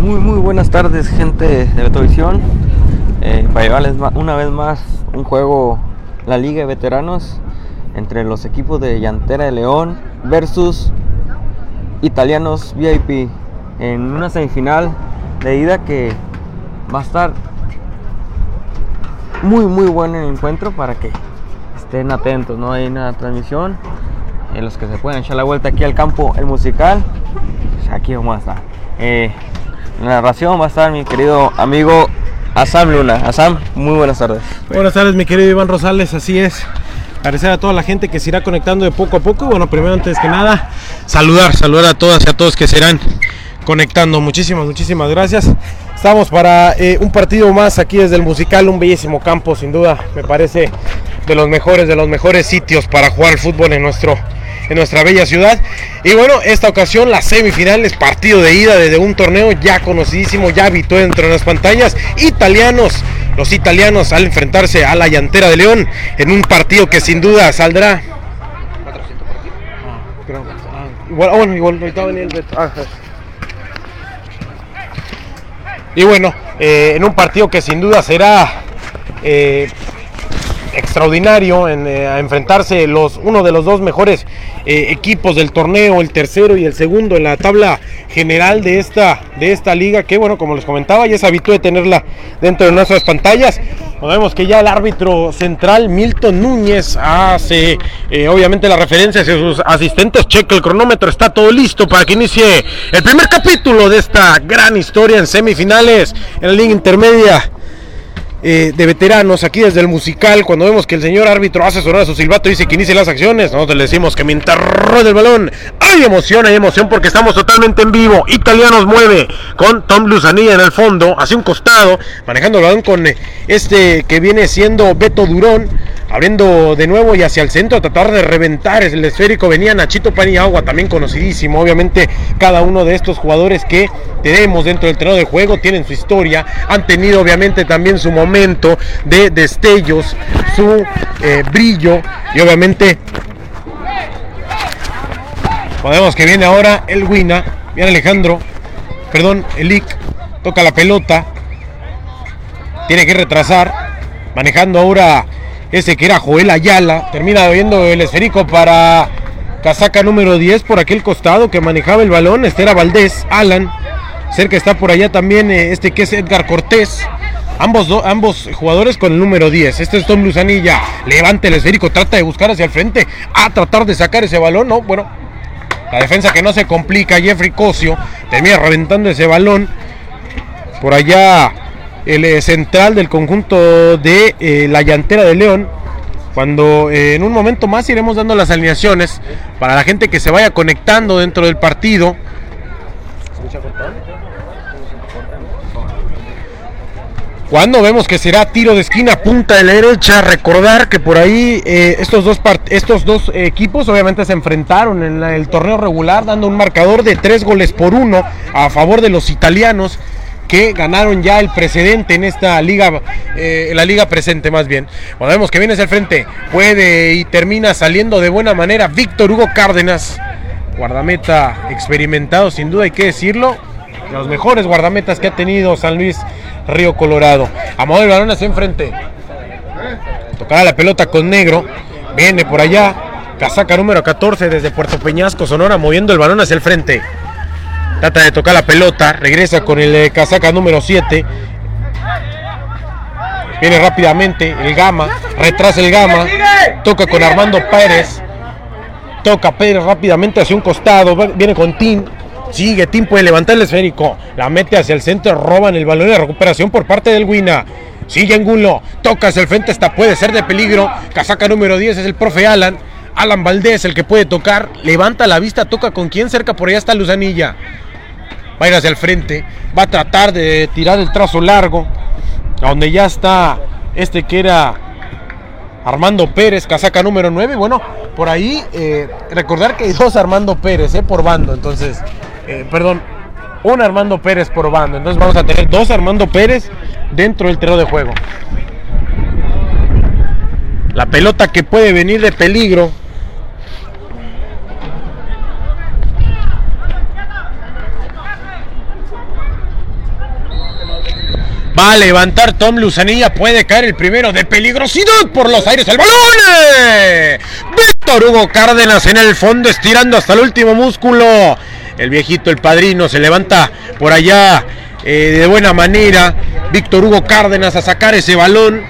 Muy, muy buenas tardes, gente de Betovisión. Eh, para llevarles una vez más un juego, la Liga de Veteranos, entre los equipos de Llantera de León versus Italianos VIP. En una semifinal de ida que va a estar muy, muy bueno el encuentro para que estén atentos. No hay una transmisión. Los que se pueden echar la vuelta aquí al campo, el musical. Aquí vamos a estar. Eh, en la narración va a estar mi querido amigo Asam Luna. Asam, muy buenas tardes. Buenas tardes, mi querido Iván Rosales, así es. Agradecer a toda la gente que se irá conectando de poco a poco. Bueno, primero, antes que nada, saludar, saludar a todas y a todos que se irán conectando. Muchísimas, muchísimas gracias. Estamos para eh, un partido más aquí desde el musical, un bellísimo campo, sin duda, me parece de los mejores, de los mejores sitios para jugar fútbol en nuestro en nuestra bella ciudad. Y bueno, esta ocasión la semifinal es partido de ida desde un torneo ya conocidísimo, ya habitué dentro de las pantallas. Italianos, los italianos al enfrentarse a la llantera de León en un partido que sin duda saldrá. Igual, bueno, igual, ahorita venía el Y bueno, eh, en un partido que sin duda será eh, extraordinario en eh, enfrentarse los uno de los dos mejores eh, equipos del torneo, el tercero y el segundo en la tabla general de esta de esta liga que bueno, como les comentaba, ya es habitual de tenerla dentro de nuestras pantallas. Vemos que ya el árbitro central Milton Núñez hace eh, obviamente la referencia hacia sus asistentes, checa el cronómetro, está todo listo para que inicie el primer capítulo de esta gran historia en semifinales en la liga intermedia eh, de veteranos aquí desde el musical, cuando vemos que el señor árbitro hace sonar a su silbato y dice que inicie las acciones, nosotros le decimos que mientras rueda el balón, hay emoción, hay emoción porque estamos totalmente en vivo. Italianos mueve con Tom Luzanilla en el fondo, hacia un costado, manejando el balón con eh, este que viene siendo Beto Durón, abriendo de nuevo y hacia el centro a tratar de reventar el esférico. Venía Nachito Paniagua, también conocidísimo, obviamente cada uno de estos jugadores que tenemos dentro del terreno de juego tienen su historia, han tenido obviamente también su momento de destellos, su eh, brillo y obviamente podemos que viene ahora el Wina, viene Alejandro, perdón, el toca la pelota, tiene que retrasar, manejando ahora ese que era Joel Ayala, termina viendo el esférico para casaca número 10 por aquel costado que manejaba el balón, este era Valdés, Alan, cerca está por allá también eh, este que es Edgar Cortés, Ambos, ambos jugadores con el número 10. Este es Tom Luzanilla. Levanta el esférico, trata de buscar hacia el frente. A tratar de sacar ese balón. No, bueno. La defensa que no se complica. Jeffrey Cosio termina reventando ese balón. Por allá el eh, central del conjunto de eh, la llantera de León. Cuando eh, en un momento más iremos dando las alineaciones para la gente que se vaya conectando dentro del partido. Cuando vemos que será tiro de esquina, punta de la derecha, recordar que por ahí estos, dos estos dos equipos obviamente se enfrentaron en el torneo regular, dando un marcador de tres goles por uno a favor de los italianos que ganaron ya el precedente en esta liga, eh, la liga presente más bien. Cuando vemos que viene hacia el frente, puede y termina saliendo de buena manera Víctor Hugo Cárdenas, guardameta experimentado sin duda hay que decirlo, los mejores guardametas que ha tenido San Luis Río Colorado. A modo el balón hacia enfrente. Tocará la pelota con negro. Viene por allá. Casaca número 14 desde Puerto Peñasco, Sonora, moviendo el balón hacia el frente. Trata de tocar la pelota. Regresa con el eh, casaca número 7. Viene rápidamente el Gama. Retrasa el Gama. Toca con Armando Pérez. Toca Pérez rápidamente hacia un costado. Viene con Tim. Sigue, Tim puede levantar el esférico. La mete hacia el centro, roban el balón de recuperación por parte del Wina. Sigue Angulo, toca hacia el frente, esta puede ser de peligro. Casaca número 10 es el profe Alan. Alan Valdés, el que puede tocar, levanta la vista, toca con quién cerca, por allá está Luzanilla. Va a ir hacia el frente, va a tratar de tirar el trazo largo, a donde ya está este que era Armando Pérez, casaca número 9. Bueno, por ahí eh, recordar que hay dos Armando Pérez eh, por bando, entonces eh, perdón, un Armando Pérez por bando. Entonces vamos a tener dos Armando Pérez dentro del terreno de juego. La pelota que puede venir de peligro. Va a levantar Tom Luzanilla. Puede caer el primero de peligrosidad por los aires. El balón. Víctor Hugo Cárdenas en el fondo estirando hasta el último músculo. El viejito, el padrino, se levanta por allá eh, de buena manera. Víctor Hugo Cárdenas a sacar ese balón.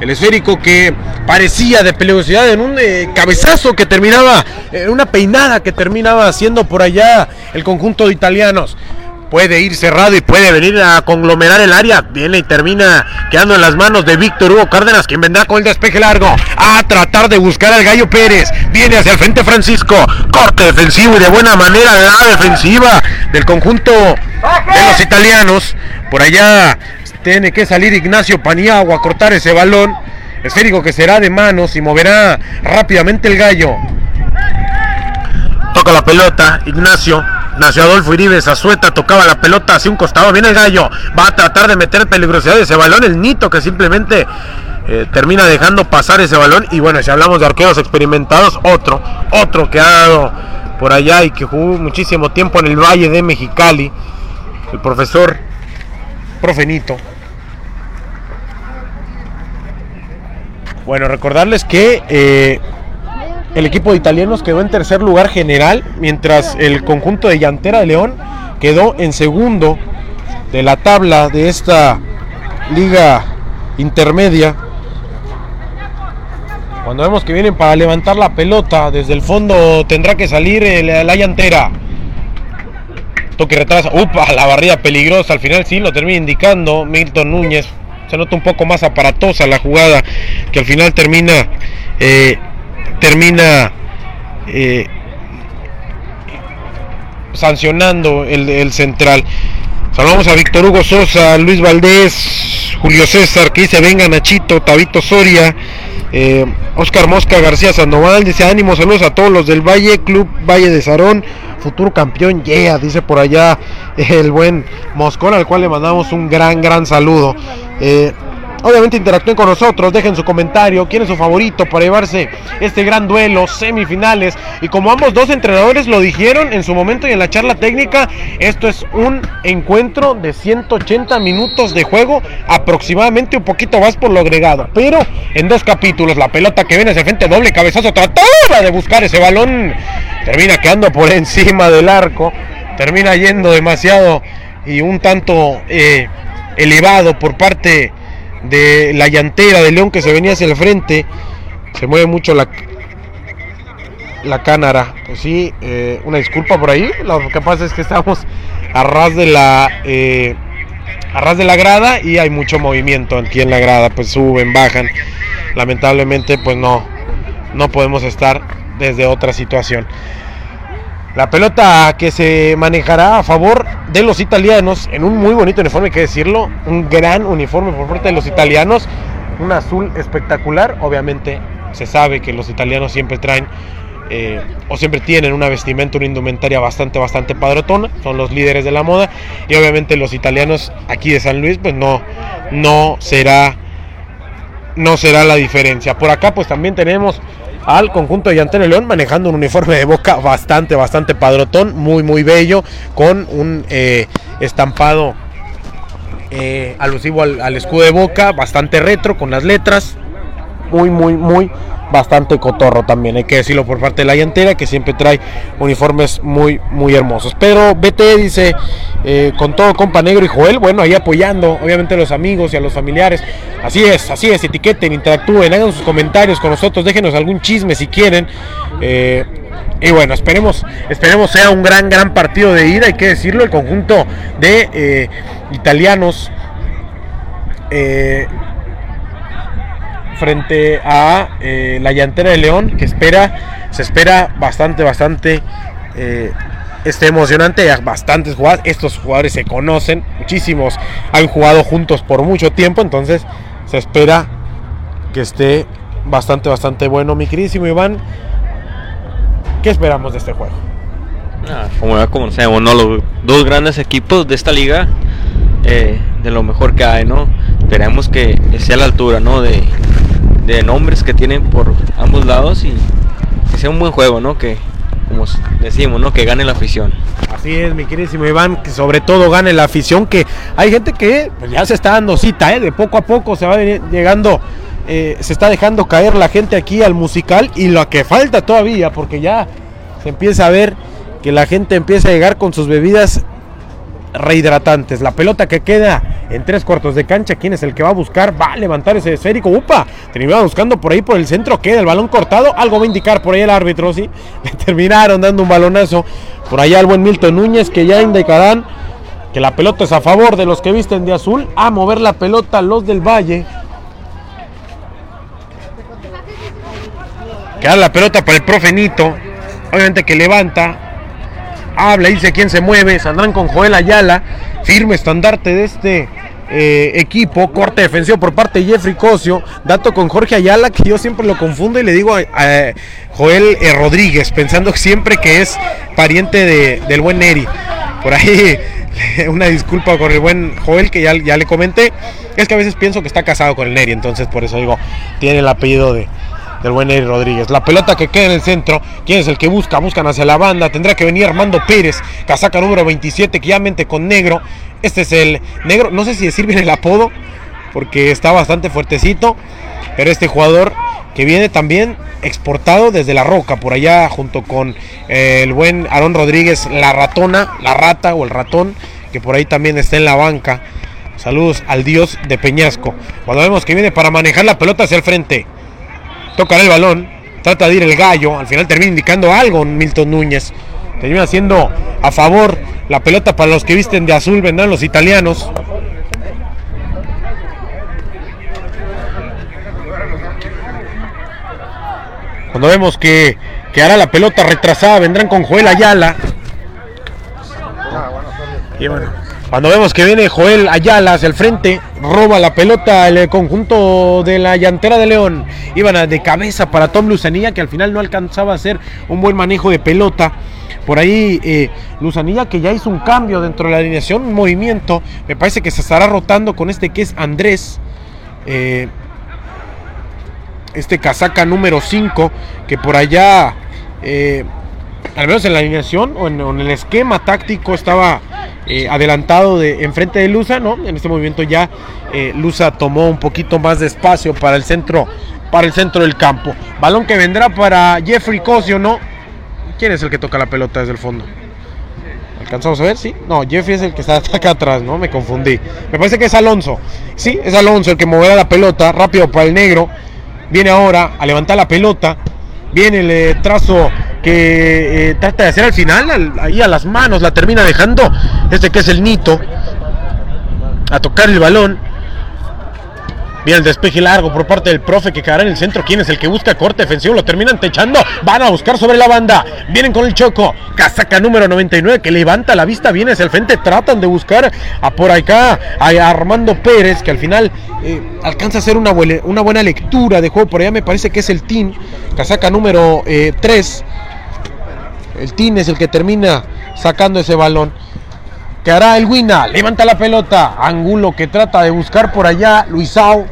El esférico que parecía de peligrosidad en un eh, cabezazo que terminaba, en una peinada que terminaba haciendo por allá el conjunto de italianos puede ir cerrado y puede venir a conglomerar el área. Viene y termina quedando en las manos de Víctor Hugo Cárdenas, quien vendrá con el despeje largo a tratar de buscar al Gallo Pérez. Viene hacia el frente Francisco. Corte defensivo y de buena manera la defensiva del conjunto de los italianos. Por allá tiene que salir Ignacio Paniagua a cortar ese balón. Esférico que será de manos y moverá rápidamente el gallo. Toca la pelota, Ignacio Nació Adolfo Iribe, Zazueta tocaba la pelota hacia un costado. Viene el gallo. Va a tratar de meter peligrosidad ese balón. El Nito que simplemente eh, termina dejando pasar ese balón. Y bueno, si hablamos de arqueros experimentados, otro, otro que ha dado por allá y que jugó muchísimo tiempo en el Valle de Mexicali. El profesor Profenito. Bueno, recordarles que eh, el equipo de italianos quedó en tercer lugar general, mientras el conjunto de Llantera de León quedó en segundo de la tabla de esta liga intermedia. Cuando vemos que vienen para levantar la pelota, desde el fondo tendrá que salir la llantera. Toque retrasa. Upa, la barrida peligrosa. Al final sí lo termina indicando Milton Núñez. Se nota un poco más aparatosa la jugada que al final termina eh, termina eh, sancionando el, central. Saludamos a Víctor Hugo Sosa, Luis Valdés, Julio César, que dice venga Nachito, Tabito Soria, eh, Oscar Mosca García Sandoval, dice ánimo, saludos a todos los del Valle, Club Valle de Sarón, futuro campeón, yeah, dice por allá el buen Moscón, al cual le mandamos un gran, gran saludo. Eh, Obviamente interactúen con nosotros, dejen su comentario, quién es su favorito para llevarse este gran duelo, semifinales. Y como ambos dos entrenadores lo dijeron en su momento y en la charla técnica, esto es un encuentro de 180 minutos de juego, aproximadamente un poquito más por lo agregado. Pero en dos capítulos, la pelota que viene hacia frente, doble cabezazo, trataba de buscar ese balón, termina quedando por encima del arco, termina yendo demasiado y un tanto eh, elevado por parte de la llantera de León que se venía hacia el frente. Se mueve mucho la, la cánara. Pues sí, eh, una disculpa por ahí. Lo que pasa es que estamos a ras de la eh, a ras de la grada y hay mucho movimiento aquí en la grada. Pues suben, bajan. Lamentablemente, pues no, no podemos estar desde otra situación. La pelota que se manejará a favor de los italianos en un muy bonito uniforme, hay que decirlo, un gran uniforme por parte de los italianos, un azul espectacular, obviamente se sabe que los italianos siempre traen eh, o siempre tienen una vestimenta, una indumentaria bastante, bastante padrotona, son los líderes de la moda y obviamente los italianos aquí de San Luis pues no, no será no será la diferencia. Por acá pues también tenemos al conjunto de Llantera León manejando un uniforme de boca bastante, bastante padrotón, muy, muy bello, con un eh, estampado eh, alusivo al, escudo de boca, bastante retro, con las letras, muy, muy, muy bastante cotorro también, hay que decirlo por parte de la llantera, que siempre trae uniformes muy, muy hermosos. Pero BT dice, eh, con todo compa negro y Joel, bueno, ahí apoyando, obviamente a los amigos y a los familiares. Así es, así es, etiqueten, interactúen, hagan sus comentarios con nosotros, déjenos algún chisme si quieren. Eh, y bueno, esperemos, esperemos sea un gran, gran partido de ida, hay que decirlo, el conjunto de eh, italianos frente a eh, la llantera de León, que espera, se espera bastante, bastante eh, este emocionante, bastantes jugadores, estos jugadores se conocen, muchísimos han jugado juntos por mucho tiempo, entonces se espera que esté bastante, bastante bueno, mi queridísimo Iván. ¿Qué esperamos de este juego? Ah, como ya conocemos, ¿no? los dos grandes equipos de esta liga, eh, de lo mejor que hay, ¿no? Esperemos que sea a la altura, ¿no? De, de nombres que tienen por ambos lados y que sea un buen juego, ¿no? Que como decimos, ¿no? Que gane la afición. Así es, mi queridísimo Iván, que sobre todo gane la afición, que hay gente que pues, ya se está dando cita, ¿eh? De poco a poco se va llegando, eh, se está dejando caer la gente aquí al musical y lo que falta todavía, porque ya se empieza a ver que la gente empieza a llegar con sus bebidas rehidratantes. La pelota que queda en tres cuartos de cancha, ¿quién es el que va a buscar? Va a levantar ese esférico. ¡Upa! Terminaba buscando por ahí por el centro, queda el balón cortado. Algo va a indicar por ahí el árbitro, ¿sí? Le terminaron dando un balonazo por allá al buen Milton Núñez, que ya indicarán que la pelota es a favor de los que visten de azul. A mover la pelota los del Valle. Queda la pelota para el profe Nito. Obviamente que levanta habla, dice quién se mueve, saldrán con Joel Ayala, firme estandarte de este eh, equipo, corte defensivo por parte de Jeffrey Cosio, dato con Jorge Ayala, que yo siempre lo confundo y le digo a, Joel eh, Rodríguez, pensando siempre que es pariente de, del buen Neri. Por ahí una disculpa con el buen Joel que ya, ya le comenté, es que a veces pienso que está casado con el Neri, entonces por eso digo, tiene el apellido de, del buen Eric Rodríguez. La pelota que queda en el centro, ¿quién es el que busca? Buscan hacia la banda, tendrá que venir Armando Pérez, casaca número 27, que ya mente con negro. Este es el negro, no sé si decir bien el apodo, porque está bastante fuertecito, pero este jugador que viene también exportado desde la roca, por allá junto con eh, el buen Aarón Rodríguez, la ratona, la rata o el ratón, que por ahí también está en la banca. Saludos al dios de Peñasco. Cuando vemos que viene para manejar la pelota hacia el frente tocará el balón, trata de ir el gallo, al final termina indicando algo Milton Núñez. Termina haciendo a favor la pelota para los que visten de azul, vendrán los italianos. Cuando vemos que, que hará la pelota retrasada, vendrán con Joel Ayala. Y bueno, cuando vemos que viene Joel Ayala hacia el frente, roba la pelota el conjunto de la llantera de León. Iban de cabeza para Tom Luzanilla, que al final no alcanzaba a hacer un buen manejo de pelota. Por ahí eh, Luzanilla que ya hizo un cambio dentro de la alineación, un movimiento. Me parece que se estará rotando con este que es Andrés. Eh, este casaca número 5, que por allá, eh, al menos en la alineación o en el esquema táctico estaba eh, adelantado de enfrente de Lusa, ¿no? En este movimiento ya eh, Lusa tomó un poquito más de espacio para el centro, para el centro del campo. Balón que vendrá para Jeffrey Cosio, ¿no? ¿Quién es el que toca la pelota desde el fondo? ¿Alcanzamos a ver? Sí. No, Jeffrey es el que está acá atrás, ¿no? Me confundí. Me parece que es Alonso. Sí, es Alonso el que moverá la pelota rápido para el negro. Viene ahora a levantar la pelota. Viene el eh, trazo que eh, trata de hacer al final, ahí a las manos, la termina dejando este que es el Nito, a tocar el balón. Viene el despeje largo por parte del profe que quedará en el centro. ¿Quién es el que busca corte defensivo? Lo terminan techando. Van a buscar sobre la banda. Vienen con el choco. Casaca número 99 que levanta la vista. Viene hacia el frente. Tratan de buscar a por acá a Armando Pérez que al final eh, alcanza a hacer una, buena, lectura de juego. Por allá me parece que es el Team. Casaca número 3. Eh, el Team es el que termina sacando ese balón que hará el Wina, levanta la pelota, Angulo que trata de buscar por allá, Luisao,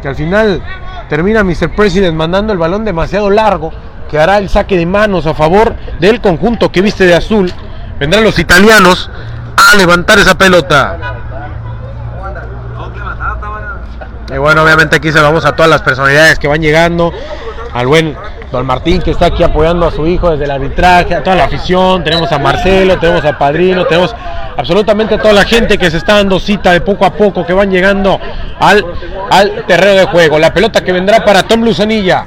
que al final termina Mr. President mandando el balón demasiado largo, que hará el saque de manos a favor del conjunto que viste de azul. Vendrán los italianos a levantar esa pelota. Y bueno, obviamente aquí se vamos a todas las personalidades que van llegando, al buen Don Martín que está aquí apoyando a su hijo desde el arbitraje, a toda la afición, tenemos a Marcelo, tenemos a Padrino, tenemos absolutamente a toda la gente que se está dando cita de poco a poco, que van llegando al, al terreno de juego. La pelota que vendrá para Tom Luzanilla.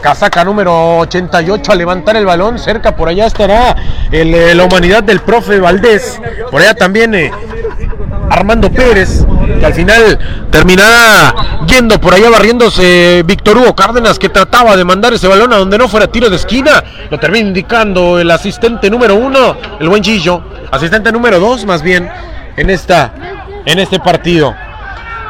Casaca número 88 a levantar el balón. Cerca por allá estará el, eh, la humanidad del profe Valdés. Por allá también eh, Armando Pérez, que al final terminará yendo por allá barriéndose Víctor Hugo Cárdenas, que trataba de mandar ese balón a donde no fuera tiro de esquina. Lo termina indicando el asistente número uno, el buen Gillo. Asistente número dos, más bien, en, esta, en este partido.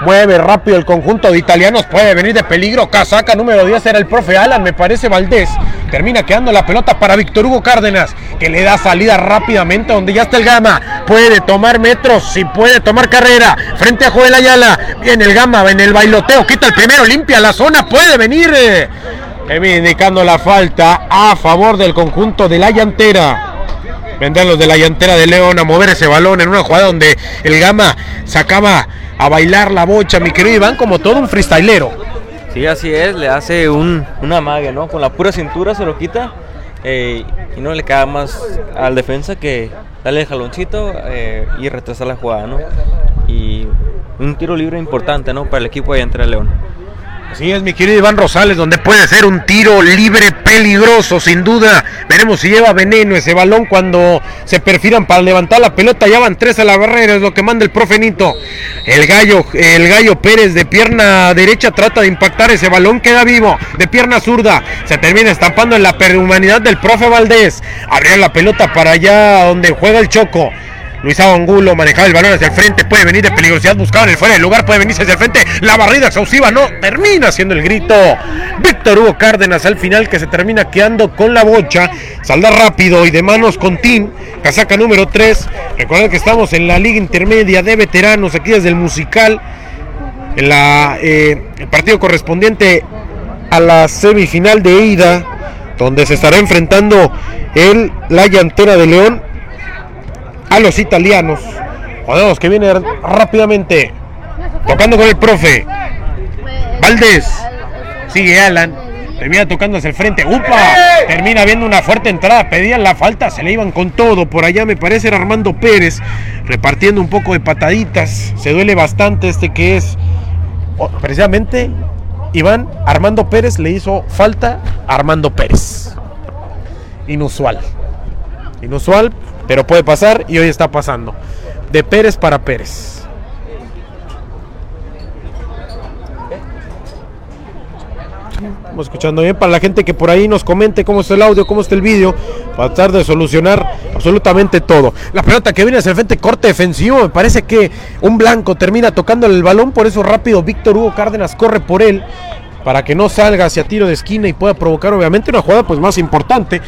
Mueve rápido el conjunto de italianos. Puede venir de peligro. Casaca número 10 era el profe Alan, me parece Valdés. Termina quedando la pelota para Víctor Hugo Cárdenas, que le da salida rápidamente donde ya está el Gama. Puede tomar metros, si puede tomar carrera. Frente a Joel Ayala. Viene el Gama, en el bailoteo. Quita el primero, limpia la zona. Puede venir. Eh, indicando la falta a favor del conjunto de la llantera. Vendrán los de la llantera de León a mover ese balón en una jugada donde el Gama sacaba a bailar la bocha, mi querido Iván, como todo un freestylero. Sí, así es, le hace un, una mague, ¿no? Con la pura cintura se lo quita eh, y no le queda más al defensa que darle el jaloncito eh, y retrasar la jugada, ¿no? Y un tiro libre importante, ¿no? Para el equipo de de León. Así es, mi querido Iván Rosales, donde puede ser un tiro libre peligroso, sin duda. Veremos si lleva veneno ese balón cuando se perfilan para levantar la pelota. Ya van tres a la barrera, es lo que manda el profenito. El gallo, el gallo Pérez de pierna derecha trata de impactar ese balón, queda vivo. De pierna zurda, se termina estampando en la perhumanidad del profe Valdés. Abría la pelota para allá donde juega el Choco. Luis Angulo manejaba el balón hacia el frente, puede venir de peligrosidad, buscaba en el fuera del lugar, puede venirse hacia el frente, la barrida exhaustiva no, termina haciendo el grito. Víctor Hugo Cárdenas al final que se termina quedando con la bocha, salda rápido y de manos con Tim, casaca número 3. Recuerden que estamos en la liga intermedia de veteranos, aquí desde el musical, en eh, el partido correspondiente a la semifinal de ida, donde se estará enfrentando el La Llantera de León a los italianos. Jugadores que vienen rápidamente. Tocando con el profe. Valdés. Sigue Alan. Termina tocando hacia el frente. ¡Upa! Termina viendo una fuerte entrada. Pedían la falta. Se le iban con todo. Por allá me parece era Armando Pérez. Repartiendo un poco de pataditas. Se duele bastante este que es. Precisamente Iván Armando Pérez le hizo falta a Armando Pérez. Inusual. Inusual pero puede pasar y hoy está pasando. De Pérez para Pérez. Estamos escuchando bien para la gente que por ahí nos comente cómo está el audio, cómo está el vídeo, para tratar de solucionar absolutamente todo. La pelota que viene hacia el frente, corte defensivo, me parece que un blanco termina tocando el balón, por eso rápido Víctor Hugo Cárdenas corre por él para que no salga hacia tiro de esquina y pueda provocar obviamente una jugada pues más importante.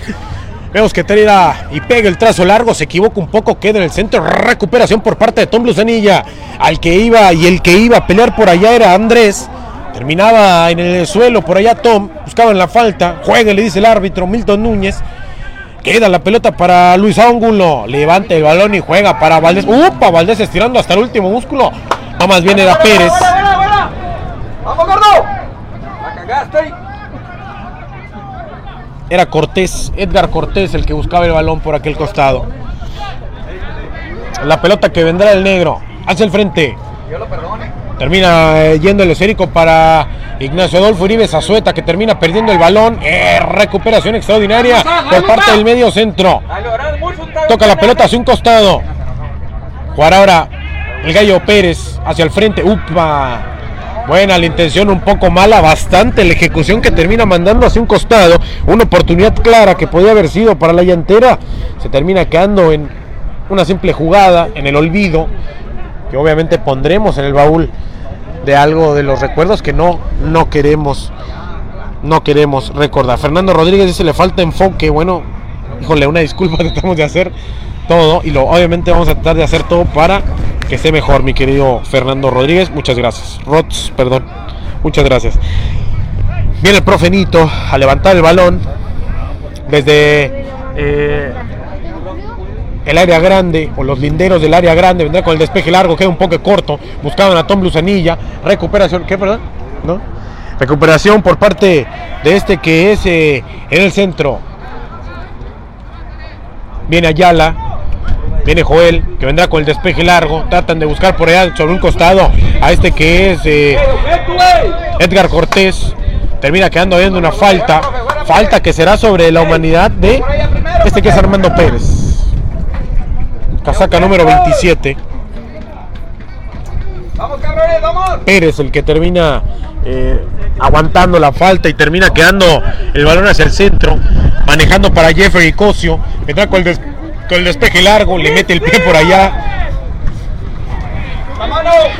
Vemos que tira y pega el trazo largo, se equivoca un poco, queda en el centro, recuperación por parte de Tom Luzanilla. Al que iba y el que iba a pelear por allá era Andrés. Terminaba en el suelo por allá Tom, buscaban la falta, juega, le dice el árbitro Milton Núñez. Queda la pelota para Luis Ángulo, levanta el balón y juega para Valdés. ¡Upa! Valdés estirando hasta el último músculo. No, más bien era Pérez. ¡Vamos, gordo! La cagaste era Cortés, Edgar Cortés el que buscaba el balón por aquel costado. La pelota que vendrá el negro, hacia el frente. Termina eh, yendo el esférico para Ignacio Adolfo Uribe Zazueta que termina perdiendo el balón. Eh, recuperación extraordinaria por parte del medio centro. Toca la pelota hacia un costado. Jugar ahora el Gallo Pérez hacia el frente. Upa. Buena la intención, un poco mala, bastante la ejecución que termina mandando hacia un costado. Una oportunidad clara que podía haber sido para la llantera. Se termina quedando en una simple jugada, en el olvido, que obviamente pondremos en el baúl de algo de los recuerdos que no, no queremos, no queremos recordar. Fernando Rodríguez dice le falta enfoque. Bueno, híjole, una disculpa, tratamos de hacer todo y lo, obviamente vamos a tratar de hacer todo para que esté mejor, mi querido Fernando Rodríguez. Muchas gracias. Rots, perdón. Muchas gracias. Viene el profe Nito a levantar el balón desde eh, el área grande o los linderos del área grande. Vendrá con el despeje largo, queda un poco corto. Buscaban a Tom Luzanilla. Recuperación. ¿Qué, perdón? ¿No? Recuperación por parte de este que es eh, en el centro. Viene Ayala, Viene Joel, que vendrá con el despeje largo. Tratan de buscar por allá sobre un costado a este que es eh, Edgar Cortés. Termina quedando viendo una falta. Falta que será sobre la humanidad de este que es Armando Pérez. Casaca número 27. Pérez el que termina eh, aguantando la falta y termina quedando el balón hacia el centro, manejando para Jeffrey Cosio, vendrá con el el despeje largo, le mete el pie por allá.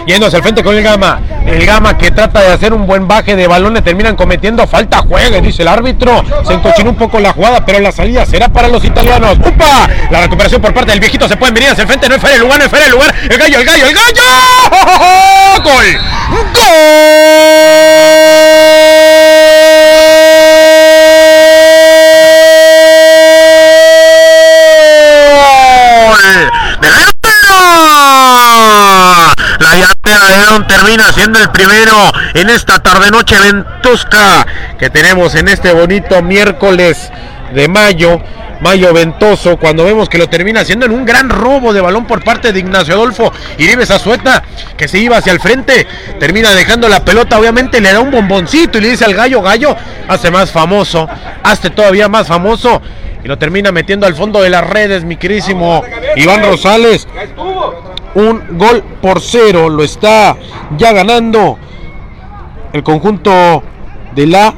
Yendo hacia el frente con el Gama. El Gama que trata de hacer un buen baje de balones, terminan cometiendo falta. Juegue, dice el árbitro. Se encochinó un poco la jugada, pero la salida será para los italianos. ¡Upa! La recuperación por parte del viejito. Se pueden venir hacia el frente. No es fuera el lugar, no es fuera el lugar. El gallo, el gallo, el gallo. ¡Gol! ¡Gol! Termina siendo el primero en esta tarde-noche ventusca que tenemos en este bonito miércoles de mayo mayo ventoso, cuando vemos que lo termina haciendo en un gran robo de balón por parte de Ignacio Adolfo Iribe Azueta, que se iba hacia el frente, termina dejando la pelota, obviamente le da un bomboncito y le dice al gallo, gallo, hace más famoso, hazte todavía más famoso, y lo termina metiendo al fondo de las redes, mi querísimo Iván Rosales. Un gol por cero, lo está ya ganando el conjunto de la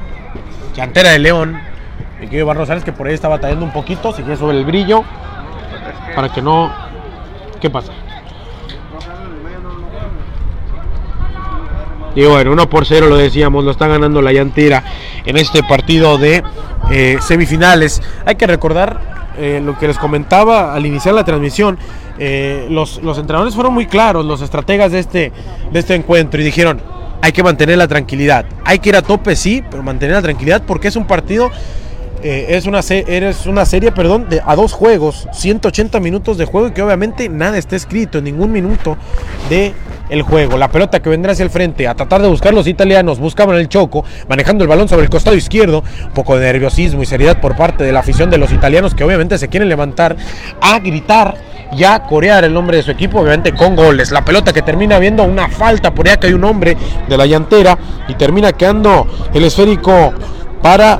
llantera de León mi querido Iván Rosales, que por ahí está batallando un poquito, sigue sobre el brillo, para que no... ¿Qué pasa? Y bueno, 1 por 0 lo decíamos, lo está ganando la llantera en este partido de eh, semifinales. Hay que recordar eh, lo que les comentaba al iniciar la transmisión. Eh, los, los, entrenadores fueron muy claros, los estrategas de este, de este encuentro, y dijeron, hay que mantener la tranquilidad. Hay que ir a tope, sí, pero mantener la tranquilidad porque es un partido eh, es, una eres una serie perdón, de, a dos juegos, 180 minutos de juego y que obviamente nada está escrito en ningún minuto de el juego. La pelota que vendrá hacia el frente a tratar de buscar los italianos, buscaban el choco, manejando el balón sobre el costado izquierdo, un poco de nerviosismo y seriedad por parte de la afición de los italianos que obviamente se quieren levantar a gritar y a corear el nombre de su equipo, obviamente con goles. La pelota que termina viendo una falta, por allá que hay un hombre de la llantera y termina quedando el esférico para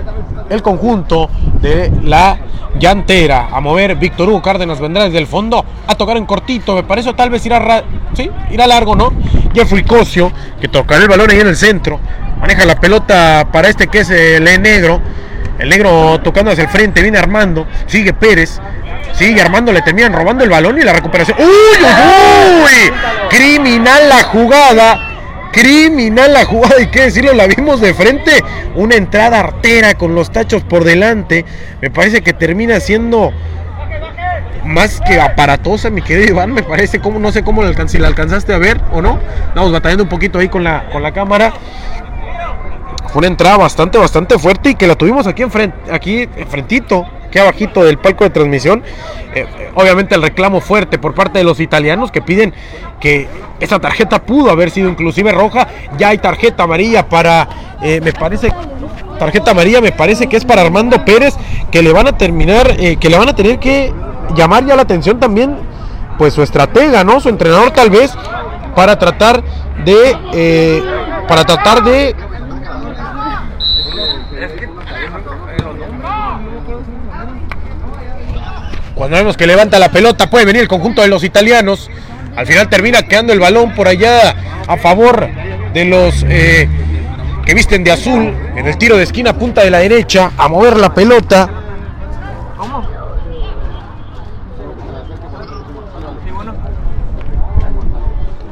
el conjunto de la llantera. A mover Víctor Hugo Cárdenas vendrá desde el fondo a tocar en cortito. Me parece tal vez irá, irá largo, ¿no? Jeffrey Cosio, que tocará el balón ahí en el centro. Maneja la pelota para este que es el negro. El negro tocando hacia el frente, viene Armando. Sigue Pérez. Sigue Armando, le terminan robando el balón y la recuperación. ¡Uy, uy, uy! Criminal la jugada criminal la jugada y qué decirlo, la vimos de frente, una entrada artera con los tachos por delante, me parece que termina siendo más que aparatosa, mi querido Iván, me parece, como no sé cómo la, si la alcanzaste a ver o no, estamos batallando un poquito ahí con la, con la cámara, fue una entrada bastante, bastante fuerte y que la tuvimos aquí, enfrente, aquí enfrentito, aquí abajito del palco de transmisión. Eh, eh, obviamente el reclamo fuerte por parte de los italianos que piden que esa tarjeta pudo haber sido inclusive roja. Ya hay tarjeta amarilla para, eh, me parece, tarjeta amarilla me parece que es para Armando Pérez, que le van a terminar, que le van a tener que llamar ya la atención también, pues su estratega, ¿no? Su entrenador tal vez, para tratar de, para tratar de Cuando vemos que levanta la pelota puede venir el conjunto de los italianos. Al final termina quedando el balón por allá a favor de los eh, que visten de azul. En el tiro de esquina punta de la derecha a mover la pelota.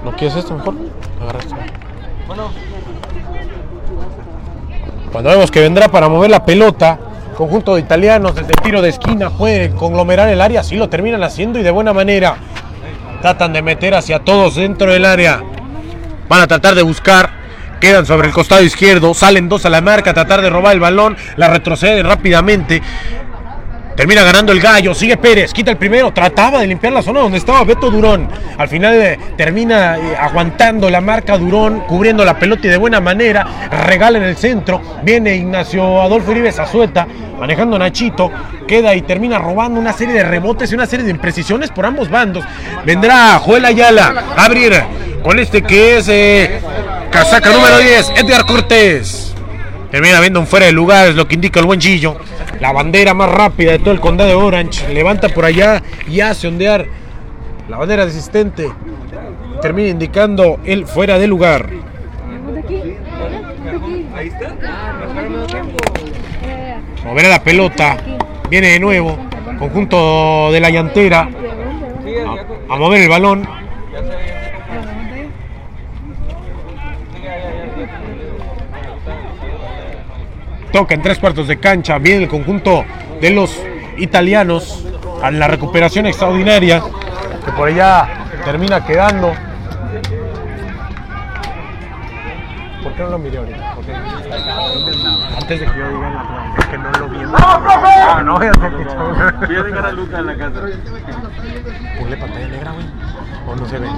¿No quieres esto mejor? Cuando vemos que vendrá para mover la pelota, conjunto de italianos desde tiro de esquina puede conglomerar el área, sí lo terminan haciendo y de buena manera. Tratan de meter hacia todos dentro del área. Van a tratar de buscar. Quedan sobre el costado izquierdo. Salen dos a la marca. Tratar de robar el balón. La retroceden rápidamente. Termina ganando el gallo, sigue Pérez, quita el primero, trataba de limpiar la zona donde estaba Beto Durón. Al final eh, termina eh, aguantando la marca Durón, cubriendo la pelota y de buena manera, regala en el centro. Viene Ignacio Adolfo Uribe Azueta, manejando Nachito, queda y termina robando una serie de rebotes y una serie de imprecisiones por ambos bandos. Vendrá Joel Ayala a abrir con este que es eh, casaca número 10, Edgar Cortés. Termina viendo un fuera de lugar, es lo que indica el buen Gillo la bandera más rápida de todo el condado de Orange, levanta por allá y hace ondear la bandera asistente. Termina indicando el fuera de lugar. Mover a la pelota, viene de nuevo, conjunto de la llantera, a mover el balón, toca en tres cuartos de cancha, viene el conjunto de los italianos a la recuperación extraordinaria que por allá termina quedando. ¿Por qué no lo miré ahorita? Porque antes de que yo diga la es que no lo vi. ¡No, profe! Ah, no, ya sé que Voy a dejar a Luca en la casa. Ponle pantalla negra, güey. O no se ve.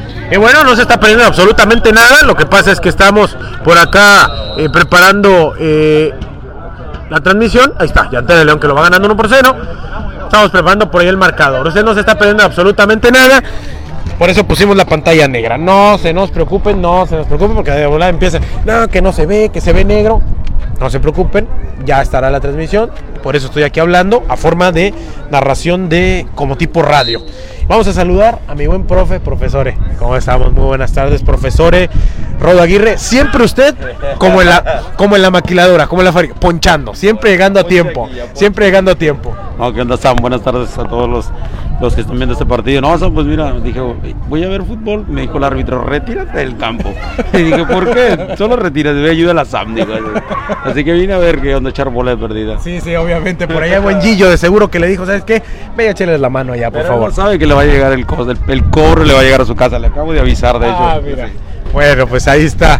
Y bueno, no se está perdiendo absolutamente nada. Lo que pasa es que estamos por acá eh, preparando eh, la transmisión. Ahí está, ya de León que lo va ganando 1 por 0. Estamos preparando por ahí el marcador. Usted no se está perdiendo absolutamente nada. Por eso pusimos la pantalla negra. No se nos preocupen, no se nos preocupen porque de volada empieza. No, que no se ve, que se ve negro. No se preocupen, ya estará la transmisión. Por eso estoy aquí hablando a forma de narración de como tipo radio. Vamos a saludar a mi buen profe, profesore. ¿Cómo estamos? Muy buenas tardes, profesore. Rodo Aguirre, siempre usted como en la, como en la maquiladora, como en la fábrica, ponchando, siempre llegando a tiempo, siempre llegando a tiempo. No, ¿qué onda, Sam? Buenas tardes a todos los, los que están viendo este partido. No, Sam, pues mira, dije, voy a ver fútbol. Me dijo el árbitro, retírate del campo. Y dije, ¿por qué? Solo retírate, voy a ayudar a la Sam. Digo, así que vine a ver qué onda echar bola de perdida. Sí, sí, obviamente. Por allá buen Gillo de seguro que le dijo, ¿sabes qué? Ve a echarle la mano allá, por Pero favor. no sabe que le va a llegar el, cos- el, el cobro, le va a llegar a su casa. Le acabo de avisar, de hecho. Ah, mira. Bueno, pues ahí está.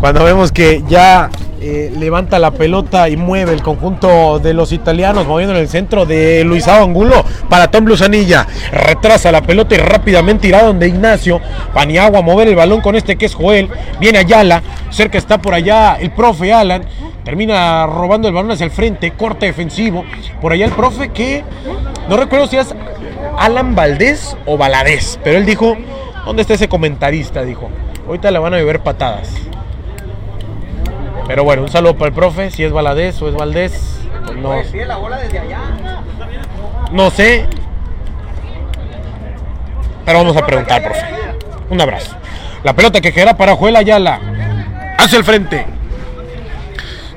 Cuando vemos que ya eh, levanta la pelota y mueve el conjunto de los italianos, moviendo en el centro de Luisao Angulo para Tom Luzanilla. Retrasa la pelota y rápidamente irá donde Ignacio. Paniagua mover el balón con este que es Joel. Viene Ayala. Cerca está por allá el profe Alan. Termina robando el balón hacia el frente. Corte defensivo. Por allá el profe que no recuerdo si es Alan Valdés o Valadez. Pero él dijo, ¿dónde está ese comentarista? Dijo, ahorita le van a beber patadas. Pero bueno, un saludo para el profe, si es Valadez o es Valdés. pues no, no sé. Pero vamos a preguntar, profe. Un abrazo. La pelota que queda para Joel Ayala. Hacia el frente.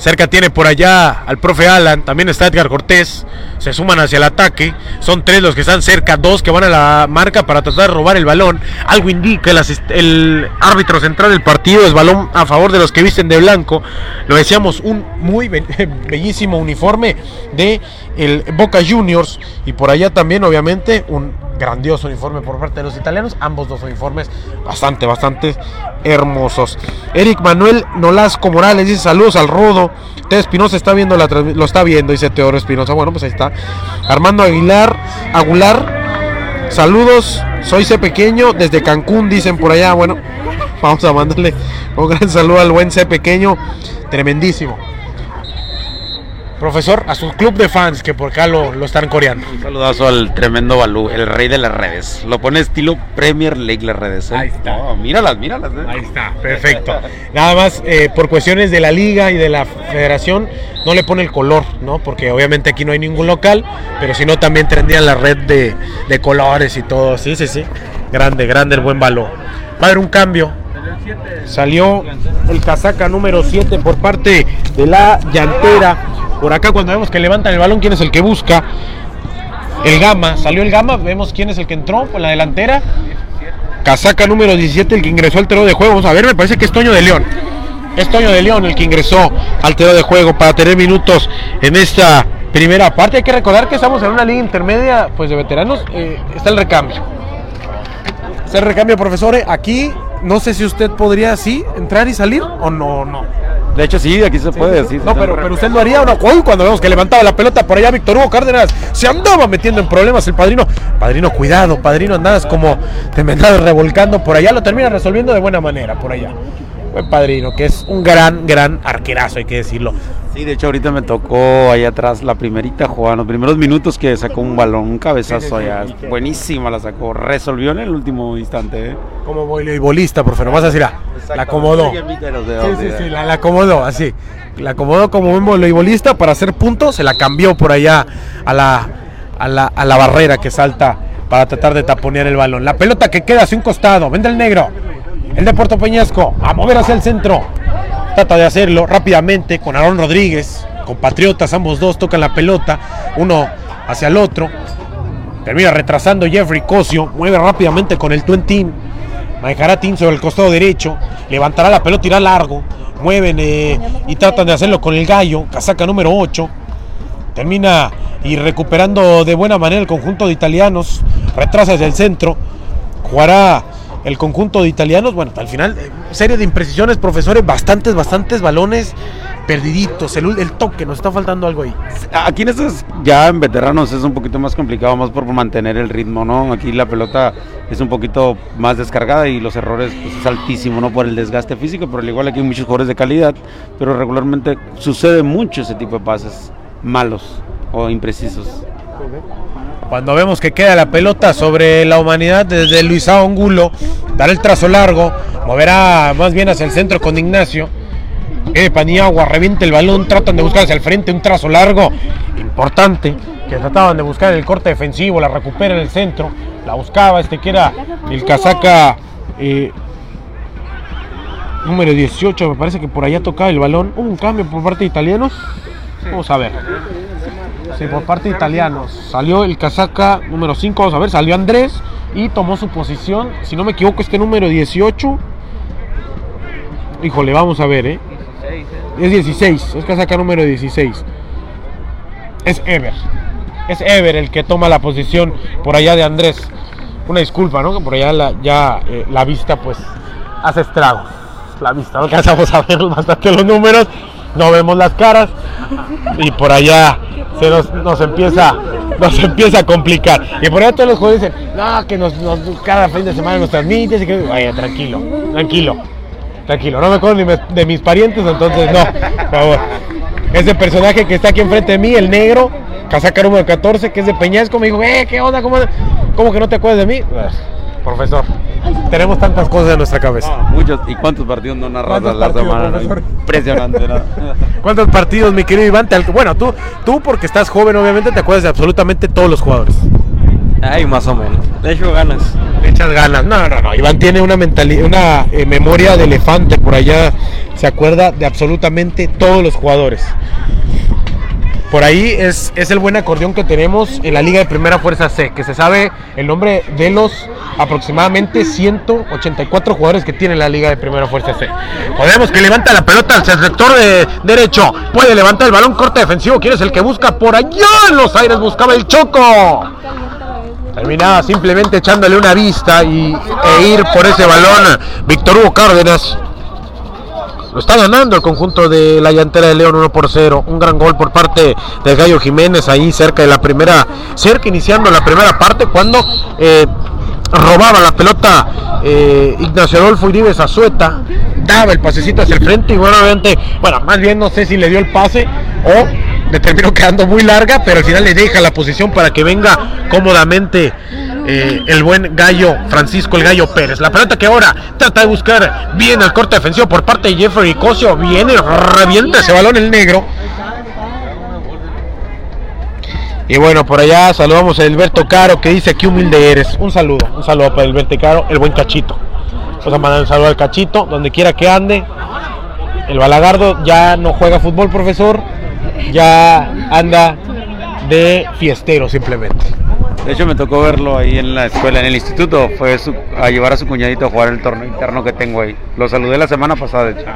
Cerca tiene por allá al profe Alan, también está Edgar Cortés, se suman hacia el ataque, son tres los que están cerca, dos que van a la marca para tratar de robar el balón, algo indica el, árbitro central del partido, es balón a favor de los que visten de blanco, lo decíamos, un muy be- bellísimo uniforme de el Boca Juniors. Y por allá también obviamente un grandioso uniforme por parte de los italianos, ambos dos uniformes bastante, bastante hermosos. Eric Manuel Nolasco Morales dice saludos al Rodo. Teo Espinosa está viendo la lo está viendo, dice Teodoro Espinosa. Bueno, pues ahí está. Armando Aguilar, Aguilar, saludos. Soy C pequeño desde Cancún, dicen por allá. Bueno, vamos a mandarle un gran saludo al buen C pequeño, tremendísimo. Profesor, a su club de fans que por acá lo, lo están coreando. Un saludazo al tremendo Balú, el rey de las redes. Lo pone estilo Premier League las redes. ¿eh? Ahí está. Míralas, míralas. ¿eh? Ahí está, perfecto. Nada más eh, por cuestiones de la liga y de la federación no le pone el color, ¿no? Porque obviamente aquí no hay ningún local, pero si no también tendrían la red de, de colores y todo. Sí, sí, sí. Grande, grande el buen balón. Va a haber un cambio. Salió el casaca número 7 por parte de la llantera. Por acá cuando vemos que levantan el balón, ¿quién es el que busca? El Gama, salió el Gama, vemos quién es el que entró por la delantera. Casaca número 17, el que ingresó al terreno de juego. Vamos a ver, me parece que es Toño de León. Es Toño de León el que ingresó al terreno de juego para tener minutos en esta primera parte. Hay que recordar que estamos en una liga intermedia pues de veteranos. eh, está el recambio. Está el recambio, profesores. Aquí no sé si usted podría así entrar y salir o no, no. De hecho, sí, aquí se puede decir. No, pero, pero usted lo haría o no. Uy, cuando vemos que levantaba la pelota por allá Víctor Hugo Cárdenas, se andaba metiendo en problemas el padrino. Padrino, cuidado, padrino, andas como te me revolcando por allá, lo termina resolviendo de buena manera por allá. Buen padrino, que es un gran, gran arquerazo, hay que decirlo. Sí, de hecho ahorita me tocó ahí atrás la primerita jugada, los primeros minutos que sacó un balón, un cabezazo allá. Buenísima la sacó, resolvió en el último instante. ¿eh? Como voleibolista, profe, nomás así la, la acomodó. Sí, Sí, sí, sí, la, la acomodó así. La acomodó como un voleibolista para hacer puntos, se la cambió por allá a la, a la, a la barrera que salta para tratar de taponear el balón. La pelota que queda hacia un costado, vende el negro. El de Puerto Peñasco, a mover hacia el centro. Trata de hacerlo rápidamente con Aaron Rodríguez, compatriotas, ambos dos tocan la pelota, uno hacia el otro. Termina retrasando Jeffrey Cosio, mueve rápidamente con el Twentin. Manejará Tim sobre el costado derecho, levantará la pelota, irá largo. Mueven eh, y tratan de hacerlo con el gallo, casaca número 8. Termina y recuperando de buena manera el conjunto de italianos. Retrasa hacia el centro. Jugará el conjunto de italianos. Bueno, al final, eh, serie de imprecisiones, profesores. Bastantes, bastantes balones perdiditos, el, el toque, nos está faltando algo ahí. Aquí en estos, ya en veteranos es un poquito más complicado, más por mantener el ritmo, ¿no? Aquí la pelota es un poquito más descargada y los errores pues, es altísimo, ¿no? Por el desgaste físico, pero al igual aquí hay muchos jugadores de calidad, pero regularmente sucede mucho ese tipo de pases malos o imprecisos. Cuando vemos que queda la pelota sobre la humanidad desde Luisao Angulo, dará el trazo largo, moverá más bien hacia el centro con Ignacio. Eh, Paniagua revienta el balón, tratan de buscar hacia el frente un trazo largo, importante, que trataban de buscar el corte defensivo, la recupera en el centro, la buscaba este que era el casaca eh, número 18, me parece que por allá tocaba el balón. Hubo un cambio por parte de italianos. Vamos a ver. Sí, por parte de italianos. Salió el casaca número 5, vamos a ver, salió Andrés y tomó su posición. Si no me equivoco, este número 18. Híjole, vamos a ver, ¿eh? Es 16, es casaca número 16. Es Ever. Es Ever el que toma la posición por allá de Andrés. Una disculpa, ¿no? Que por allá eh, la vista pues hace estragos. La vista, no alcanzamos a ver bastante los números, no vemos las caras y por allá se nos, nos empieza nos empieza a complicar. Y por allá todos los jugadores dicen, no, que nos, nos- cada fin de semana nos transmites y que vaya, tranquilo, tranquilo, tranquilo, no me acuerdo ni de mis parientes, entonces no, por favor. Ese personaje que está aquí enfrente de mí, el negro, casaca número 14, que es de Peñasco, me dijo, eh, ¿qué onda? ¿Cómo, cómo que no te acuerdas de mí? Profesor, tenemos tantas cosas en nuestra cabeza. Muchos, ¿y cuántos partidos no narras a ¿Cuántos la partidos, semana? no? Impresionante, ¿no? ¿Cuántos partidos, mi querido Iván? Bueno, tú, tú porque estás joven, obviamente te acuerdas de absolutamente todos los jugadores. Ay, más o menos. Le echo ganas. Le echas ganas. No, no, no. Iván tiene una mentalidad, una eh, memoria de elefante por allá. Se acuerda de absolutamente todos los jugadores. Por ahí es, es el buen acordeón que tenemos en la Liga de Primera Fuerza C, que se sabe el nombre de los aproximadamente 184 jugadores que tiene la Liga de Primera Fuerza C. Podemos que levanta la pelota al sector de derecho, puede levantar el balón corte defensivo, ¿quién es el que busca por allá en los aires? Buscaba el Choco. Terminaba simplemente echándole una vista y, e ir por ese balón Víctor Hugo Cárdenas. Lo está ganando el conjunto de la llantera de León 1 por 0. Un gran gol por parte de Gallo Jiménez ahí cerca de la primera, cerca iniciando la primera parte cuando eh, robaba la pelota eh, Ignacio Adolfo Uribe Azueta. Daba el pasecito hacia el frente y bueno, bueno, más bien no sé si le dio el pase o le terminó quedando muy larga, pero al final le deja la posición para que venga cómodamente eh, el buen gallo Francisco el gallo Pérez. La pelota que ahora trata de buscar bien el corte defensivo por parte de Jeffrey Cosio. Viene, revienta ese balón el negro. Y bueno, por allá saludamos a Alberto Caro que dice qué humilde eres. Un saludo, un saludo para Alberto Caro, el buen cachito. Vamos a mandar un saludo al cachito, donde quiera que ande. El balagardo ya no juega fútbol, profesor. Ya anda de fiestero simplemente. De hecho, me tocó verlo ahí en la escuela, en el instituto. Fue su- a llevar a su cuñadito a jugar el torneo interno que tengo ahí. Lo saludé la semana pasada, de hecho.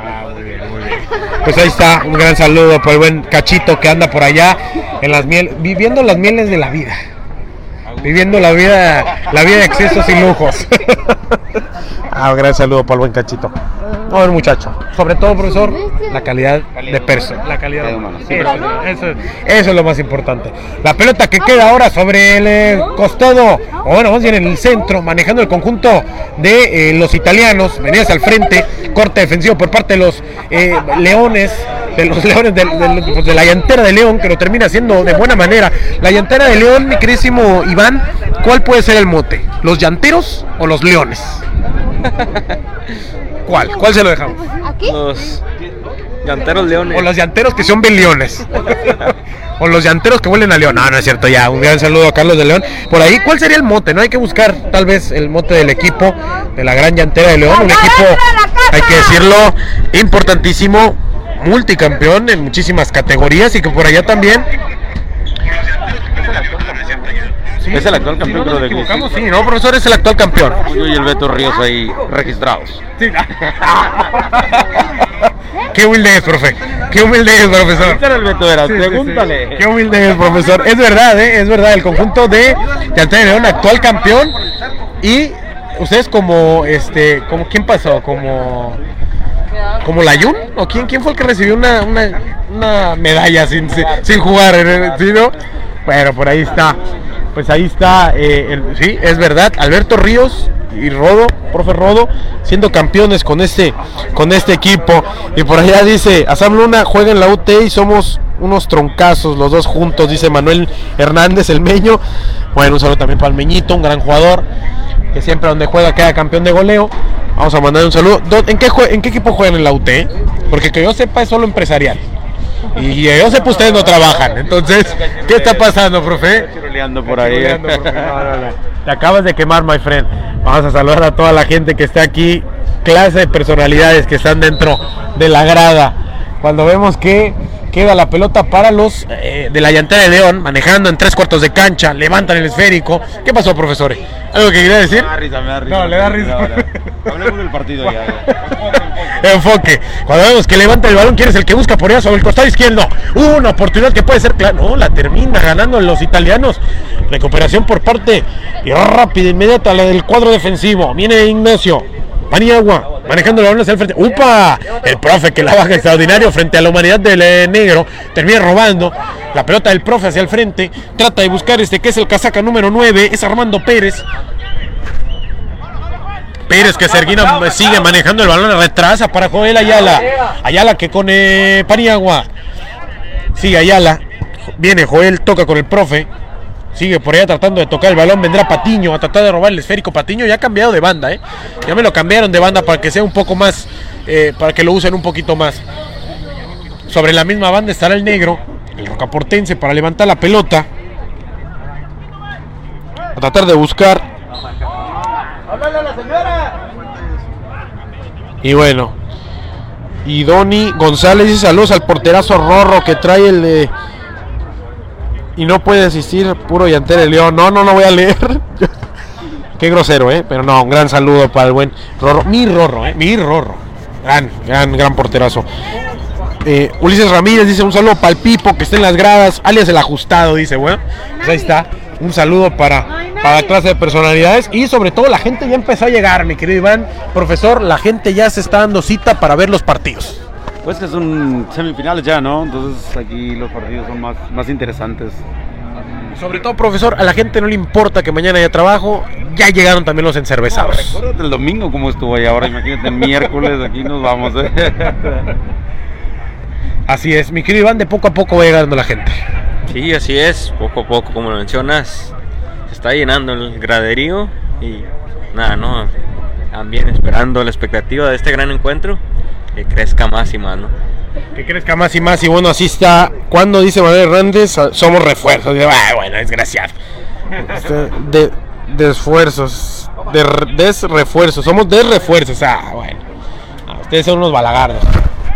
Pues ahí está, un gran saludo por el buen cachito que anda por allá en las miel, viviendo las mieles de la vida. Viviendo la vida, la vida de excesos y lujos. ah, un gran saludo para el buen cachito. No, el muchacho. Sobre todo, profesor, la calidad de persona. La calidad De humano, Eso, eso- es lo más importante. La pelota que queda ahora sobre el eh, costado, o bueno, más bien en el centro, manejando el conjunto de eh, los italianos, venidas al frente, corte defensivo por parte de los eh, leones, de los leones del- pues, de, la llantera de León, que lo termina haciendo de buena manera. La llantera de León, mi queridísimo Iván, ¿cuál puede ser el mote? ¿Los llanteros o los leones? ¿Cuál? ¿Cuál se lo dejamos? ¿Aquí? Los llanteros leones. O los llanteros que son bien leones. o los llanteros que vuelven a León. No, no es cierto, ya. Un gran saludo a Carlos de León. Por ahí, ¿cuál sería el mote? No hay que buscar tal vez el mote del equipo de la gran llantera de León. Un equipo, hay que decirlo, importantísimo, multicampeón en muchísimas categorías y que por allá también. Es el actual campeón, creo, de sí, no, profesor, es el actual campeón. Yo y el Beto Ríos ahí registrados. Qué humilde es, profe. Qué humilde es, profesor. el Beto era? Sí, sí, Pregúntale. sí. Qué humilde es, profesor. Es verdad, ¿eh? es verdad. El conjunto de de León, actual campeón. Y ustedes como, este, como ¿quién pasó? Como, como Layun o quién, quién fue el que recibió una, una una medalla sin, sin jugar, ¿sí, no? Bueno, por ahí está. Pues ahí está, eh, sí, es verdad, Alberto Ríos y Rodo, profe Rodo, siendo campeones con este, con este equipo. Y por allá dice, Asam Luna juega en la UT y somos unos troncazos los dos juntos, dice Manuel Hernández, el meño. Bueno, un saludo también para el Meñito, un gran jugador, que siempre donde juega queda campeón de goleo. Vamos a mandar un saludo. ¿Dó- ¿En qué, en qué equipo juegan en la UT? Porque que yo sepa es solo empresarial. Y yo sepa ustedes no trabajan. Entonces, ¿qué está pasando, profe? Por ahí. Te acabas de quemar, my friend. Vamos a saludar a toda la gente que está aquí. Clase de personalidades que están dentro de la grada. Cuando vemos que queda la pelota para los eh, de la llantera de León, manejando en tres cuartos de cancha, levantan el esférico. ¿Qué pasó, profesor? ¿Algo que quería decir? Me da risa, me da risa. No, le da risa. Hablemos del partido ya. Enfoque. Cuando vemos que levanta el balón, ¿quién es el que busca por allá sobre el costado izquierdo? Una oportunidad que puede ser clara. No, la termina ganando los italianos. Recuperación por parte y rápida, inmediata la del cuadro defensivo. Viene Ignacio. Paniagua, manejando el balón hacia el frente. ¡Upa! El profe que la baja extraordinario frente a la humanidad del eh, negro. Termina robando la pelota del profe hacia el frente. Trata de buscar este que es el casaca número 9. Es Armando Pérez. Pérez que Serguina sigue manejando el balón, retrasa para Joel Ayala. Ayala que con eh, Paniagua. Sigue Ayala. Viene Joel, toca con el profe. Sigue por allá tratando de tocar el balón. Vendrá Patiño a tratar de robar el esférico. Patiño ya ha cambiado de banda, ¿eh? Ya me lo cambiaron de banda para que sea un poco más. eh, para que lo usen un poquito más. Sobre la misma banda estará el negro, el rocaportense, para levantar la pelota. A tratar de buscar Y bueno. Y Doni González dice saludos al porterazo Rorro que trae el de. Y no puede asistir, puro llantero de León. No, no lo voy a leer. Qué grosero, ¿eh? Pero no, un gran saludo para el buen Rorro. Mi Rorro, ¿eh? Mi Rorro. Gran, gran, gran porterazo. Eh, Ulises Ramírez dice un saludo para el Pipo que está en las gradas, alias el ajustado, dice, bueno, pues ahí está, un saludo para, para la clase de personalidades y sobre todo la gente ya empezó a llegar, mi querido Iván, profesor, la gente ya se está dando cita para ver los partidos. Pues que son semifinales ya, ¿no? Entonces aquí los partidos son más, más interesantes. Sobre todo, profesor, a la gente no le importa que mañana haya trabajo, ya llegaron también los encervezados. Recuérdate el domingo cómo estuvo ahí ahora, imagínate el miércoles aquí nos vamos. ¿eh? Así es, mi querido Iván, de poco a poco va llegando la gente. Sí, así es, poco a poco, como lo mencionas, se está llenando el graderío y nada, no, también esperando la expectativa de este gran encuentro, que crezca más y más, ¿no? Que crezca más y más y bueno, así está. Cuando dice Manuel Hernández, "Ah, somos refuerzos. "Ah, bueno, desgraciado. Este, De, de esfuerzos, de re- desrefuerzos, somos desrefuerzos. Ah, bueno. Ah, ustedes son unos balagardos,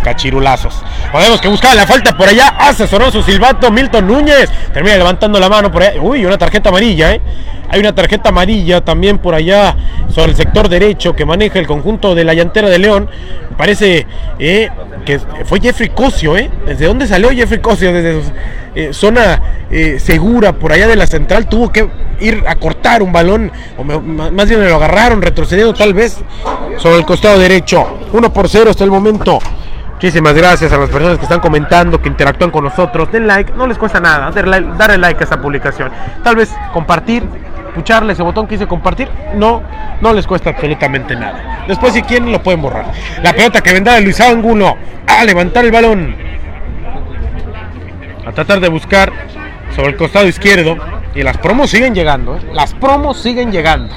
cachirulazos. Podemos que buscar la falta por allá. Asesoró su silbato Milton Núñez. Termina levantando la mano por allá. Uy, una tarjeta amarilla, ¿eh? Hay una tarjeta amarilla también por allá sobre el sector derecho que maneja el conjunto de la llantera de León. Me Parece eh, que fue Jeffrey Cosio, ¿eh? ¿Desde dónde salió Jeffrey Cosio? Desde eh, zona eh, segura por allá de la central. Tuvo que ir a cortar un balón, o me- más bien lo agarraron retrocediendo tal vez sobre el costado derecho. 1 por 0 hasta el momento. Muchísimas gracias a las personas que están comentando, que interactúan con nosotros. Den like, no les cuesta nada darle, like a esta publicación. Tal vez compartir, pucharle ese botón que dice compartir, no, no les cuesta absolutamente nada. Después si quieren lo pueden borrar. La pelota que vendrá de Luis Ángulo a levantar el balón. A tratar de buscar sobre el costado izquierdo. Y las promos siguen llegando, ¿eh? Las promos siguen llegando.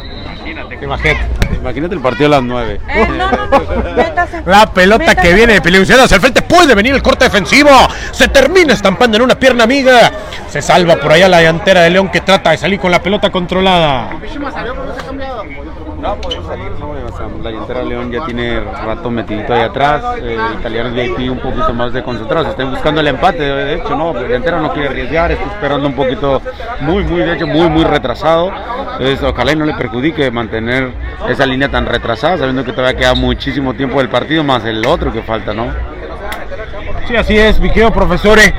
Imagínate. Imagínate el partido a las 9. Eh, no, no, métase. La pelota Métase. que viene de Peliuciano hacia el frente. Puede venir el corte defensivo. Se termina estampando en una pierna amiga. Se salva por allá la delantera de León que trata de salir con la pelota controlada. No, la llantera León ya tiene rato metidito ahí atrás, eh, italianos VIP un poquito más de concentrados, están buscando el empate, de hecho, no, la llantera no quiere arriesgar, está esperando un poquito, muy, muy, de hecho, muy, muy retrasado, entonces ojalá y no le perjudique mantener esa línea tan retrasada, sabiendo que todavía queda muchísimo tiempo del partido, más el otro que falta, ¿no? Sí, así es, mi querido profesores.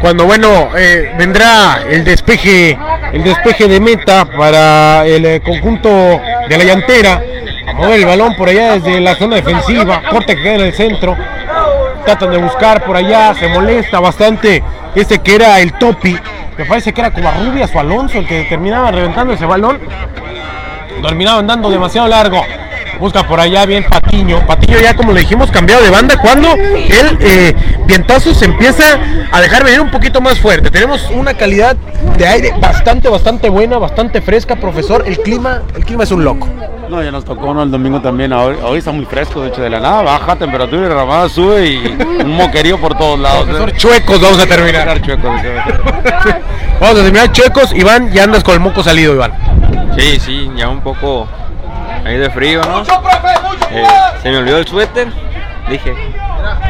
Cuando bueno eh, vendrá el despeje, el despeje de meta para el eh, conjunto de la llantera, a mover el balón por allá desde la zona defensiva, corte que queda en el centro. tratan de buscar por allá, se molesta bastante este que era el Topi, me parece que era Covarrubias o Alonso el que terminaba reventando ese balón, terminaban dando demasiado largo. Busca por allá bien Patiño. Patiño ya como le dijimos cambiado de banda cuando el eh, se empieza a dejar venir un poquito más fuerte. Tenemos una calidad de aire bastante, bastante buena, bastante fresca, profesor. El clima, el clima es un loco. No, ya nos tocó ¿no? el domingo también. Hoy, hoy está muy fresco, de hecho, de la nada baja temperatura y la ramada sube y un moquerío por todos lados. Profesor, ¿eh? chuecos vamos a terminar. Chuecos, Vamos a terminar chuecos. Iván, ya andas con el moco salido, Iván. Sí, sí, ya un poco ahí de frío, ¿no? Eh, se me olvidó el suéter. Dije,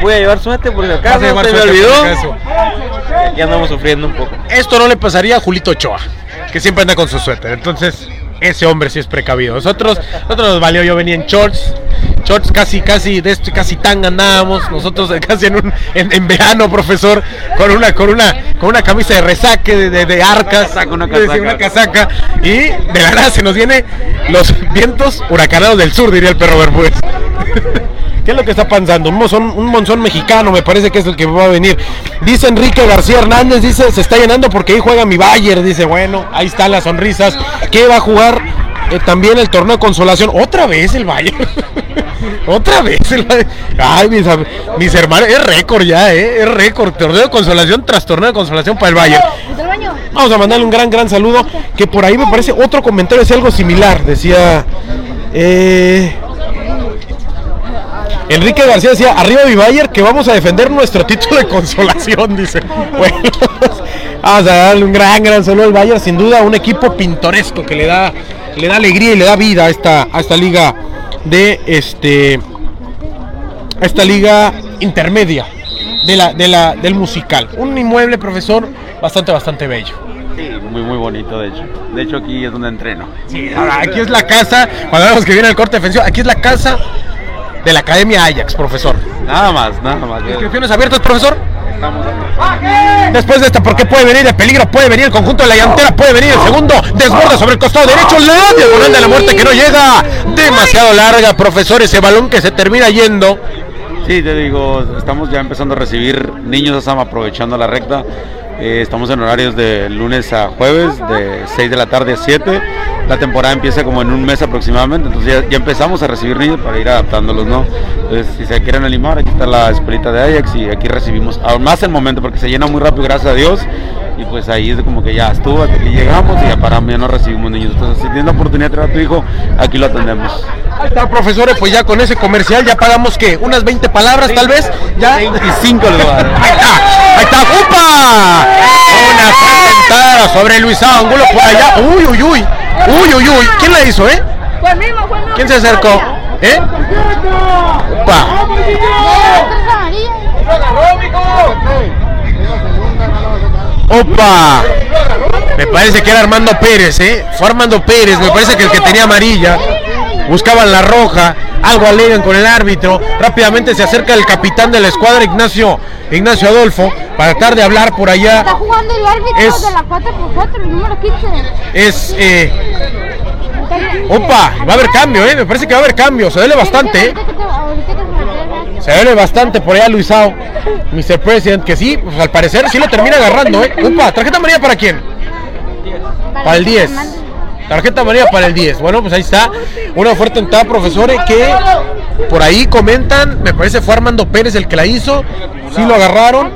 voy a llevar suéter por si a acaso, se me olvidó. por si acaso. Y andamos sufriendo un poco. Esto no le pasaría a Julito Ochoa, que siempre anda con su suéter. Entonces, ese hombre sí es precavido. Nosotros, nosotros nos valió, yo venía en shorts. Shorts casi, casi, de esto, casi tan andábamos. Nosotros casi en, un, en, en verano, profesor, con una, con una, con una camisa de resaque, de, de, de arcas, Casaca, una casaca. una casaca. Y de la nada se nos viene los vientos huracanados del sur, diría el perro Bermúdez. ¿Qué es lo que está pasando? Un monzón, un monzón mexicano me parece que es el que va a venir. Dice Enrique García Hernández, dice, se está llenando porque ahí juega mi Bayern. Dice, bueno, ahí están las sonrisas. Que va a jugar eh, también el torneo de consolación. Otra vez el Bayern. Otra vez el Bayern. Ay, mis, mis hermanos, es récord ya, ¿eh? Es récord. Torneo de consolación tras torneo de consolación para el Bayern. Vamos a mandarle un gran, gran saludo. Que por ahí me parece otro comentario, decía algo similar. Decía. eh, Enrique García decía, arriba mi Bayern, que vamos a defender nuestro título de consolación, dice. Bueno, vamos a darle un gran, gran saludo al Bayern, sin duda un equipo pintoresco que le da, le da alegría y le da vida a esta, a esta liga de este a esta liga intermedia de la, de la, del musical. Un inmueble, profesor, bastante, bastante bello. Sí, muy, muy bonito, de hecho. De hecho, aquí es donde entreno. Ahora, aquí es la casa, cuando vemos que viene el corte defensivo, aquí es la casa de la Academia Ajax, profesor. Nada más, nada más. ¿Inscripciones abiertas, profesor? Estamos Después de esta, ¿por qué puede venir el peligro? Puede venir el conjunto de la llantera, puede venir el segundo, desborda sobre el costado derecho, la diagonal de la muerte que no llega, demasiado larga, profesor, ese balón que se termina yendo. Sí, te digo, estamos ya empezando a recibir niños, estamos aprovechando la recta. Eh, estamos en horarios de lunes a jueves, de 6 de la tarde a 7. La temporada empieza como en un mes aproximadamente, entonces ya, empezamos a recibir niños para ir adaptándolos, ¿no? Entonces, si se quieren animar, aquí está la escuelita de Ajax y aquí recibimos, aún más el momento, porque se llena muy rápido, gracias a Dios. Y pues ahí es como que ya estuvo, hasta aquí llegamos y ya paramos, ya no recibimos niños. Entonces, si tienes la oportunidad de traer a tu hijo, aquí lo atendemos. Ahí está, profesores, pues ya con ese comercial ya pagamos que unas 20 palabras tal vez, ya 25 le voy a dar. Ahí está, ahí está, ¡upa! Una sentada sobre Luis Angulo por allá. Uy, uy, uy. Uy, uy, uy. ¿Quién la hizo, eh? Fue el mismo, fue el mismo. ¿Quién se acercó? ¿Eh? Upa. Opa. Me parece que era Armando Pérez, ¿eh? Fue Armando Pérez, me parece que el que tenía amarilla. Buscaban la roja, algo alegan con el árbitro. Rápidamente se acerca el capitán de la escuadra, Ignacio, Ignacio Adolfo, para tratar de hablar por allá. Está jugando el árbitro Es- de la 4x4, el número 15. Es, eh, opa, va a haber cambio, ¿eh? Me parece que va a haber cambio, se duele bastante, ¿eh? Se duele bastante por allá Luisao, Mr. President, que sí, pues al parecer sí lo termina agarrando, ¿eh? Upa, ¿tarjeta amarilla para quién? Para el 10. Tarjeta amarilla para el 10. Bueno, pues ahí está. Una fuerte entrada, profesores, que por ahí comentan, me parece fue Armando Pérez el que la hizo. Sí lo agarraron.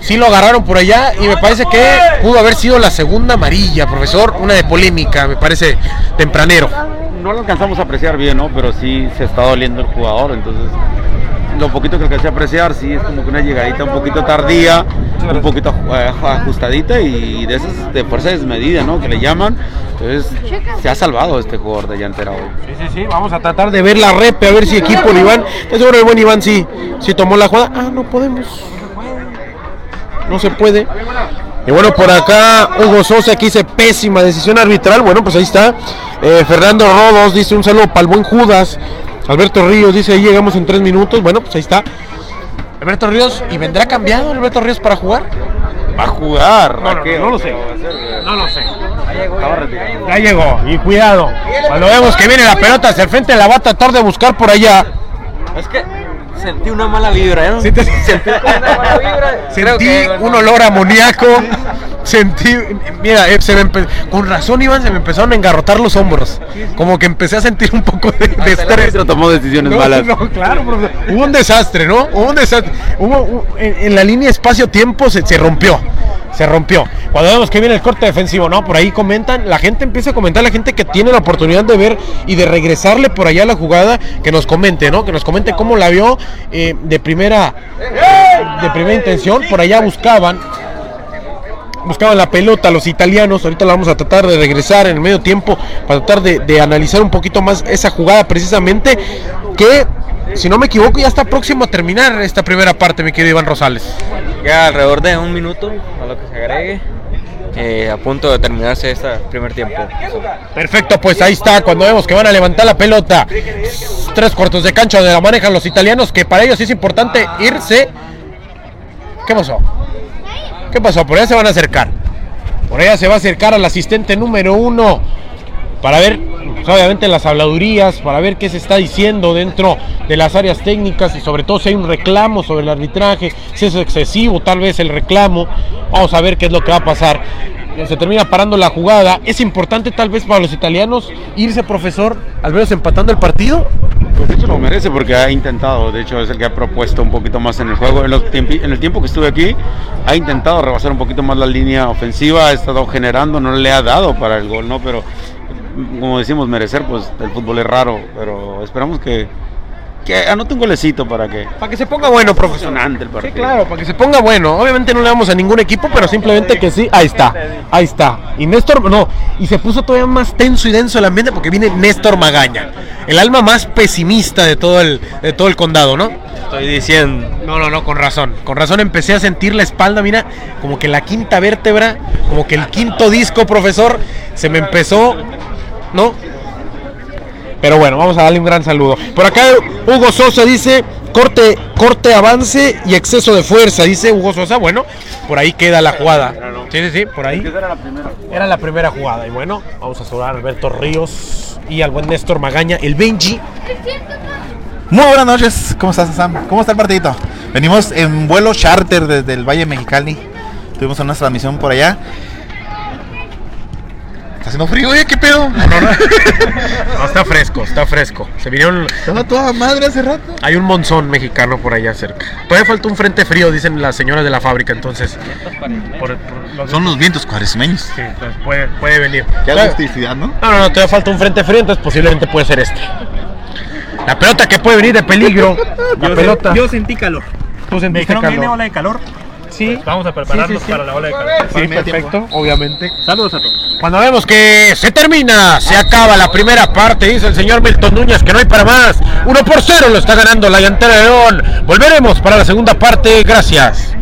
Sí lo agarraron por allá y me parece que pudo haber sido la segunda amarilla, profesor. Una de polémica, me parece tempranero. No lo alcanzamos a apreciar bien, ¿no? Pero sí se está doliendo el jugador, entonces lo poquito que alcancé a apreciar, sí es como que una llegadita un poquito tardía, un poquito eh, ajustadita y de esas de fuerza desmedida, ¿no? Que le llaman. Entonces se ha salvado este jugador de llantera hoy. Sí, sí, sí, vamos a tratar de ver la repe, a ver si equipo el Iván. Estoy seguro el buen Iván sí, sí tomó la jugada. Ah, no podemos. No se puede. Y bueno, por acá Hugo Sosa que dice pésima decisión arbitral. Bueno, pues ahí está. Eh, Fernando Rodos dice un saludo para el buen Judas. Alberto Ríos dice ahí llegamos en tres minutos. Bueno, pues ahí está. Alberto Ríos, ¿y vendrá cambiado Alberto Ríos para jugar? Va a jugar. No, ¿a no, qué? no lo ¿O qué sé. No lo sé. Ya llegó, y cuidado. Cuando vemos que viene la pelota hacia el frente, la va a tratar de buscar por allá. Es que sentí una mala vibra, ¿eh? Te- Sentí una mala vibra. Sentí un olor amoníaco. Sentí, mira, eh, se me con razón, Iván, se me empezaron a engarrotar los hombros. Como que empecé a sentir un poco de, estrés. tomó decisiones No, malas. no, claro, profesor. Hubo un desastre, ¿no? Hubo un desastre. Hubo, hubo- en, en la línea espacio-tiempo se, se rompió. Se rompió. Cuando vemos que viene el corte defensivo, ¿no? Por ahí comentan, la gente empieza a comentar, la gente que tiene la oportunidad de ver y de regresarle por allá a la jugada, que nos comente, ¿no? Que nos comente cómo la vio eh, de primera de primera intención. Por allá buscaban buscaban la pelota los italianos. Ahorita la vamos a tratar de regresar en el medio tiempo para tratar de, de analizar un poquito más esa jugada precisamente que, si no me equivoco, ya está próximo a terminar esta primera parte, mi querido Iván Rosales. Ya alrededor de un minuto a lo que se agregue. eh, a punto de terminarse este primer tiempo. Perfecto, pues ahí está, cuando vemos que van a levantar la pelota. Tres cuartos de cancha donde la manejan los italianos, que para ellos es importante irse. ¿Qué pasó? ¿Qué pasó? Por allá se van a acercar. Por allá se va a acercar al asistente número uno para ver, pues, obviamente, las habladurías, para ver qué se está diciendo dentro de las áreas técnicas y sobre todo si hay un reclamo sobre el arbitraje, si es excesivo tal vez el reclamo. Vamos a ver qué es lo que va a pasar. Se termina parando la jugada. Es importante tal vez para los italianos irse, profesor, al menos empatando el partido. Pues de hecho lo merece porque ha intentado, de hecho es el que ha propuesto un poquito más en el juego. En el tiempo que estuve aquí, ha intentado rebasar un poquito más la línea ofensiva, ha estado generando, no le ha dado para el gol, ¿no? Pero como decimos, merecer, pues el fútbol es raro, pero esperamos que, que anote un golecito para que... Para que se ponga bueno, profesor. El Sí, claro, para que se ponga bueno. Obviamente no le damos a ningún equipo, pero simplemente que sí. Ahí está, ahí está. Y Néstor, no, y se puso todavía más tenso y denso el ambiente porque viene Néstor Magaña, el alma más pesimista de todo el, de todo el condado, ¿no? Estoy diciendo. No, no, no, con razón. Con razón empecé a sentir la espalda, mira, como que la quinta vértebra, como que el quinto disco, profesor, se me empezó, ¿no? Pero bueno, vamos a darle un gran saludo. Por acá Hugo Sosa dice, corte, corte, avance y exceso de fuerza, dice Hugo Sosa. Bueno, por ahí queda la jugada. Sí, sí, sí, por ahí. Era la primera jugada. Y bueno, vamos a saludar a Alberto Ríos y al buen Néstor Magaña, el Benji. Muy buenas noches, ¿cómo estás Sam? ¿Cómo está el partidito? Venimos en vuelo charter desde el Valle Mexicali. Tuvimos una transmisión por allá. Haciendo frío, ¿eh? ¿Qué pedo? No, está fresco, está fresco. Se vinieron Estaba toda madre hace rato. Hay un monzón mexicano por allá cerca. Todavía falta un frente frío, dicen las señoras de la fábrica, entonces. por- por los- Son los vientos cuaresmeños. Sí, entonces puede, puede venir. Qué Todavía- agusticidad, ¿no? No, no, no, todavía falta un frente frío, entonces posiblemente puede ser este. La pelota que puede venir de peligro. La pelota. Yo sentí calor. Tú Me dijeron que viene calor. ola de calor. Sí, Vamos a prepararnos Sí, sí, sí. para la ola de calor. sí, perfecto, obviamente. Saludos a todos. Cuando vemos que se termina, se acaba la primera parte, dice el señor Milton Núñez que no hay para más. 1 por 0 lo está ganando la llantera de León. Volveremos para la segunda parte. Gracias.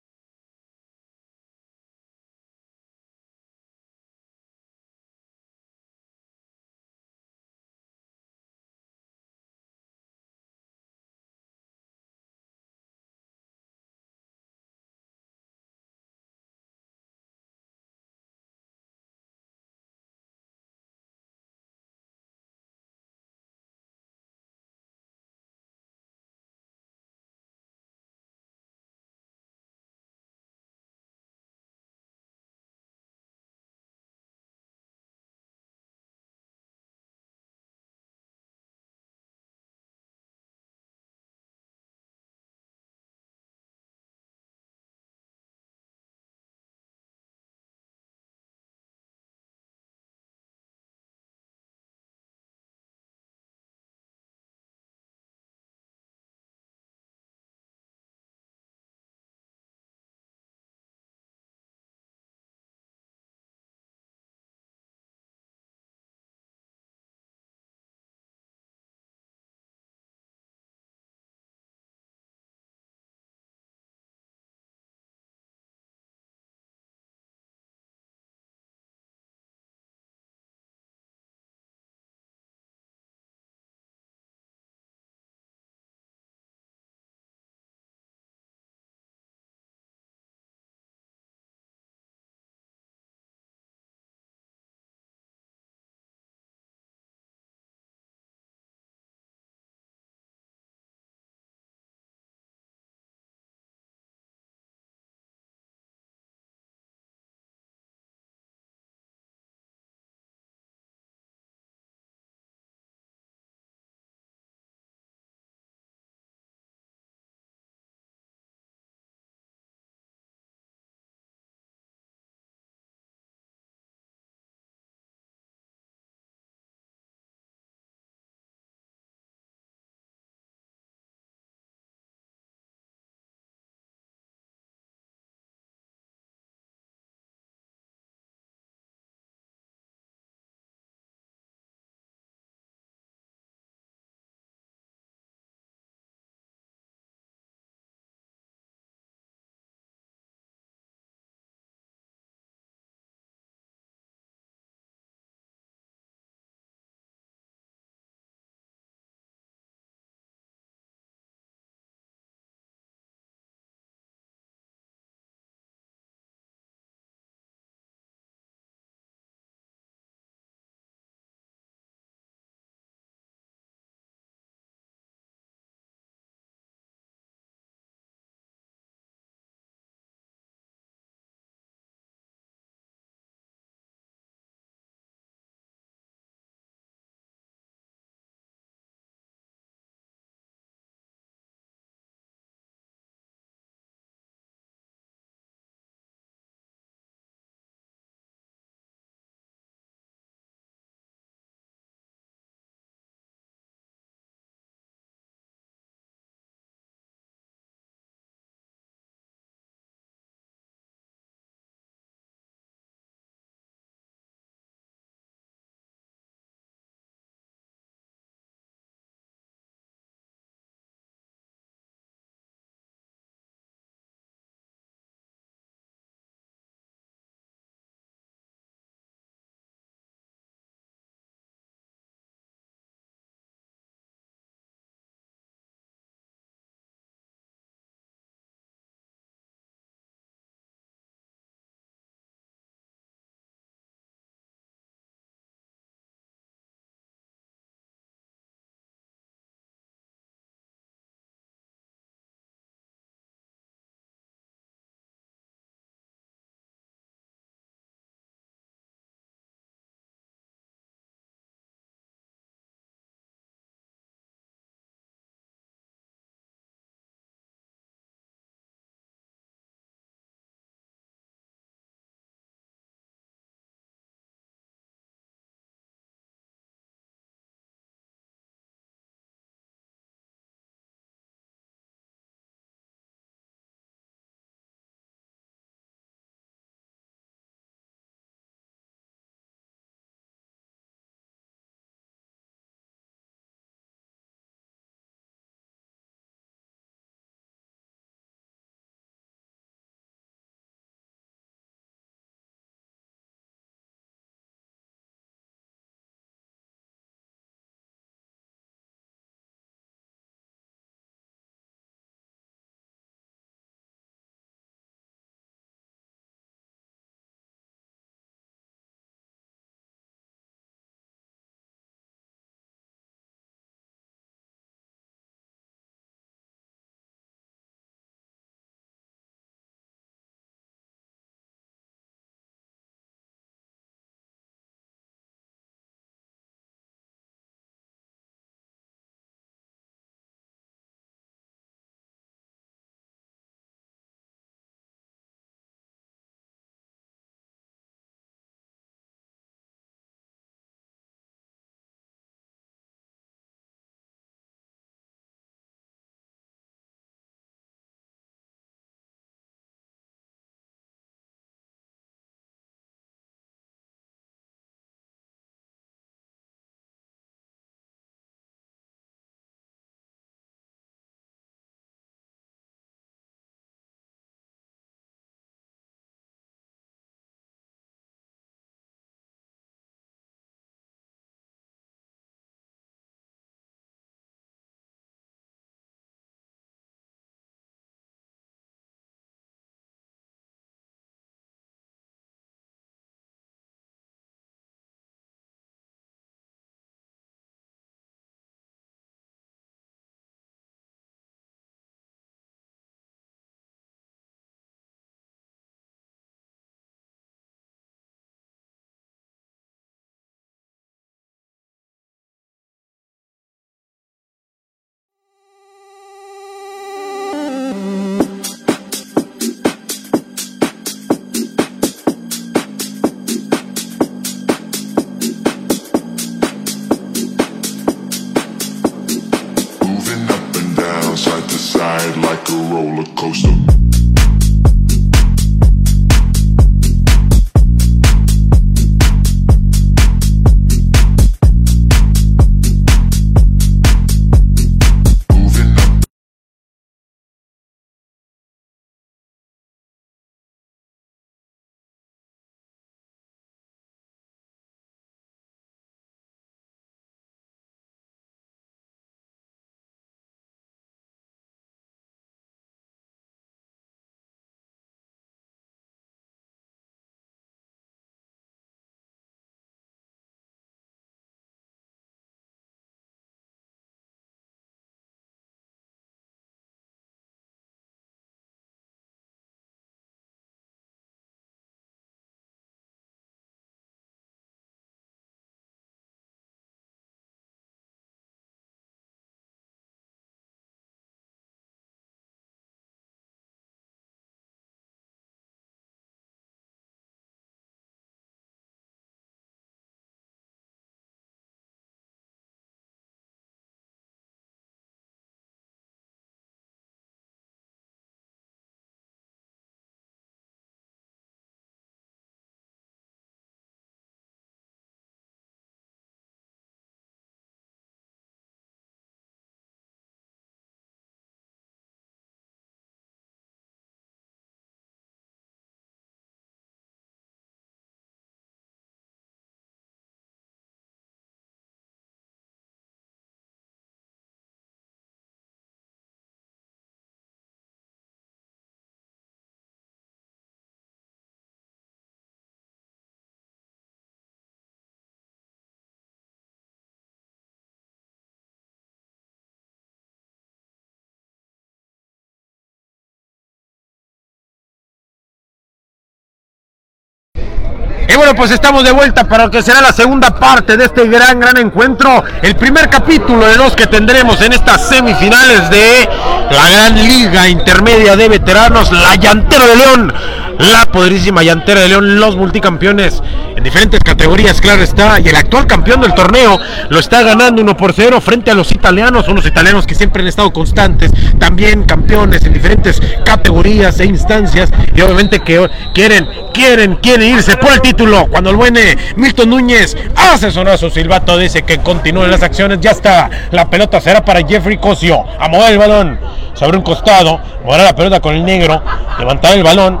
Y bueno, pues estamos de vuelta para lo que será la segunda parte de este gran, gran encuentro. El primer capítulo de los que tendremos en estas semifinales de la gran liga intermedia de veteranos, la Llantera de León. La poderísima Llantera de León, los multicampeones en diferentes categorías, claro está. Y el actual campeón del torneo lo está ganando 1 por 0 frente a los italianos, unos italianos que siempre han estado constantes, también campeones en diferentes categorías e instancias. Y obviamente que quieren, quieren, quieren irse por el título. Cuando el buen eh, Milton Núñez hace sonar su silbato, dice que continúen las acciones. Ya está, la pelota será para Jeffrey Cosio. A mover el balón sobre un costado, moverá la pelota con el negro, levantar el balón.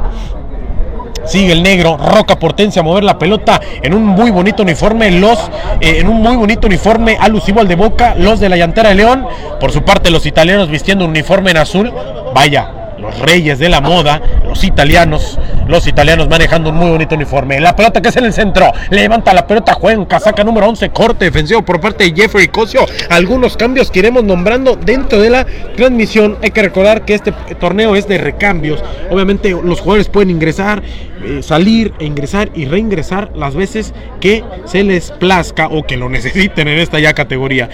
Sigue el negro, Roca Portencia a mover la pelota en un muy bonito uniforme, los eh, en un muy bonito uniforme alusivo al de Boca, los de la llantera de León, por su parte los italianos vistiendo un uniforme en azul, vaya, los reyes de la moda, los italianos, los italianos manejando un muy bonito uniforme. La pelota que es en el centro, levanta la pelota, juega en casaca número 11, corte defensivo por parte de Jeffrey Cosio. Algunos cambios que iremos nombrando dentro de la transmisión. Hay que recordar que este torneo es de recambios. Obviamente los jugadores pueden ingresar, eh, salir e ingresar y reingresar las veces que se les plazca o que lo necesiten en esta ya categoría.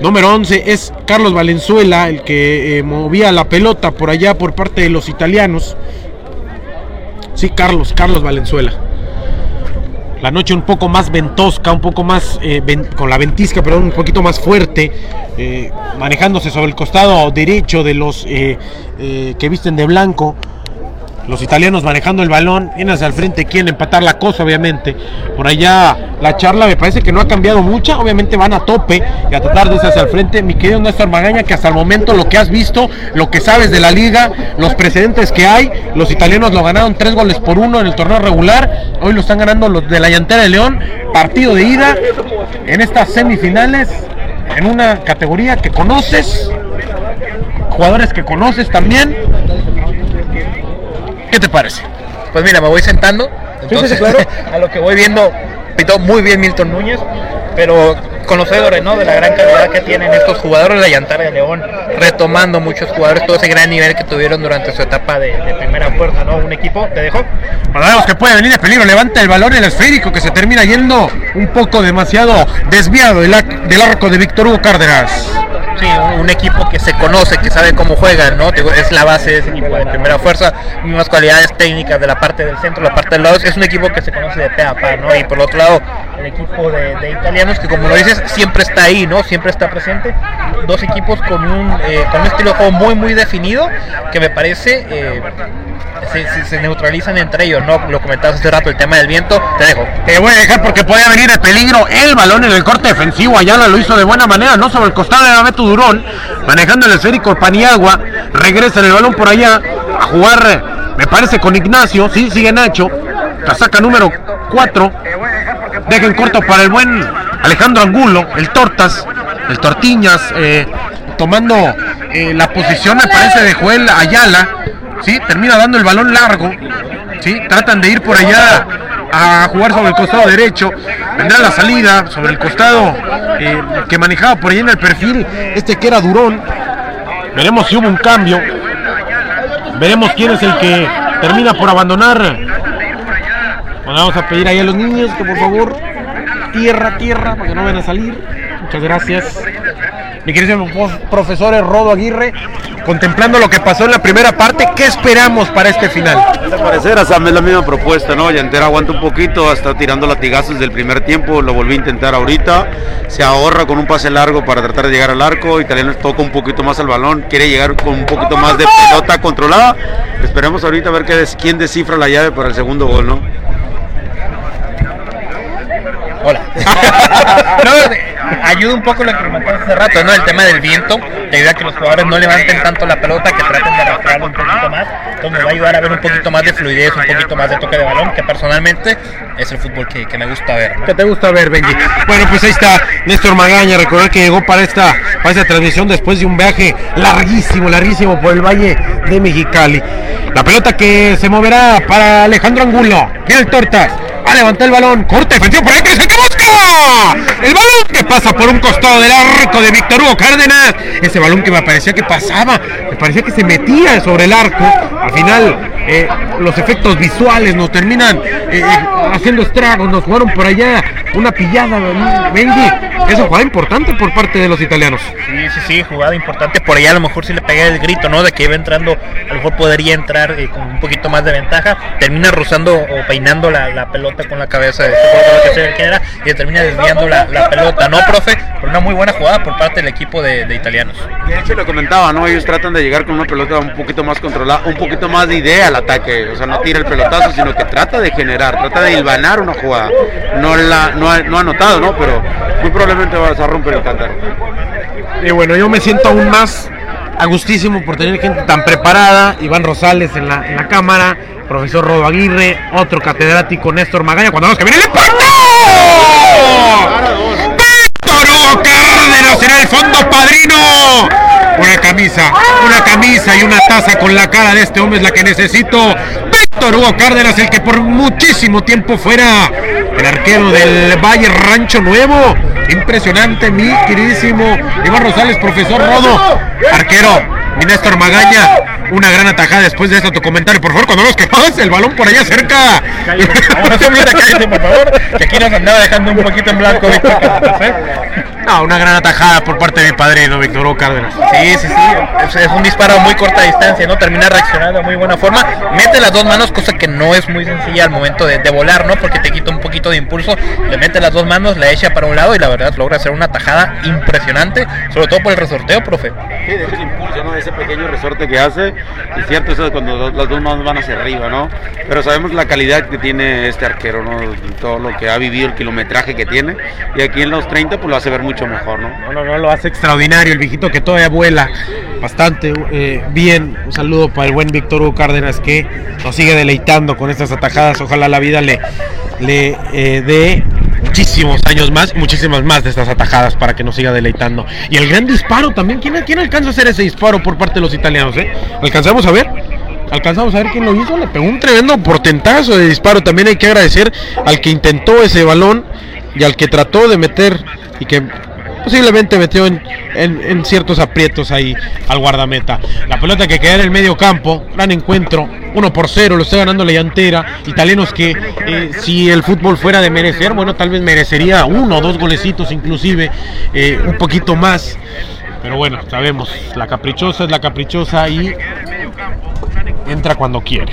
Número 11 es Carlos Valenzuela, el que eh, movía la pelota por allá por parte de los italianos. Sí, Carlos, Carlos Valenzuela. La noche un poco más ventosca, un poco más eh, con la ventisca, perdón, un poquito más fuerte, eh, manejándose sobre el costado derecho de los que visten de blanco. Los italianos manejando el balón, vienen hacia el frente, quieren empatar la cosa, obviamente. Por allá la charla me parece que no ha cambiado mucha, obviamente van a tope y a tratar de irse hacia el frente. Mi querido Néstor Magaña, que hasta el momento lo que has visto, lo que sabes de la liga, los precedentes que hay, los italianos lo ganaron tres goles por uno en el torneo regular, hoy lo están ganando los de la llantera de León, partido de ida en estas semifinales, en una categoría que conoces, jugadores que conoces también. ¿Qué te parece? Pues mira, me voy sentando. Entonces, sí, claro. a lo que voy viendo, pitó muy bien Milton Núñez, pero conocedores, ¿no? De la gran calidad que tienen estos jugadores de la Llantara de León, retomando muchos jugadores, todo ese gran nivel que tuvieron durante su etapa de, de primera fuerza, ¿no? Un equipo, ¿te dejo? Para que puede venir de peligro, levanta el balón el esférico que se termina yendo un poco demasiado desviado del, del arco de Víctor Hugo Cárdenas. Sí, un, un equipo que se conoce, que sabe cómo juegan, ¿no? Es la base de ese equipo de primera fuerza, mismas cualidades técnicas de la parte del centro, la parte del lado. Es un equipo que se conoce de pe a pa, ¿no? Y por otro lado, el equipo de, de italianos que como lo dices siempre está ahí, ¿no? Siempre está presente. Dos equipos con un, eh, con un estilo de juego muy muy definido que me parece eh, se, neutralizan entre ellos, ¿no? Lo comentabas hace rato, el tema del viento, te dejo. Te voy a dejar porque podía venir el peligro. El balón en el corte defensivo. Ayala lo hizo de buena manera, no sobre el costado de Beto Durón. Manejando el esférico Paniagua. Regresa el balón por allá a jugar, me parece, con Ignacio. Sí, sigue Nacho. Casaca número 4. Dejen corto para el buen Alejandro Angulo, el Tortas, el Tortiñas, eh, tomando eh, la posición, me parece, de Joel Ayala. Sí, termina dando el balón largo. Sí, tratan de ir por allá a jugar sobre el costado derecho. Vendrá la salida sobre el costado eh, que manejaba por allá en el perfil. Este que era Durón. Veremos si hubo un cambio. Veremos quién es el que termina por abandonar. Vamos a pedir ahí a los niños que por favor tierra, tierra, para que no vayan a salir. Muchas gracias. Mi querido profesor Rodo Aguirre, contemplando lo que pasó en la primera parte, ¿qué esperamos para este final? Al parecer, Sam es la misma propuesta, ¿no? Llantera aguanta un poquito, está tirando latigazos del primer tiempo, lo volví a intentar ahorita. Se ahorra con un pase largo para tratar de llegar al arco. Italiano toca un poquito más al balón, quiere llegar con un poquito más de pelota controlada. Esperemos ahorita a ver quién descifra la llave para el segundo gol, ¿no? Hola. no, de- ayuda un poco lo que comentabas hace rato, ¿no? El tema del viento, te ayuda a que los jugadores no levanten tanto la pelota, que traten de arrastrarla un poquito más. Entonces nos va a ayudar a ver un poquito más de fluidez, un poquito más de toque de balón, que personalmente es el fútbol que, que me gusta ver. ¿no? ¿Qué te gusta ver, Benji? Bueno, pues ahí está Néstor Magaña. Recordar que llegó para esta, para esta transmisión después de un viaje larguísimo, larguísimo por el Valle de Mexicali. La pelota que se moverá para Alejandro Angulo. El Tortas. Va a levantar el balón. Corte defensivo por ahí. que que busca. El balón que pasa por un costado del arco de Víctor Hugo Cárdenas. Ese balón que me parecía que pasaba. Me parecía que se metía sobre el arco. Al final, eh, los efectos visuales nos terminan eh, eh, haciendo estragos. Nos jugaron por allá una pillada, Benji. Es una jugada importante por parte de los italianos. Sí, sí, sí, jugada importante. Por allá a lo mejor si le pegué el grito, ¿no? De que iba entrando, a lo mejor podría entrar con un poquito más de ventaja. Termina rozando o peinando la pelota con la cabeza de este quién era y le termina desviando la, la pelota, ¿no, profe? Pero una muy buena jugada por parte del equipo de, de italianos. De hecho, lo comentaba, ¿no? Ellos tratan de llegar con una pelota un poquito más controlada, un poquito más de idea al ataque. O sea, no tira el pelotazo, sino que trata de generar, trata de hilvanar una jugada. No la no ha, no ha anotado, ¿no? Pero muy probablemente vas a romper el cántaro. Y bueno, yo me siento aún más a gustísimo por tener gente tan preparada. Iván Rosales en la, cámara, profesor Rodo Aguirre, otro catedrático Néstor Magaña. Cuando vamos que viene el impacto. Hugo Cárdenas en el fondo, padrino. Una camisa, una camisa y una taza con la cara de este hombre es la que necesito. Hugo Cárdenas, el que por muchísimo tiempo fuera el arquero del Valle Rancho Nuevo. Impresionante, mi queridísimo Iván Rosales, profesor Rodo, arquero. Mi Néstor Magaña, una gran atajada después de esto tu comentario. Por favor, cuando los que pase el balón por allá cerca. Ahora sí, mira, cállate, por favor, que aquí nos andaba dejando un poquito en blanco, Víctor. ¿eh? No, una gran atajada por parte de mi padrino, Víctor Hugo Cárdenas. Sí, sí, sí. Es, es un disparo a muy corta distancia, ¿no? Termina reaccionando de muy buena forma. Mete las dos manos, cosa que no es muy sencilla al momento de, de volar, ¿no? Porque te quita un poquito de impulso. Le mete las dos manos, la echa para un lado y la verdad logra hacer una tajada impresionante, sobre todo por el resorteo, profe. Sí, de hecho el impulso, ¿no? Ese pequeño resorte que hace. Es cierto, eso es cuando las dos manos van hacia arriba, ¿no? Pero sabemos la calidad que tiene este arquero, ¿no? Todo lo que ha vivido, el kilometraje que tiene. Y aquí en los 30, pues lo hace ver mucho mejor, ¿no? No, no, no, lo hace extraordinario el viejito que todavía vuela bastante eh, bien. Un saludo para el buen Víctor Hugo Cárdenas que nos sigue deleitando con estas atajadas. Ojalá la vida le, le eh, dé muchísimos años más, muchísimas más de estas atajadas para que nos siga deleitando. Y el gran disparo también. ¿Quién, quién alcanza a hacer ese disparo por parte de los italianos? Eh? ¿Alcanzamos a ver? Alcanzamos a ver quién lo hizo, le pegó un tremendo portentazo de disparo. También hay que agradecer al que intentó ese balón y al que trató de meter y que posiblemente metió en, en- ciertos aprietos ahí al guardameta. La pelota que queda en el medio campo, gran encuentro, 1 por 0, lo está ganando la llantera. Italianos que eh, si el fútbol fuera de merecer, bueno, tal vez merecería uno o dos golecitos inclusive, eh, un poquito más. Pero bueno, sabemos, la caprichosa es la caprichosa y entra cuando quiere.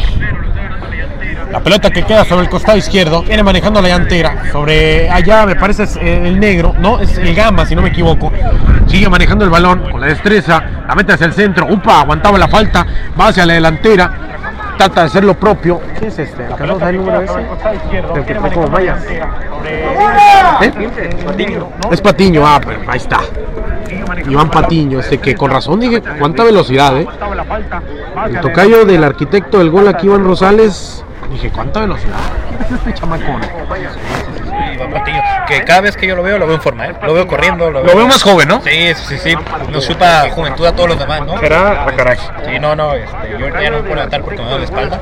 La pelota que queda sobre el costado izquierdo, viene manejando la llantera. Sobre allá me parece es el negro, no, es el gama si no me equivoco. Sigue manejando el balón con la destreza, la mete hacia el centro. Upa, aguantaba la falta, va hacia la delantera. Trata de hacer lo propio. ¿Qué es este? ¿Alcanzamos a ver el número ese? El que está como mallas. ¿Eh? Es Patiño, ah, pero ahí está. Iván Patiño, este que con razón dije, cuánta velocidad, ¿eh? El tocayo del arquitecto del gol aquí, Iván Rosales, dije, cuánta velocidad. Este chamacón. Que cada vez que yo lo veo, lo veo en forma, ¿eh? Lo veo corriendo. Lo, Lo veo más joven, ¿no? Sí, sí, sí. Nos chupa juventud a todos los demás, ¿no? Será a caray. Sí, no, no, este, yo ya no puedo levantar porque me duele la espalda.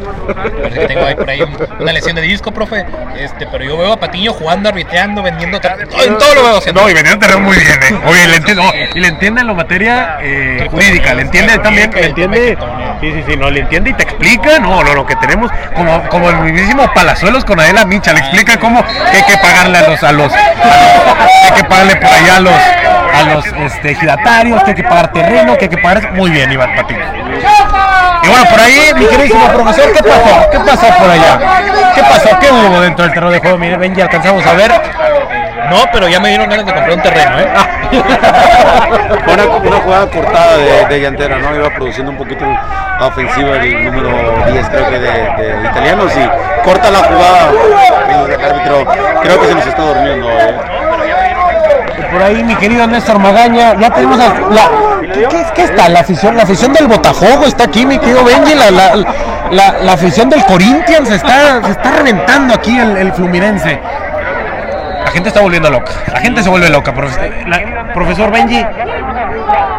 Parece que tengo ahí por ahí un- una lesión de disco, profe. Este, pero yo veo a Patiño jugando, arbitreando, vendiendo. todo- En todo lo veo. No, y vendiendo terreno muy bien, ¿eh? Oye, le entiende, no, y le entiende en la materia eh, jurídica, le entiende también, le entiende, sí, sí, sí, no, le entiende y te explica, no, lo, lo que tenemos, como, como el mismísimo Palazuelos con Adela Micha, le explica cómo que hay que pagarle a los, a los, hay que pagarle por allá a los, a los este, que hay que pagar terreno, que hay que pagar, muy bien, Iván Patiño. Y bueno, por ahí, mi queridísimo profesor, ¿qué pasó? ¿Qué pasó por allá? ¿Qué pasó? ¿Qué hubo dentro del terreno de juego? Mire, ven, ya alcanzamos a ver. No, pero ya me dieron ganas de comprar un terreno, ¿eh? Fue una, una jugada cortada de, de llantera, ¿no? Iba produciendo un poquito ofensiva el número 10, creo que de, de italianos y corta la jugada el árbitro. Creo que se nos está durmiendo. ¿eh? Por ahí, mi querido Néstor Magaña, ya tenemos la. ¿Qué, qué, qué está? La afición, la afición del Botafogo está aquí, mi querido Benji. La, la, la, la afición del Corinthians está, se está reventando aquí el, el Fluminense. La gente está volviendo loca. La gente se vuelve loca, profesor Benji.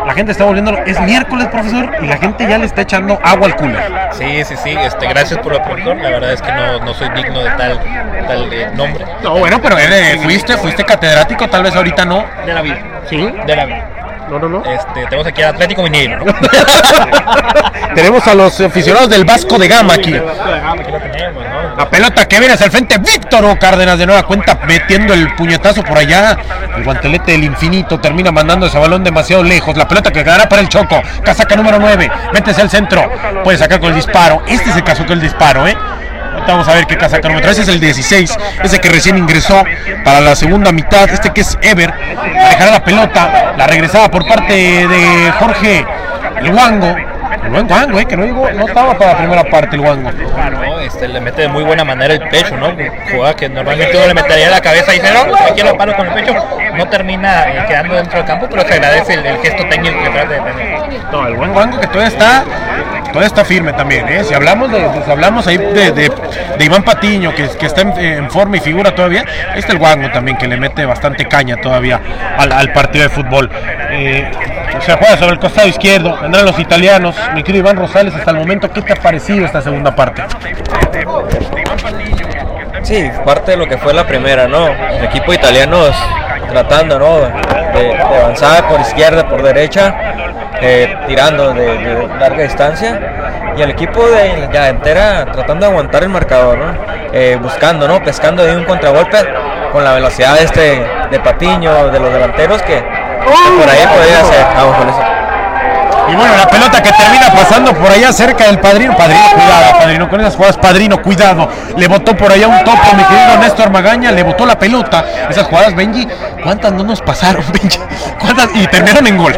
La gente está volviendo loca. Es miércoles, profesor, y la gente ya le está echando agua al cooler. Sí, sí, sí. Este, gracias por la profesor. La verdad es que no, no soy digno de tal, tal eh, nombre. No, bueno, pero eres- fuiste, fuiste catedrático, tal vez ahorita no. De la vida. Sí. De la vida. No, no, no. Este, tenemos aquí al Atlético Mineiro, ¿no? Tenemos a los aficionados del Vasco de Gama aquí. La pelota que viene hacia el frente, Víctor O. Cárdenas de nueva cuenta metiendo el puñetazo por allá. El guantelete del infinito termina mandando ese balón demasiado lejos. La pelota que quedará para el Choco. Casaca número 9. Métese al centro. Puede sacar con el disparo. Este es el caso con el disparo, ¿eh? Ahorita Vamos a ver qué casaca número 3 es el 16. Ese que recién ingresó para la segunda mitad. Este que es Ever. Dejará la pelota. La regresaba por parte de Jorge. El Wango. El buen Wango, ¿eh? Que no, llegó- no estaba para la primera parte el Wango. ¿no? Este, le mete de muy buena manera el pecho, ¿no? Jugada que normalmente uno le metería la cabeza y dice, no, aquí lo paro con el pecho. No termina eh, quedando dentro del campo, pero se agradece el, el gesto técnico que trata de tener. No, el buen Wango que todavía está, todavía está firme también, ¿eh? Si hablamos de, hablamos ahí de, de- Iván Patiño, que, está en, forma y figura todavía, ahí está el Wango también, que le mete bastante caña todavía al, partido de fútbol. Eh, se juega sobre el costado izquierdo, vendrán los italianos. Mi querido Iván Rosales, hasta el momento, ¿qué te ha parecido esta segunda parte? Sí, parte de lo que fue la primera, ¿no? El equipo italiano tratando, ¿no? De avanzar por izquierda, por derecha, eh, tirando de, larga distancia. Y el equipo de la entera tratando de aguantar el marcador. Eh, buscando, ¿no? Pescando de un contragolpe con la velocidad de este de Patiño, de los delanteros que, por ahí podría ser. Vamos con eso. Y bueno, la pelota que termina pasando por allá cerca del padrino. Padrino, cuidado, padrino, con esas jugadas, padrino, cuidado. Le botó por allá un topo, mi querido Néstor Magaña, le botó la pelota. Esas jugadas, Benji, ¿cuántas no nos pasaron, Benji? ¿Cuántas? Y terminaron en gol.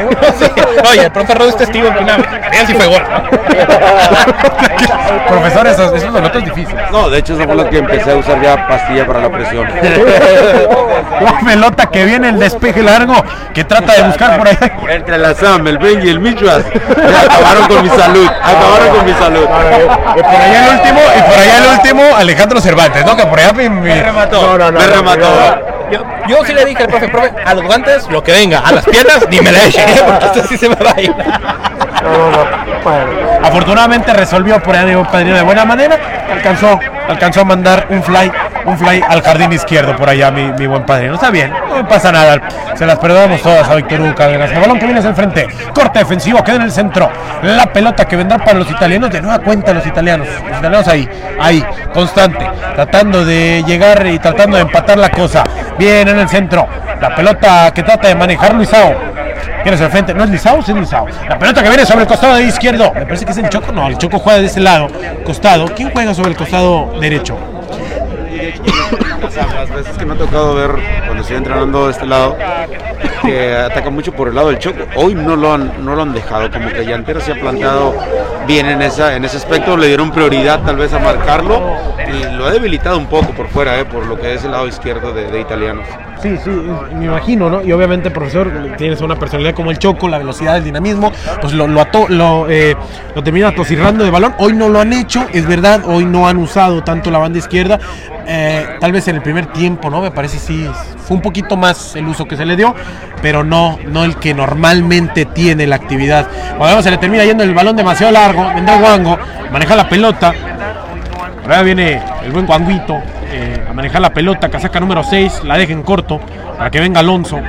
Oye, el profe Rod es testigo que una él sí fue gol. Profesor, esos, esos notas difíciles. No, de hecho, eso fue lo que empecé a usar ya pastilla para la presión. La pelota que viene, el despeje largo, que trata de buscar por allá. Entre la Sam, el Benji el Ya acabaron con mi salud. Acabaron con mi salud. Y por allá el último, y por allá el último, Alejandro Cervantes, ¿no? Que por allá me, me remató. Me remató. Yo, yo sí le dije al profe, profe, a los guantes lo que venga, a las piernas ni me la eche, ¿eh? porque esto sí se me va a ir. Afortunadamente resolvió por ahí padrino de buena manera. Alcanzó, alcanzó a mandar un fly, un fly al jardín izquierdo por allá, mi, mi buen padrino. Está bien, no pasa nada. Se las perdonamos todas a Víctor Hugo Cárdenas. El balón que viene hacia el frente. Corte defensivo, queda en el centro. La pelota que vendrá para los italianos. De nueva cuenta los italianos. Los italianos ahí, ahí, constante. Tratando de llegar y tratando de empatar la cosa. Bien en el centro. La pelota que trata de manejar Luisao. Viene hacia el frente. No es Lisao, sí es. La pelota que viene sobre el costado de izquierdo. Me parece que es el Choco. No, el Choco juega de ese lado. Costado. ¿Quién juega sobre el costado derecho? Las veces que me ha tocado ver cuando estoy entrenando de este lado, que ataca mucho por el lado del choco. Hoy no lo han, no lo han dejado, como que Llantera se ha plantado bien en, esa, en ese aspecto, le dieron prioridad tal vez a marcarlo y lo ha debilitado un poco por fuera, eh, por lo que es el lado izquierdo de, de italianos. Sí, sí, me imagino, ¿no? Y obviamente, profesor, tienes una personalidad como el Choco, la velocidad, el dinamismo, pues lo, lo, ato- lo, eh, lo termina atosirrando de balón. Hoy no lo han hecho, es verdad, hoy no han usado tanto la banda izquierda. Eh, tal vez en el primer tiempo, ¿no? Me parece sí, fue un poquito más el uso que se le dio, pero no, no el que normalmente tiene la actividad. Cuando se le termina yendo el balón demasiado largo, vendrá Wango, maneja la pelota, Ahora viene el buen Guanguito eh, a manejar la pelota, casaca número 6, la deja en corto para que venga Alonso.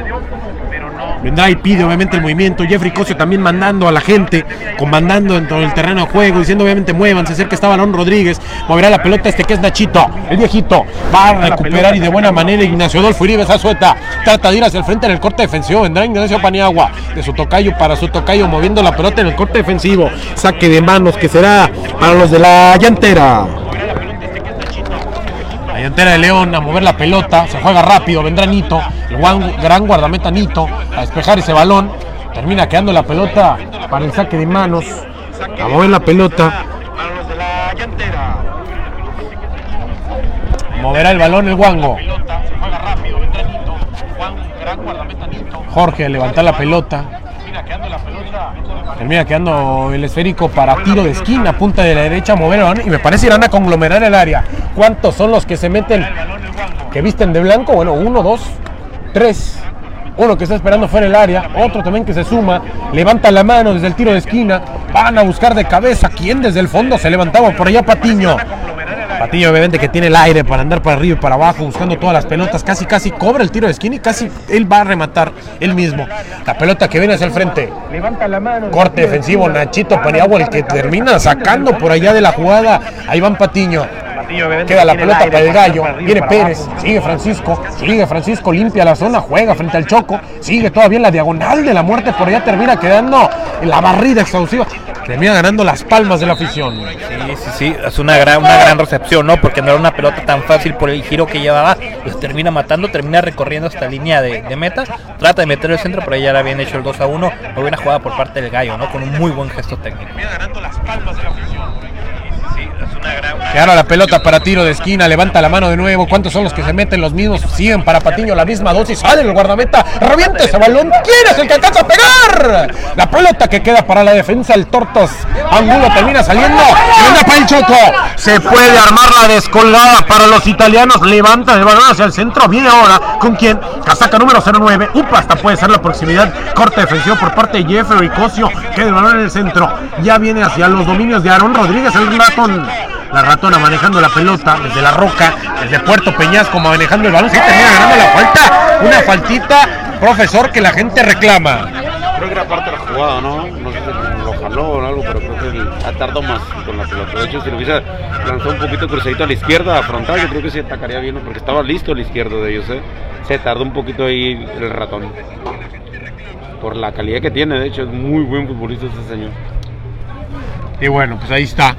Vendrá y pide obviamente el movimiento. Jeffrey Cosio también mandando a la gente, comandando dentro del terreno de juego, diciendo obviamente muevan, se acerca está Balón Rodríguez, moverá la pelota este que es Nachito, el viejito, va a recuperar y de buena manera Ignacio Adolfo Uribe Zazueta, trata de ir hacia el frente en el corte defensivo, vendrá Ignacio Paniagua, de su tocayo para su tocayo, moviendo la pelota en el corte defensivo, saque de manos que será para los de la llantera. La llantera de León a mover la pelota, se juega rápido, vendrá Nito, el gran guardameta Nito a despejar ese balón, termina quedando la pelota para el saque de manos, a mover la pelota. Moverá el balón el guango. Jorge a levantar la pelota. Termina quedando el esférico para tiro de esquina, punta de la derecha, mover el balón y me parece irán a conglomerar el área. ¿Cuántos son los que se meten, que visten de blanco? Bueno, uno, dos, tres. Uno que está esperando fuera del área, otro también que se suma, levanta la mano desde el tiro de esquina, van a buscar de cabeza quién desde el fondo se levantaba por allá Patiño. Patiño obviamente que tiene el aire para andar para arriba y para abajo buscando todas las pelotas, casi casi cobra el tiro de esquina y casi él va a rematar él mismo. La pelota que viene hacia el frente. Corte defensivo, Nachito Paniagua el que termina sacando por allá de la jugada a Iván Patiño. Queda la pelota para el gallo, viene Pérez, sigue Francisco, sigue Francisco, limpia la zona, juega frente al Choco, sigue todavía en la diagonal de la muerte, por allá termina quedando en la barrida exhaustiva, termina ganando las palmas de la afición. Sí, sí, sí, es una gran, una gran recepción, ¿no? Porque no era una pelota tan fácil por el giro que llevaba, los termina matando, termina recorriendo esta línea de, de meta, trata de meter el centro, pero ahí ya le habían hecho el 2 a 1, muy buena jugada por parte del gallo, ¿no? Con un muy buen gesto técnico. Que ahora la pelota para tiro de esquina, levanta la mano de nuevo. ¿Cuántos son los que se meten? Los mismos siguen para Patiño, la misma dosis. Sale el guardameta, revienta ese balón. ¿Quién es el que alcanza a pegar? La pelota que queda para la defensa, el Tortos. Angulo termina saliendo. Venga para el Choco. Se puede armar la descolgada para los italianos. Levanta el balón hacia el centro. Viene ahora. ¿Con quién? Casaca número 09. Upa, hasta puede ser la proximidad. Corte defensivo por parte de Jeffrey Cosio. Queda el balón en el centro. Ya viene hacia los dominios de Aaron Rodríguez, el ratón. La ratona manejando la pelota desde la roca, desde Puerto Peñasco manejando el balón. Sí, termina ganando la falta. Una faltita, profesor, que la gente reclama. Creo que era parte de la jugada, ¿no? No sé si lo jaló o algo, pero creo que tardó más con la pelota. De hecho, si lo hubiese lanzado un poquito cruzadito a la izquierda, a frontal, yo creo que sí atacaría bien, porque estaba listo el izquierdo de ellos, ¿eh? Se tardó un poquito ahí el ratón. Por la calidad que tiene, de hecho, es muy buen futbolista este señor. Y bueno, pues ahí está.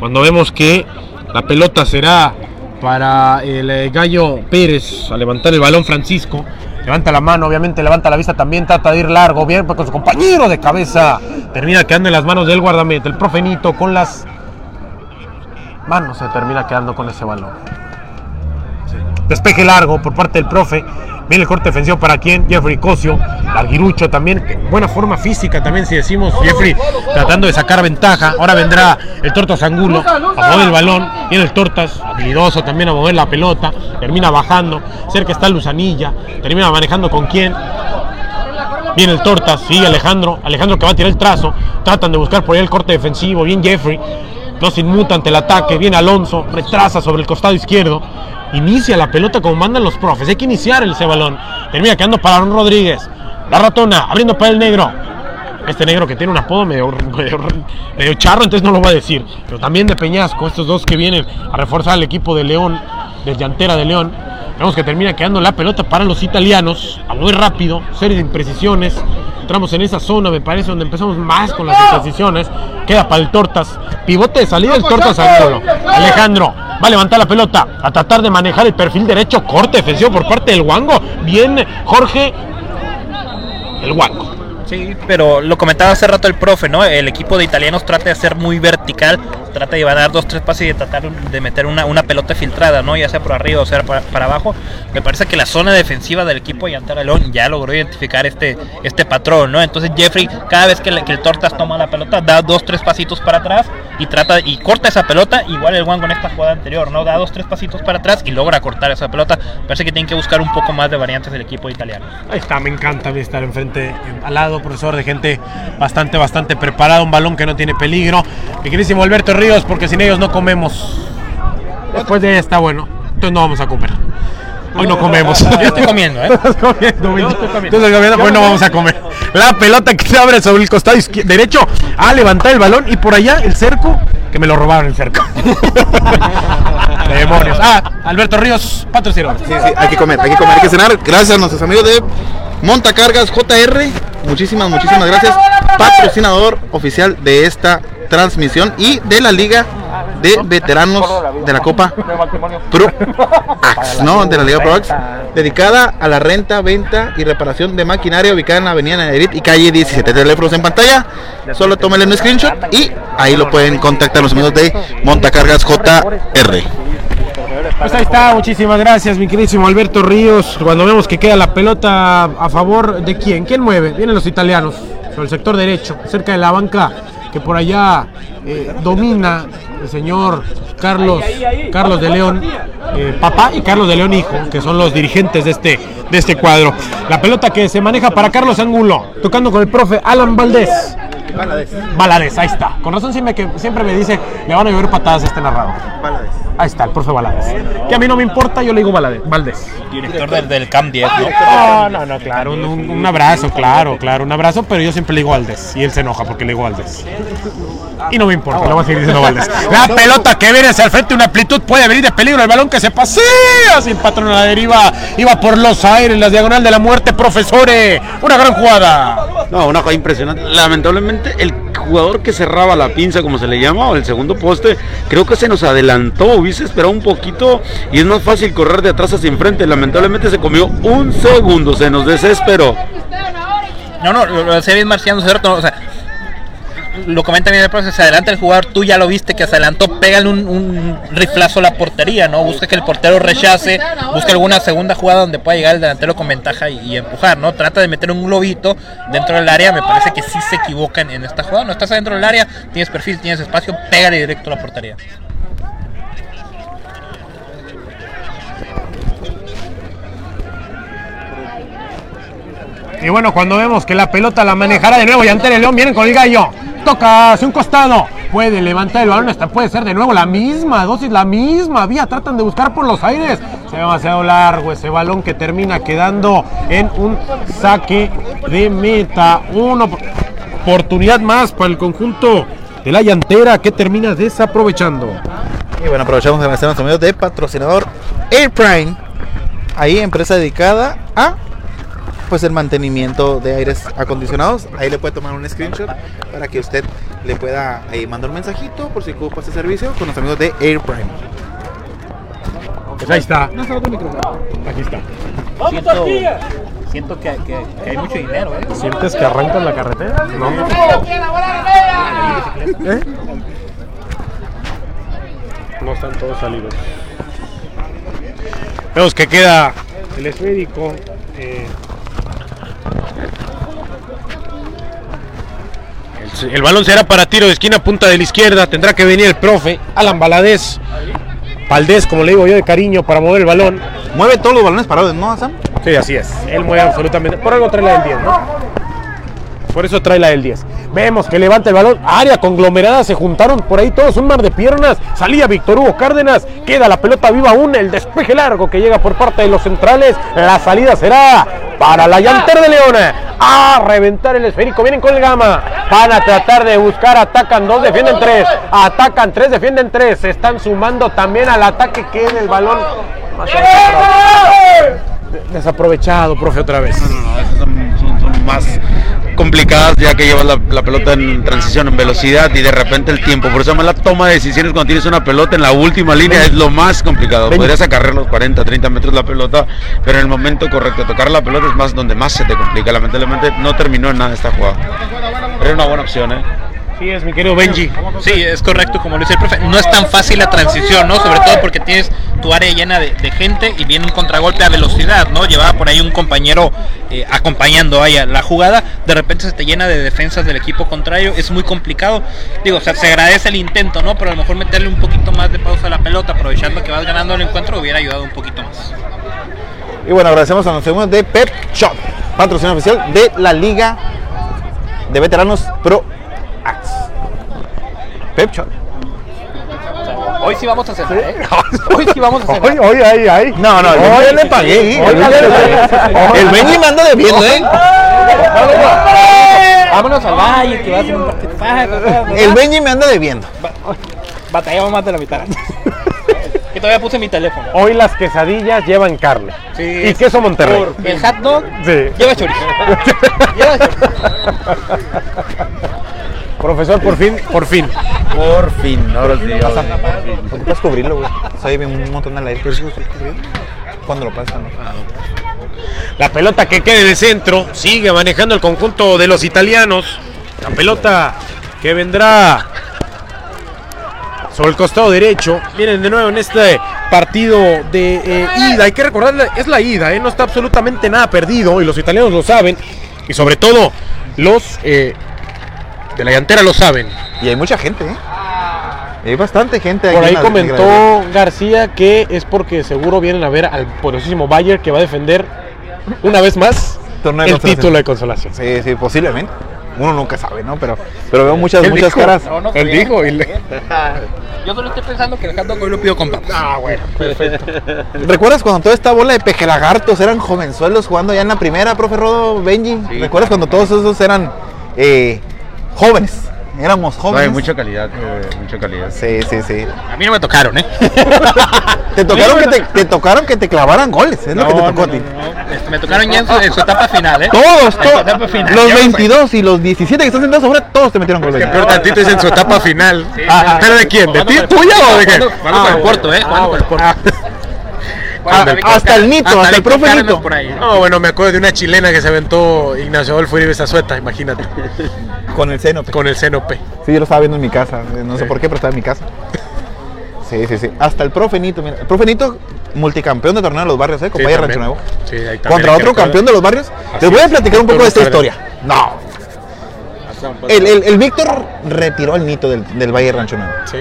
Cuando vemos que la pelota será para el eh, Gallo Pérez a levantar el balón Francisco. Levanta la mano, obviamente levanta la vista también, trata de ir largo, bien con su compañero de cabeza. Termina quedando en las manos del guardameta, el profenito con las manos se termina quedando con ese balón. Despeje largo por parte del profe. Viene el corte defensivo para quién? Jeffrey Cosio. Larguirucho también. Buena forma física también, si decimos. Jeffrey tratando de sacar ventaja. Ahora vendrá el Tortas Angulo a mover el balón. Viene el Tortas, habilidoso también a mover la pelota. Termina bajando. Cerca está Luzanilla. Termina manejando con quién. Viene el Tortas, sigue Alejandro. Alejandro que va a tirar el trazo. Tratan de buscar por ahí el corte defensivo. Bien Jeffrey. No se inmuta ante el ataque. Viene Alonso. Retrasa sobre el costado izquierdo. Inicia la pelota como mandan los profes. Hay que iniciar ese balón. Termina quedando para Aaron Rodríguez. La ratona abriendo para el negro. Este negro que tiene un apodo medio, medio, medio charro, entonces no lo voy a decir. Pero también de Peñasco, estos dos que vienen a reforzar al equipo de León, de llantera de León. Vemos que termina quedando la pelota para los italianos. Muy rápido, serie de imprecisiones. Encontramos en esa zona, me parece, donde empezamos más con las transiciones. Queda para el Tortas. Pivote de salida el Tortas Angulo. Alejandro va a levantar la pelota, a tratar de manejar el perfil derecho. Corte defensivo por parte del Wango. Bien, Jorge. El Wango. Sí, pero lo comentaba hace rato el profe, ¿no? El equipo de italianos trata de ser muy vertical, trata de dar dos, tres pases y de tratar de meter una, una pelota filtrada, ¿no? Ya sea por arriba o sea para, para abajo. Me parece que la zona defensiva del equipo de Antara León ya logró identificar este, este patrón, ¿no? Entonces Jeffrey, cada vez que, que el Tortas toma la pelota, da dos, tres pasitos para atrás y trata y corta esa pelota, igual el Wango en esta jugada anterior, ¿no? Da dos, tres pasitos para atrás y logra cortar esa pelota. Parece que tienen que buscar un poco más de variantes del equipo italiano. Ahí está, me encanta estar enfrente, eh, al lado, profesor, de gente bastante, bastante preparada, un balón que no tiene peligro. Mi queridísimo Alberto Ríos, porque sin ellos no comemos. Después de esta, bueno, entonces no vamos a comer. Hoy no comemos. Yo estoy comiendo, ¿eh? Estás comiendo, Yo estoy comiendo. Comiendo, pues no vamos a comer. La pelota que se abre sobre el costado izquier- derecho a levantar el balón y por allá el cerco, que me lo robaron el cerco. Demonios. Ah, Alberto Ríos, patrocinador. Sí, sí, hay que comer, hay que comer, hay que cenar. Gracias a nuestros amigos de Montacargas JR. Muchísimas, muchísimas gracias. Patrocinador oficial de esta transmisión y de la Liga de Veteranos de la Copa Pro Ax, ¿no? De la Liga Pro Ax, dedicada a la renta, venta y reparación de maquinaria ubicada en la Avenida Nayarit y calle 17. Teléfonos en pantalla. Solo tómenle un screenshot y ahí lo pueden contactar los amigos de Montacargas JR. Pues ahí está, muchísimas gracias, mi queridísimo Alberto Ríos. Cuando vemos que queda la pelota a favor de quién, ¿quién mueve? Vienen los italianos, sobre el sector derecho, cerca de la banca, que por allá eh, domina el señor Carlos, Carlos de León, eh, papá y Carlos de León hijo, que son los dirigentes de este, de este cuadro. La pelota que se maneja para Carlos Angulo, tocando con el profe Alan Valdés. Valadez, ahí está. Con razón siempre, que, siempre me dice, le van a llover patadas a este narrador. Ahí está, el profe Valadez. Que a mí no me importa, yo le digo Valadez, Valdés. Director del, del CAM 10, ¿no? No, no, no, claro, un, un- un abrazo, claro, claro, un abrazo, pero yo siempre le digo Valdés. Y él se enoja porque le digo Valdés. Y no me importa, le voy a seguir diciendo Valdés. La pelota que viene hacia el frente, una amplitud puede venir de peligro. El balón que se pasea sin patrón a la deriva. Iba por los aires, la diagonal de la muerte, profesores. Una gran jugada. No, una cosa impresionante. Lamentablemente, el jugador que cerraba la pinza, como se le llama, o el segundo poste, creo que se nos adelantó. Hubiese esperado un poquito y es más fácil correr de atrás hacia enfrente. Lamentablemente se comió un segundo, se nos desesperó. No, no, lo, decía bien Marciano, ¿cierto? Lo comenta bien el profe, se adelanta el jugador, tú ya lo viste que se adelantó, pégale un, riflazo a la portería, ¿no? Busca que el portero rechace, busca alguna segunda jugada donde pueda llegar el delantero con ventaja y, empujar, ¿no? Trata de meter un globito dentro del área, me parece que sí se equivoca en, en esta jugada, no estás adentro del área, tienes perfil, tienes espacio, pégale directo a la portería. Y bueno, cuando vemos que la pelota la manejará de nuevo y ante el León vienen con el gallo. Toca hacia un costado. Puede levantar el balón. Esta puede ser de nuevo la misma dosis, la misma vía. Tratan de buscar por los aires. Se ve demasiado largo ese balón que termina quedando en un saque de meta. Una op- oportunidad más para el conjunto de la llantera que termina desaprovechando. Y bueno, aprovechamos de a nuestros amigos de patrocinador Air Prime. Ahí, empresa dedicada a pues el mantenimiento de aires acondicionados. Ahí le puede tomar un screenshot para que usted le pueda ahí mandar un mensajito por si ocupa este servicio con los amigos de Air Prime. Pues ahí está. Aquí está. Siento, siento que, que- que hay mucho dinero, ¿eh? ¿Sientes que arrancan la carretera? No. ¿Eh? No están todos salidos. Vemos que queda el esférico. eh, el, el balón será para tiro de esquina, punta de la izquierda. Tendrá que venir el profe, Alan Valadez. Valdés, como le digo yo de cariño, para mover el balón. Mueve todos los balones parados, ¿no, Sam? Sí, así es. Él mueve absolutamente. Por algo trae la del 10, ¿no? Por eso trae la del 10. Vemos que levanta el balón. Área conglomerada. Se juntaron por ahí todos. Un mar de piernas. Salía Víctor Hugo Cárdenas. Queda la pelota viva aún. El despeje largo que llega por parte de los centrales. La salida será para la llantera de León. A reventar el esférico. Vienen con el gama. Van a tratar de buscar. Atacan dos, defienden tres. Atacan tres, defienden tres. Se están sumando también al ataque. Queda el balón. más desaprovechado, profe, otra vez. No, no, son más complicadas ya que llevas la, la pelota en transición, en velocidad y de repente el tiempo. Por eso más la toma de decisiones cuando tienes una pelota en la última línea es lo más complicado. Podrías acarrear los 40, 30 metros la pelota, pero en el momento correcto, tocar la pelota es más donde más se te complica. Lamentablemente no terminó en nada esta jugada. Era una buena opción, ¿eh? Sí, es mi querido Benji. Sí, es correcto, como lo dice el profe. No es tan fácil la transición, ¿no? Sobre todo porque tienes tu área llena de, de gente y viene un contragolpe a velocidad, ¿no? Llevaba por ahí un compañero eh, acompañando ahí a la jugada. De repente se te llena de defensas del equipo contrario. Es muy complicado. Digo, o sea, se agradece el intento, ¿no? Pero a lo mejor meterle un poquito más de pausa a la pelota, aprovechando que vas ganando el encuentro, hubiera ayudado un poquito más. Y bueno, agradecemos a los segundos de Pep Shop, patrocinador oficial de la Liga de Veteranos Pro. Pep. Hoy sí vamos a cenar, ¿eh? Hoy sí vamos a cenar. Hoy, hoy, ahí, ahí. No, no, yo ya le pagué. ¿eh? Hoy le pagué. El Benji me anda debiendo, ¿eh? Vámonos al valle, que va a un partido. El Benji me anda debiendo. Batallamos más de la mitad. que todavía puse mi teléfono. Hoy las quesadillas llevan carne. Sí. Y queso Monterrey. El hot dog Sí. lleva chorizo. lleva chorizo. Profesor, por fin, por fin. Por fin, ahora sí. ahora sí. ¿Por qué puedes cubrirlo, güey? Soy un montón de aire. Cuando lo pasan. La pelota que queda en el centro sigue manejando el conjunto de los italianos. La pelota que vendrá sobre el costado derecho. Vienen de nuevo en este partido de eh, ida. Hay que recordar, es la ida, ¿eh? no está absolutamente nada perdido y los italianos lo saben. Y sobre todo los eh, de la llantera lo saben. Y hay mucha gente, ¿eh? Hay bastante gente Por aquí ahí en la- comentó García que es porque seguro vienen a ver al poderosísimo Bayern que va a defender una vez más Torneo el título de consolación. Sí, sí, posiblemente. Uno nunca sabe, ¿no? Pero, pero veo muchas, muchas dijo. caras. No, no Él dijo y le- Yo solo estoy pensando que el hot dog hoy lo pido con papas. Ah, bueno, perfecto. ¿Recuerdas cuando toda esta bola de pejelagartos eran jovenzuelos jugando ya en la primera, profe Rodo, Benji? ¿Recuerdas cuando todos esos eran eh, jóvenes? Éramos No, jóvenes. hay mucha calidad, eh, mucha calidad. Sí, sí, sí. A mí no me tocaron, ¿eh? Te tocaron, que te, te tocaron que te clavaran goles, es lo que te tocó a ti. Este, me tocaron ya en su, en su etapa final, ¿eh? Todos, todos. Los Ya me fue. 22 y los 17 que están sentados sobre, todos te metieron goles. Peor tantito es en su etapa final. Ah, ¿Pero de quién? ¿De ti? ¿Tuya o de qué? jugando- jugando por el Porto, ¿eh? Jugando por el Porto. Ah, hasta el Nito, hasta el profe Nito. por ahí, ¿eh? No, bueno, me acuerdo de una chilena que se aventó Ignacio Adolfo Uribe Zazueta, imagínate, Con el seno. pe. con el seno P. Sí, yo lo estaba viendo en mi casa. eh, No sé por qué, pero estaba en mi casa. Sí, sí, sí. Hasta el profe Nito, mira. El profe Nito, multicampeón de torneo de los barrios, ¿eh? Con Sí. Rancho Nuevo. Sí, ahí Contra otro campeón de los barrios. Así Les voy a es. platicar un poco de esta historia. No. El, el, el Víctor retiró el Nito del, del Valle Rancho Nuevo. Sí.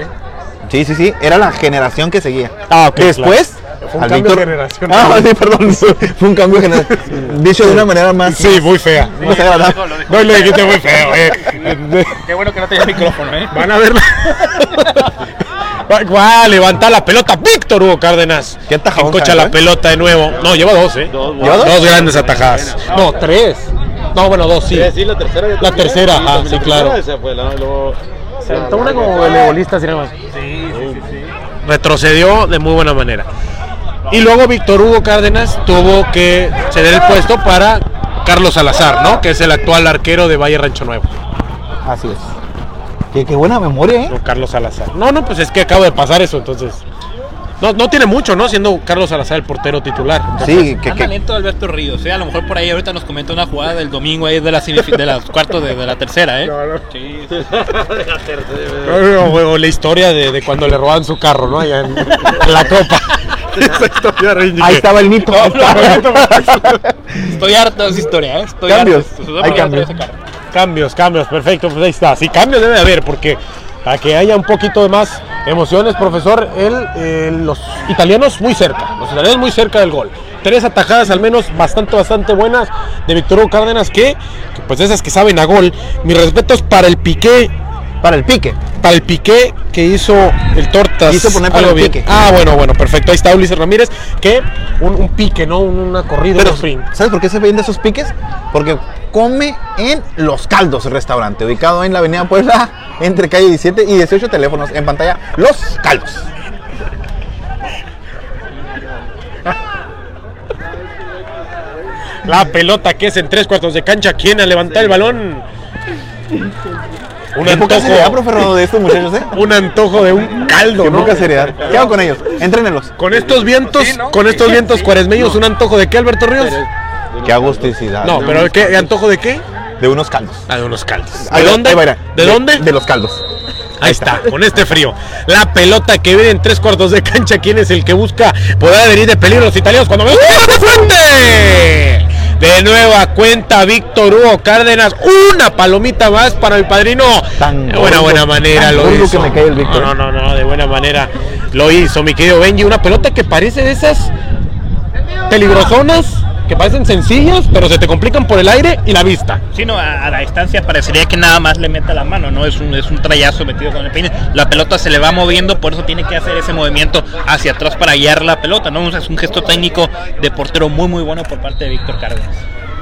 Sí, sí, sí. Era la generación que seguía. Ah, ok, Después. Fue un al cambio Víctor- generacional. Ah, sí, perdón. Fue un cambio generacional. Dicho de una manera más. Sí, muy fea. agradable. No, lo dijiste muy feo, eh. Qué bueno que no tenía micrófono, ¿eh? Van a verla. Va- Va a levantar la pelota Víctor Hugo Cárdenas. Qué atajadón, Encocha la pelota de nuevo. No, lleva dos, ¿eh? ¿Lleva dos? Dos grandes atajadas. No, tres. No, bueno, dos, sí. la tercera. La tercera, ajá, sí, claro. Esa fue, la- luego- Se aventó una como voleibolista, sin más. Retrocedió de muy buena manera. Y luego Víctor Hugo Cárdenas tuvo que ceder el puesto para Carlos Salazar, ¿no? Que es el actual arquero de Valle Rancho Nuevo. Así es. Qué, qué buena memoria, ¿eh? No, Carlos Salazar. No, no, pues es que acaba de pasar eso, entonces. No, no tiene mucho, ¿no? Siendo Carlos Salazar el portero titular. Sí, que, que, lento Alberto Ríos, ¿eh? A lo mejor por ahí ahorita nos comenta una jugada del domingo ahí de la semifi- de los cuartos de, de la tercera, ¿eh? Sí. O, o la historia de, de cuando le roban su carro, ¿no? Allá en, en la copa. Esa historia, Renji, ahí estaba el estaba. Estoy harto de esa historia, ¿eh? Estoy Cambios, harto. Hay cambios. Cambios, cambios, perfecto, pues ahí está. Sí, cambios debe haber, porque para que haya un poquito de más emociones, profesor, él, eh, los italianos muy cerca, los italianos muy cerca del gol. Tres atajadas al menos bastante, bastante buenas de Víctor Hugo Cárdenas, que, que, pues esas que saben a gol. Mis respetos para el Piqué, Para el pique. para el Piqué que hizo el Tortas. Poner para el pique. Ah, bueno, bueno, perfecto. Ahí está Ulises Ramírez, que un, un pique, ¿no? Un- Una corrida, Pero, un sprint. ¿sabes por qué se vende esos piques? Porque come en Los Caldos Restaurante, ubicado en la Avenida Puebla, entre calle 17 y 18 teléfonos en pantalla. Los Caldos. La pelota que es en tres cuartos de cancha. ¿Quién a levantar el balón? Un Qué poca seriedad, antojo, profe Rodo, de estos muchachos, ¿eh? un antojo de un caldo, Qué ¿no? poca seriedad. ¿Qué hago con ellos? Entrénenlos. Con estos vientos, con estos vientos cuaresmeños, un antojo de qué, Alberto Ríos? Qué agusticidad. No, pero ¿qué antojo de qué? De unos caldos. Ah, de unos caldos. ¿De dónde? ahí va, ahí va. ¿De dónde? De los caldos. Ahí está, con este frío. La pelota que viene en tres cuartos de cancha. ¿Quién es el que busca poder venir de peligro los italianos cuando me de frente? De nueva cuenta, Víctor Hugo Cárdenas. Una palomita más para el padrino. Tan de buena, gordo, buena manera tan lo hizo. que me cae el Víctor. No, no, no, no, de buena manera lo hizo, mi querido Benji. Una pelota que parece de esas peligrosonas, que parecen sencillas, pero se te complican por el aire y la vista. Sí, no, a, la distancia parecería que nada más le meta la mano, ¿no? Es un, es un trayazo metido con el peine. La pelota se le va moviendo, por eso tiene que hacer ese movimiento hacia atrás para guiar la pelota, ¿no? Es un gesto técnico de portero muy, muy bueno por parte de Víctor Cárdenas.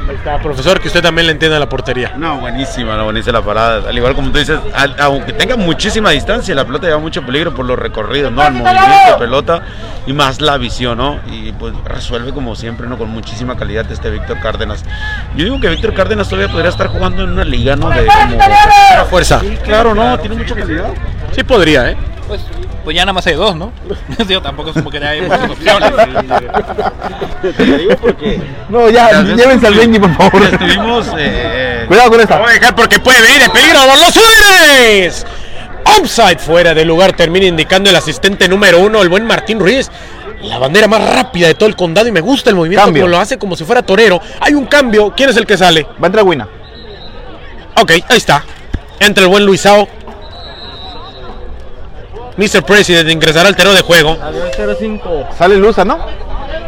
Ahí está, profesor, que usted también le entienda la portería. No, buenísima, no, buenísima la parada. Al igual como tú dices, al- aunque tenga muchísima distancia, la pelota lleva mucho peligro por los recorridos, ¿no? El movimiento de pelota y más la visión, ¿no? Y pues resuelve como siempre, ¿no? Con muchísima calidad este Víctor Cárdenas. Yo digo que Víctor Cárdenas todavía podría estar jugando en una liga, ¿no? De como... fuerza. Sí, claro, ¿no? Tiene mucha calidad. Sí podría, ¿eh? Pues, pues ya nada más hay dos, ¿no? Digo, tampoco es como que hay muchas opciones. Te digo porque... No, ya, llévense al Benji, por favor. Estuvimos... eh, Cuidado con esta. Vamos a dejar porque puede venir el peligro por los Suárez. Offside fuera del lugar, termina indicando el asistente número uno, el buen Martín Ruiz. La bandera más rápida de todo el condado y me gusta el movimiento Cambio. como lo hace como si fuera torero. Hay un cambio. ¿Quién es el que sale? Va a entrar Wina. Ok, ahí está. Entra el buen Luisao. Mr. President ingresará al terreno de juego. Sale Luza, ¿no?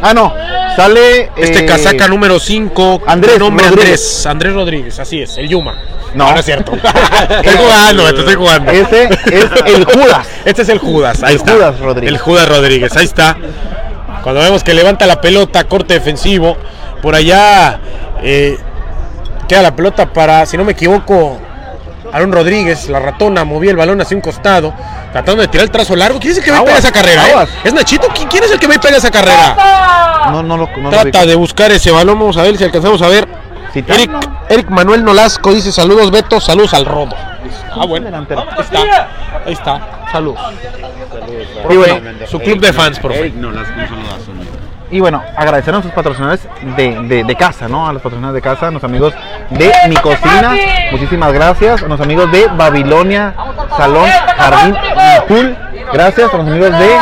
Ah, no. Sale. Este eh, casaca número 5. Andrés nombre Rodríguez. Andrés. Andrés Rodríguez, así es, el Yuma. No. no es cierto. estoy jugando, te estoy jugando. Ese es el Judas. Este es el Judas, ahí El está. Judas Rodríguez. El Judas Rodríguez, ahí está. Cuando vemos que levanta la pelota, corte defensivo, por allá eh, queda la pelota para, si no me equivoco, Aaron Rodríguez, la ratona, movía el balón hacia un costado, tratando de tirar el trazo largo. ¿Quién es el que va y pega esa carrera? eh? ¿Es Nachito? ¿Qui- ¿Quién es el que va y pega esa carrera? No, no lo. No Trata de buscar ese balón, vamos a ver si alcanzamos a ver. Eric, Eric Manuel Nolasco dice saludos Beto, saludos al Rodo. Ah, bueno. Ahí está, ahí está, saludos. Y bueno, Su club de fans, profe. Eric, no, las un saludazo. Y bueno, agradecer a nuestros patrocinadores de, de- casa, ¿no? A los patrocinadores de casa, a nuestros amigos de Mi Cocina, muchísimas gracias. A nuestros amigos de Babilonia, Salón, Jardín y Pool, gracias. A los amigos de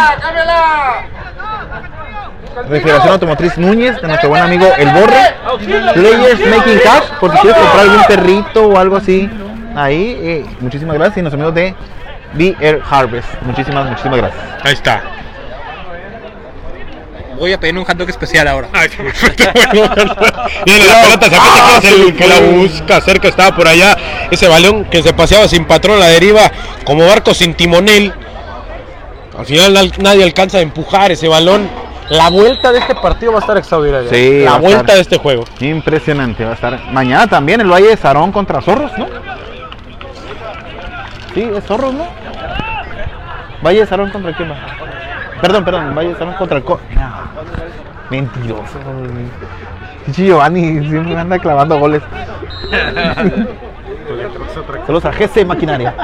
Refrigeración Automotriz Núñez, de nuestro buen amigo El Borre. Players Making Cash, por si quieres comprar algún perrito o algo así. Ahí, eh, muchísimas gracias. Y nuestros amigos de Air Harvest, muchísimas, muchísimas gracias. Ahí está. Voy a pedir un hot dog especial ahora. Viene la pelota, se aprieta, ¿quién es el que la busca? Cerca estaba por allá ese balón que se paseaba sin patrón a la deriva como barco sin timonel. Al final al- nadie alcanza a empujar ese balón. La vuelta de este partido va a estar extraordinaria. Sí, la vuelta de este juego. Impresionante, va a estar. Mañana también el Valle de Sarón contra Zorros, ¿no? Sí, es Zorros, ¿no? Valle de Sarón contra quién va? Perdón, perdón, Valle Sarón contra el Co. No, Mentiroso. Chichi Giovanni siempre me anda clavando goles. Saludos a GC Maquinaria.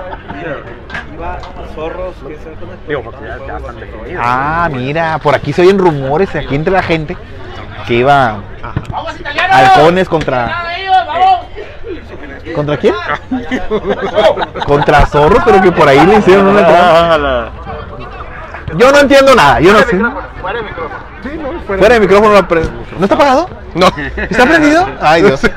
Ah, mira, por aquí se oyen rumores aquí entre la gente que iba halcones contra ¿Contra quién? Contra Zorro, pero que por ahí le hicieron una trampa. Yo no entiendo nada, yo no sé. Fuera de micrófono. no, pero- ¿No está apagado? No. ¿Está prendido? Ay, Dios.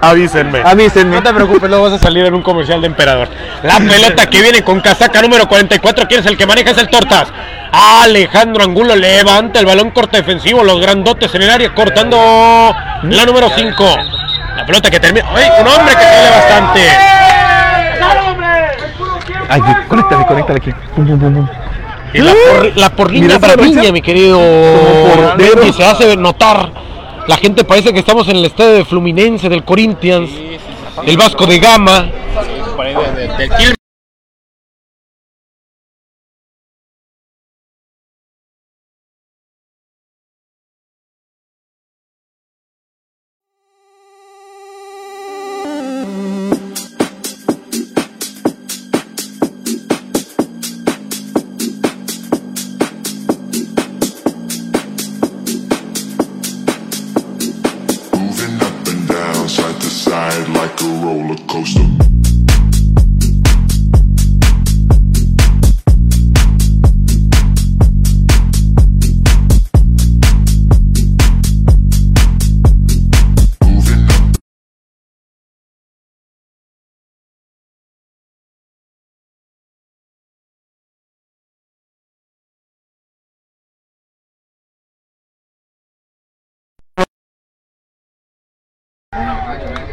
Avísenme. Avísenme. No te preocupes, no vas a salir en un comercial de emperador. La pelota que viene con casaca número 44, ¿quién es el que maneja? Es el Tortas. Alejandro Angulo levanta el balón corte defensivo, los grandotes en el área, cortando la número 5. La pelota que termina. ¡Ay! Un hombre que sale bastante. Ay, conéctale, conéctale aquí. Pum, pum, pum, pum. Y la, por, la braviña, derecha. mi querido se hace notar. La gente parece que estamos en el estadio de Fluminense, del Corinthians, el Vasco de Gama. Por ahí de- de- del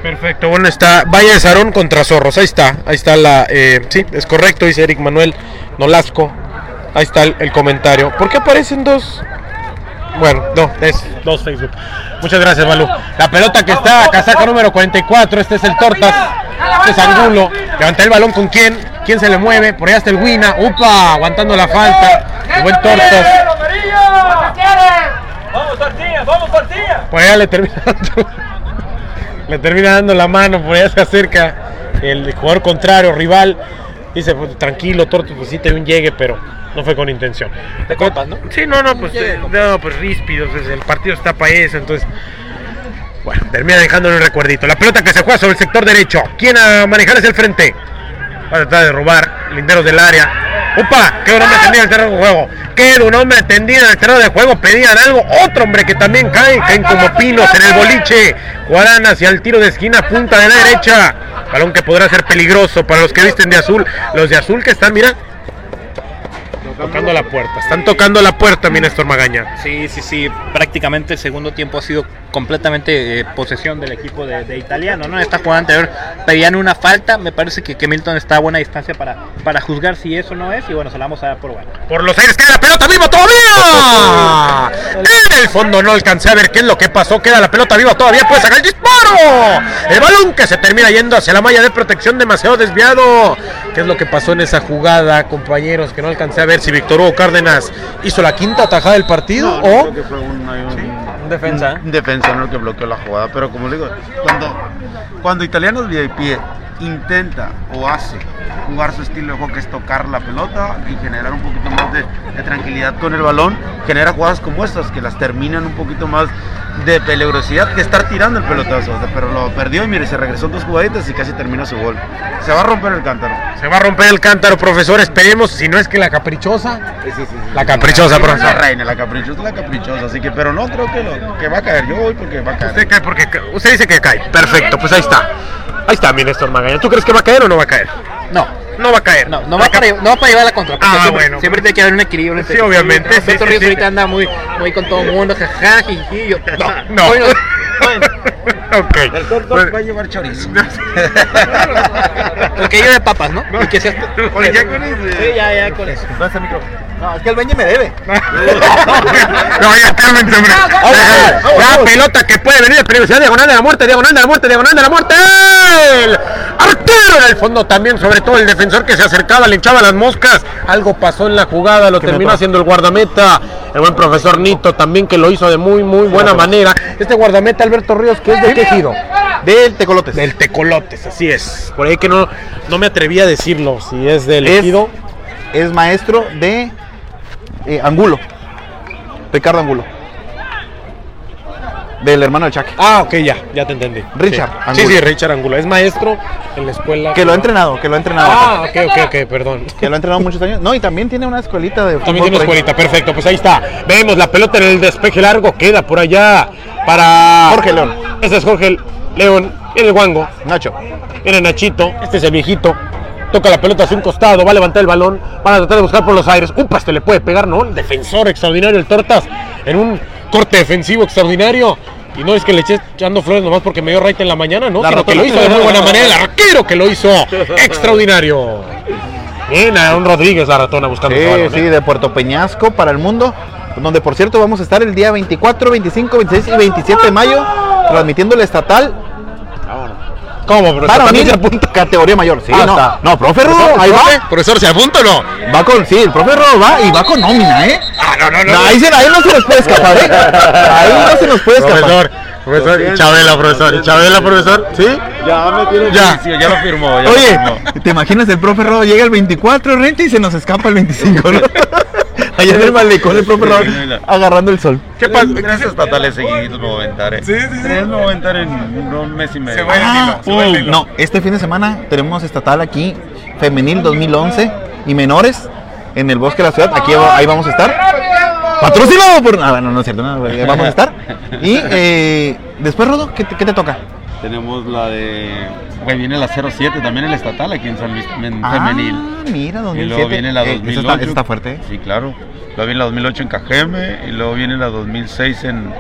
Perfecto, bueno, está Valle de Sarón contra Zorros, ahí está, ahí está la, eh, sí, es correcto, dice Eric Manuel Nolasco, ahí está el, el comentario. ¿Por qué aparecen dos? Bueno, no, es dos Facebook. Muchas gracias, Malú. La pelota que está, casaca número 44, este es el Tortas, este es Angulo, levanta el balón con quién, quién se le mueve, por allá está el Wina, upa, aguantando la falta, el buen Tortas. Por allá le termina le termina dando la mano, por allá se acerca el jugador contrario, rival. Dice, pues, tranquilo, Torto, pues sí te un llegue, pero no fue con intención. De copas, ¿no? Sí, no, no, pues, eh, no, pues ríspidos, pues, el partido está para eso, entonces... Bueno, termina dejándole un recuerdito. La pelota que se juega sobre el sector derecho. ¿Quién a manejar es el frente? Va a tratar de robar, linderos del área. ¡Upa! ¡Qué hombre tendido en el terreno de juego! ¡Qué hombre tendido en el terreno de juego! Pedían algo. Otro hombre que también cae, caen como pinos en el boliche. Jugarán hacia el tiro de esquina, punta de la derecha. Balón que podrá ser peligroso para los que visten de azul. Los de azul que están, mira. Tocando la puerta. Están tocando la puerta, mi Néstor Magaña. Sí, sí, sí. Prácticamente el segundo tiempo ha sido completamente eh, posesión del equipo de, de italiano. ¿no? En esta jugada anterior pedían una falta. Me parece que, que Milton está a buena distancia para, para juzgar si eso no es. Y bueno, se la vamos a dar por bueno. Por los aires queda la pelota viva todavía. En el fondo no alcancé a ver qué es lo que pasó. Queda la pelota viva todavía. Puede sacar el disparo. El balón que se termina yendo hacia la malla de protección demasiado desviado. ¿Qué es lo que pasó en esa jugada, compañeros? Que no alcancé a ver si Víctor Hugo Cárdenas hizo la quinta tajada del partido o Creo que fue un, un- defensa. un defensa ¿no? que bloqueó la jugada. Pero como le digo, cuando, cuando Italianos VIP intenta o hace jugar su estilo de juego que es tocar la pelota y generar un poquito más de, de tranquilidad con el balón, genera jugadas como estas que las terminan un poquito más de peligrosidad que estar tirando el pelotazo. Pero lo perdió y mire, se regresó dos jugaditas y casi termina su gol. Se va a romper el cántaro. se va a romper el cántaro, profesor. Esperemos, si no es que la caprichosa. La caprichosa, La profesor. reina, la caprichosa, la caprichosa. Así que, pero no creo que, lo, que va a caer. Yo voy porque va a caer. Usted cae porque usted dice que cae. Perfecto, pues ahí está. Ahí está, mi Néstor Magaña. ¿Tú crees que va a caer o no va a caer? No, No va a caer. no, no va, para, no va para llevar la contra. Ah, siempre, bueno. siempre tiene que haber un equilibrio. entre- Sí, obviamente, ¿no? sí, Beto sí, Ríos sí. ahorita anda muy, muy con todo el mundo. Yo- No, No. Hoy no. ok. El torto Bueno, va a llevar chorizo. Porque yo de papas, ¿no? Y que seas. Oye, ya con ese- Sí, ya, ya con eso. No, es que el Benji me debe. No, ya cálmense, hombre. La pelota que puede venir de peligrosidad, diagonal de la muerte, diagonal de la muerte, diagonal de la muerte. El arquero en el fondo también, sobre todo el defensor que se acercaba, le echaba las moscas. Algo pasó en la jugada, lo terminó haciendo el guardameta. El buen profesor Nito también que lo hizo de muy, muy buena manera. Este guardameta, Alberto Ríos, que es de qué giro? Del Tecolotes. Del Tecolotes, así es. Por ahí que no, no me atreví a decirlo, si es del Es- ejido. Es maestro de eh, Angulo. Ricardo Angulo. Del hermano de Chaque. Ah, ok, ya, ya te entendí. Richard Sí, Angulo. sí, sí, Richard Angulo. Es maestro en la escuela. Que lo ha entrenado, que lo ha entrenado. Ah, ok, ok, ok, perdón. Que lo ha entrenado muchos años. No, y también tiene una escuelita de También tiene ahí. escuelita, perfecto, pues ahí está. Vemos la pelota en el despeje largo, queda por allá para Jorge León. Este es Jorge León, viene el guango, Nacho. viene Nachito, este es el viejito. Toca la pelota hacia un costado, va a levantar el balón, van a tratar de buscar por los aires. Upa, este le puede pegar, ¿no? El defensor extraordinario, el Tortas, en un corte defensivo extraordinario. Y no es que le eché echando flores nomás porque me dio right en la mañana, ¿no? La Sino que lo hizo de muy buena manera, el arquero que lo hizo extraordinario. Bien, Aaron Rodríguez, la ratona buscando Sí, balón, sí, ¿eh? de Puerto Peñasco para el mundo. Donde por cierto vamos a estar el día 24, 25, 26 y 27 de mayo transmitiendo el estatal ¿Cómo, pero varonil también se apunta? categoría mayor. Sí, Ah, no, está. no, profe Rodo, Profesor, ahí profe, va. Profesor, ¿se apunta o no? Va con, sí, el profe Rodo va y va con nómina, ¿eh? Ah, no, no, No, ahí, se, ahí no se nos puede escapar, ¿eh? Ahí no se nos puede escapar. Profesor, profesor, y Chabela, profesor, y Chabela, profesor, ¿sí? Ya me tiene Ya. ya. ya lo firmó. Ya lo Oye, firmó. ¿te imaginas el profe Rodo llega el 24 renta y se nos escapa el 25, ¿no? Allá en el malecón el profe agarrando el sol. ¿Qué pasa? Tres estatales seguidos me voy a aventar, eh. Sí, sí, sí. Me voy a aventar en un mes y medio. Se va el Ah, hilo, se va el hilo. no, este fin de semana tenemos estatal aquí, femenil 2011 y menores en el bosque de la ciudad. Aquí ahí vamos a estar. Patrocinado por. Ah, bueno, no es cierto, no, vamos a estar. Y eh, después, Rodo, ¿qué te, qué te toca? tenemos la de. Güey, viene la 07 también el estatal aquí en San Luis también Ah, femenil. mira, 2007. Y luego viene la Eh, 2008. esa está, esa está fuerte. Sí, claro. Luego viene la 2008 en Cajeme y luego viene la 2006 en,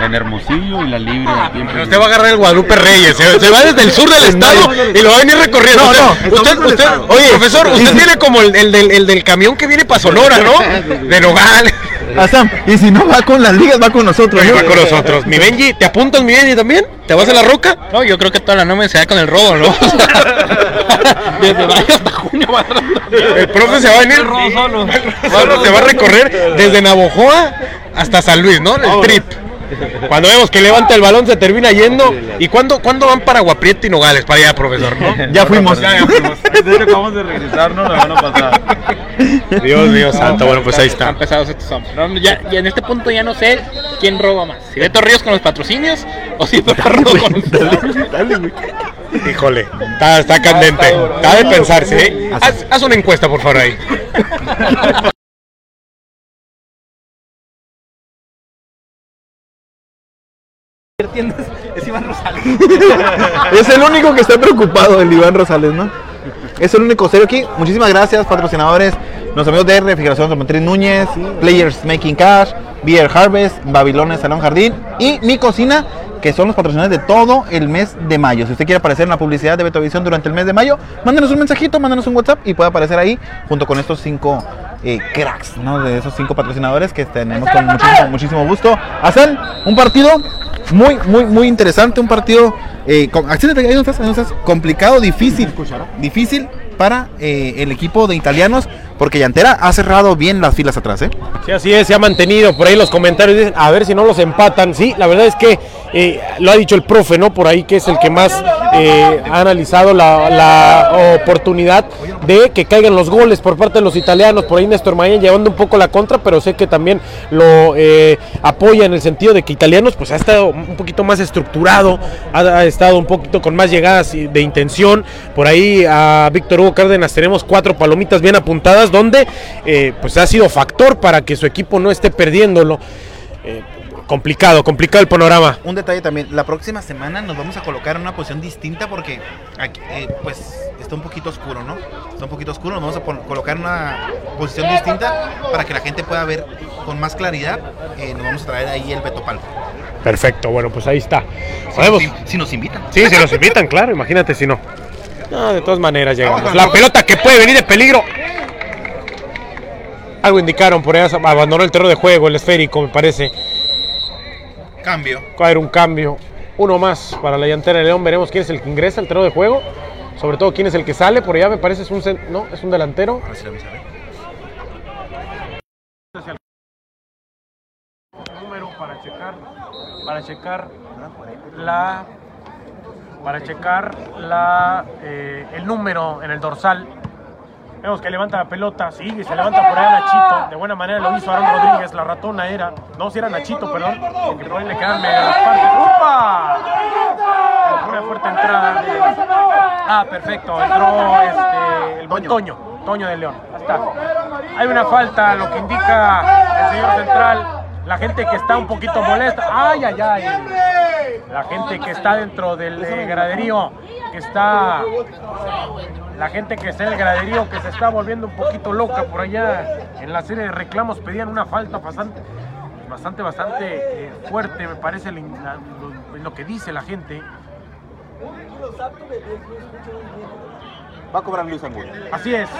en Hermosillo y la Libre aquí en Pero usted va a agarrar el Guadalupe Reyes, se, se va desde el sur del estado y lo va a venir recorriendo. No, Usted- no, usted, oye, profesor, usted tiene como el, el del, el del camión que viene para Sonora, ¿no? De Nogales. Ah, Sam, y si no va con las ligas, va con nosotros. ¿no? va con nosotros. Mi Benji, ¿te apuntas, mi Benji, también? ¿Te vas a la roca? No, yo creo que toda la nómina se da con el robo, ¿no? Desde mayo hasta junio va El profe se va a venir. Solo se va a recorrer desde Navojoa hasta San Luis, ¿no? El trip. Cuando vemos que levanta el balón se termina yendo. ¿Y cuándo, cuándo van para Guaprieta y Nogales? Para allá, profesor, ¿no? Ya fuimos. Ya, ya fuimos. De hecho, acabamos de regresarnos la van a pasar. Dios mío santo, bueno, pues ahí Están está. pesados estos hombres. No, ya, ya en este punto ya no sé quién roba más. Si Beto Ríos con los patrocinios o si Beto Ríos con Híjole, está, está candente. Está de pensarse, ¿eh? Haz, haz una encuesta, por favor, ahí. Es el único que está preocupado, el Iván Rosales, ¿no? Es el único serio aquí. Muchísimas gracias, patrocinadores. Los amigos de Refrigeración Tomatriz Núñez, Players Making Cash, Beer Harvest, Babilones Salón Jardín y Mi Cocina, que son los patrocinadores de todo el mes de mayo. Si usted quiere aparecer en la publicidad de Betovisión durante el mes de mayo, mándenos un mensajito, mándenos un WhatsApp y puede aparecer ahí junto con estos cinco eh, cracks, ¿no? De esos cinco patrocinadores que tenemos con muchísimo, muchísimo gusto. Hacen un partido muy, muy, muy interesante. Un partido eh, con- ahí no estás, ahí no estás. complicado, difícil. Difícil para eh, el equipo de italianos. Porque Llantera ha cerrado bien las filas atrás, ¿eh? Sí, así es, se ha mantenido. Por ahí los comentarios dicen, a ver si no los empatan. Sí, la verdad es que eh, lo ha dicho el profe, ¿no? Por ahí que es el que más eh, ha analizado la, oportunidad de que caigan los goles por parte de los italianos. Por ahí Néstor Mayen llevando un poco la contra, pero sé que también lo eh, apoya en el sentido de que italianos pues ha estado un poquito más estructurado, ha, ha estado un poquito con más llegadas de intención. Por ahí a Víctor Hugo Cárdenas tenemos cuatro palomitas bien apuntadas, donde eh, pues ha sido factor para que su equipo no esté perdiéndolo. Eh, complicado, complicado el panorama. Un detalle también, la próxima semana nos vamos a colocar en una posición distinta porque aquí, eh, pues está un poquito oscuro, ¿no? Está un poquito oscuro, nos vamos a colocar en una posición distinta para que la gente pueda ver con más claridad. Eh, nos vamos a traer ahí el Beto Palco. Perfecto, bueno, pues ahí está. Si Sabemos- nos, in- si nos invitan. Sí, si nos invitan, claro, imagínate si no. No, de todas maneras llegamos. La pelota que puede venir de peligro. Algo indicaron, por ahí abandonó el terreno de juego, el esférico, me parece. Cambio. Va a haber un cambio. Uno más para la llantera de León. Veremos quién es el que ingresa al terreno de juego. Sobre todo quién es el que sale. Por allá me parece es un no, es un delantero. Ahora sí número para checar para checar la para checar la eh, el número en el dorsal vemos que levanta la pelota sigue se levanta por ahí Nachito. De buena manera lo hizo Aaron Rodríguez la ratona era. No si era Nachito perdón. Que por ahí le quedan medio las partes. ¡Upa! una fuerte entrada ah perfecto. Entró este el buen Toño. Toño de León. Ahí está. Hay una falta lo que indica el señor central la gente que está un poquito molesta. ¡Ay, ay, ay! La gente que está dentro del eh, graderío, que está. La gente que está en el graderío, que se está volviendo un poquito loca por allá. En la serie de reclamos pedían una falta bastante, bastante, bastante eh, fuerte, me parece, lo, lo que dice la gente. Va a cobrar Luis Angulo. Así es.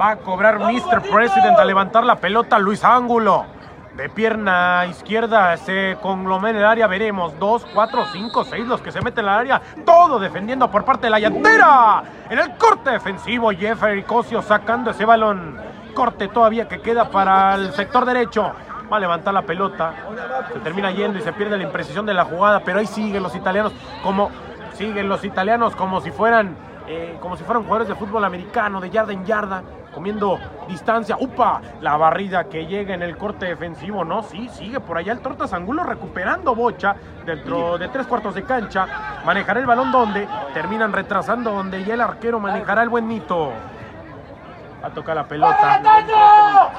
Va a cobrar Mr. President a levantar la pelota Luis Ángulo. De pierna izquierda se conglomera el área. Veremos. Dos, cuatro, cinco, seis los que se meten en el área. Todo defendiendo por parte de la llantera. En el corte defensivo, Jeffrey Cosio sacando ese balón. Corte todavía que queda para el sector derecho. Va a levantar la pelota. Se termina yendo y se pierde la imprecisión de la jugada. Pero ahí siguen los italianos como. Siguen los italianos como si fueran eh, como si fueran jugadores de fútbol americano, de yarda en yarda, comiendo distancia. ¡Upa! La barrida que llega en el corte defensivo, ¿no? Sí, sigue por allá el Tortas Angulo recuperando bocha dentro de tres cuartos de cancha. Manejará el balón donde terminan retrasando, donde ya el arquero manejará el buen Nito. Va a tocar la pelota.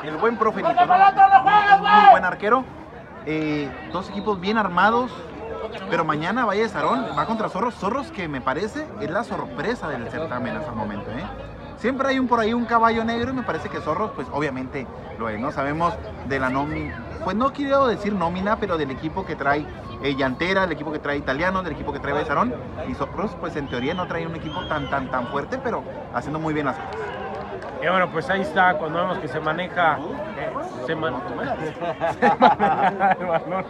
El buen profe Nito, muy buen arquero. Eh, dos equipos bien armados. Pero mañana Valle de Sarón va contra Zorros. Zorros que me parece es la sorpresa del certamen hasta el momento. ¿eh? Siempre hay un por ahí un caballo negro y me parece que Zorros, pues obviamente lo es, ¿no? Sabemos de la nómina, pues no quiero decir nómina, pero del equipo que trae eh, Llantera, del equipo que trae Italiano, del equipo que trae Besarón. Y Zorros, pues en teoría no trae un equipo tan, tan, tan fuerte, pero haciendo muy bien las cosas. Y bueno, pues ahí está, cuando vemos que se maneja, eh, se, man- se maneja el balón,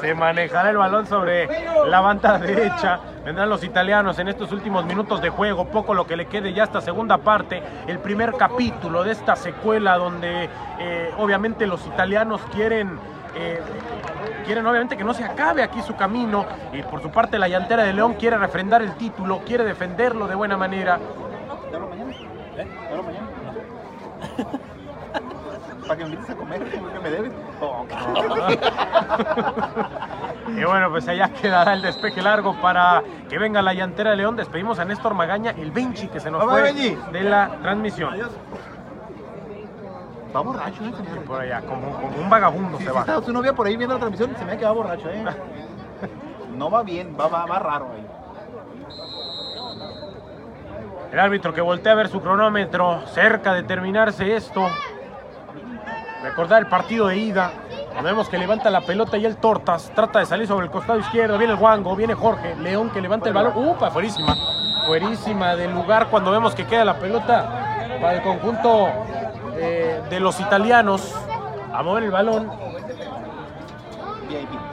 se manejará el balón sobre la banda derecha. Vendrán los italianos en estos últimos minutos de juego, poco lo que le quede ya esta segunda parte, el primer capítulo de esta secuela donde eh, obviamente los italianos quieren... eh, quieren obviamente que no se acabe aquí su camino. Y por su parte la llantera de León quiere refrendar el título, quiere defenderlo de buena manera. Para que me invites a comer, ¿cómo que me debes? Oh, Y bueno, pues allá quedará el despeje largo para que venga la llantera de León. Despedimos a Néstor Magaña, el Benchi que se nos fue de la transmisión. Va borracho, ¿eh? Por allá, como, como un vagabundo Si, se si va. está su novia por ahí viendo la transmisión, se me ha quedado borracho, ¿eh? No va bien, va, va, va raro ahí. El árbitro que voltea a ver su cronómetro, cerca de terminarse esto. Recordar el partido de ida. Cuando vemos que levanta la pelota y el Tortas trata de salir sobre el costado izquierdo. Viene el Wango, viene Jorge. León que levanta el balón. ¡Upa! Fuerísima. Fuerísima del lugar cuando vemos que queda la pelota para el conjunto eh, de los italianos. A mover el balón. VIP.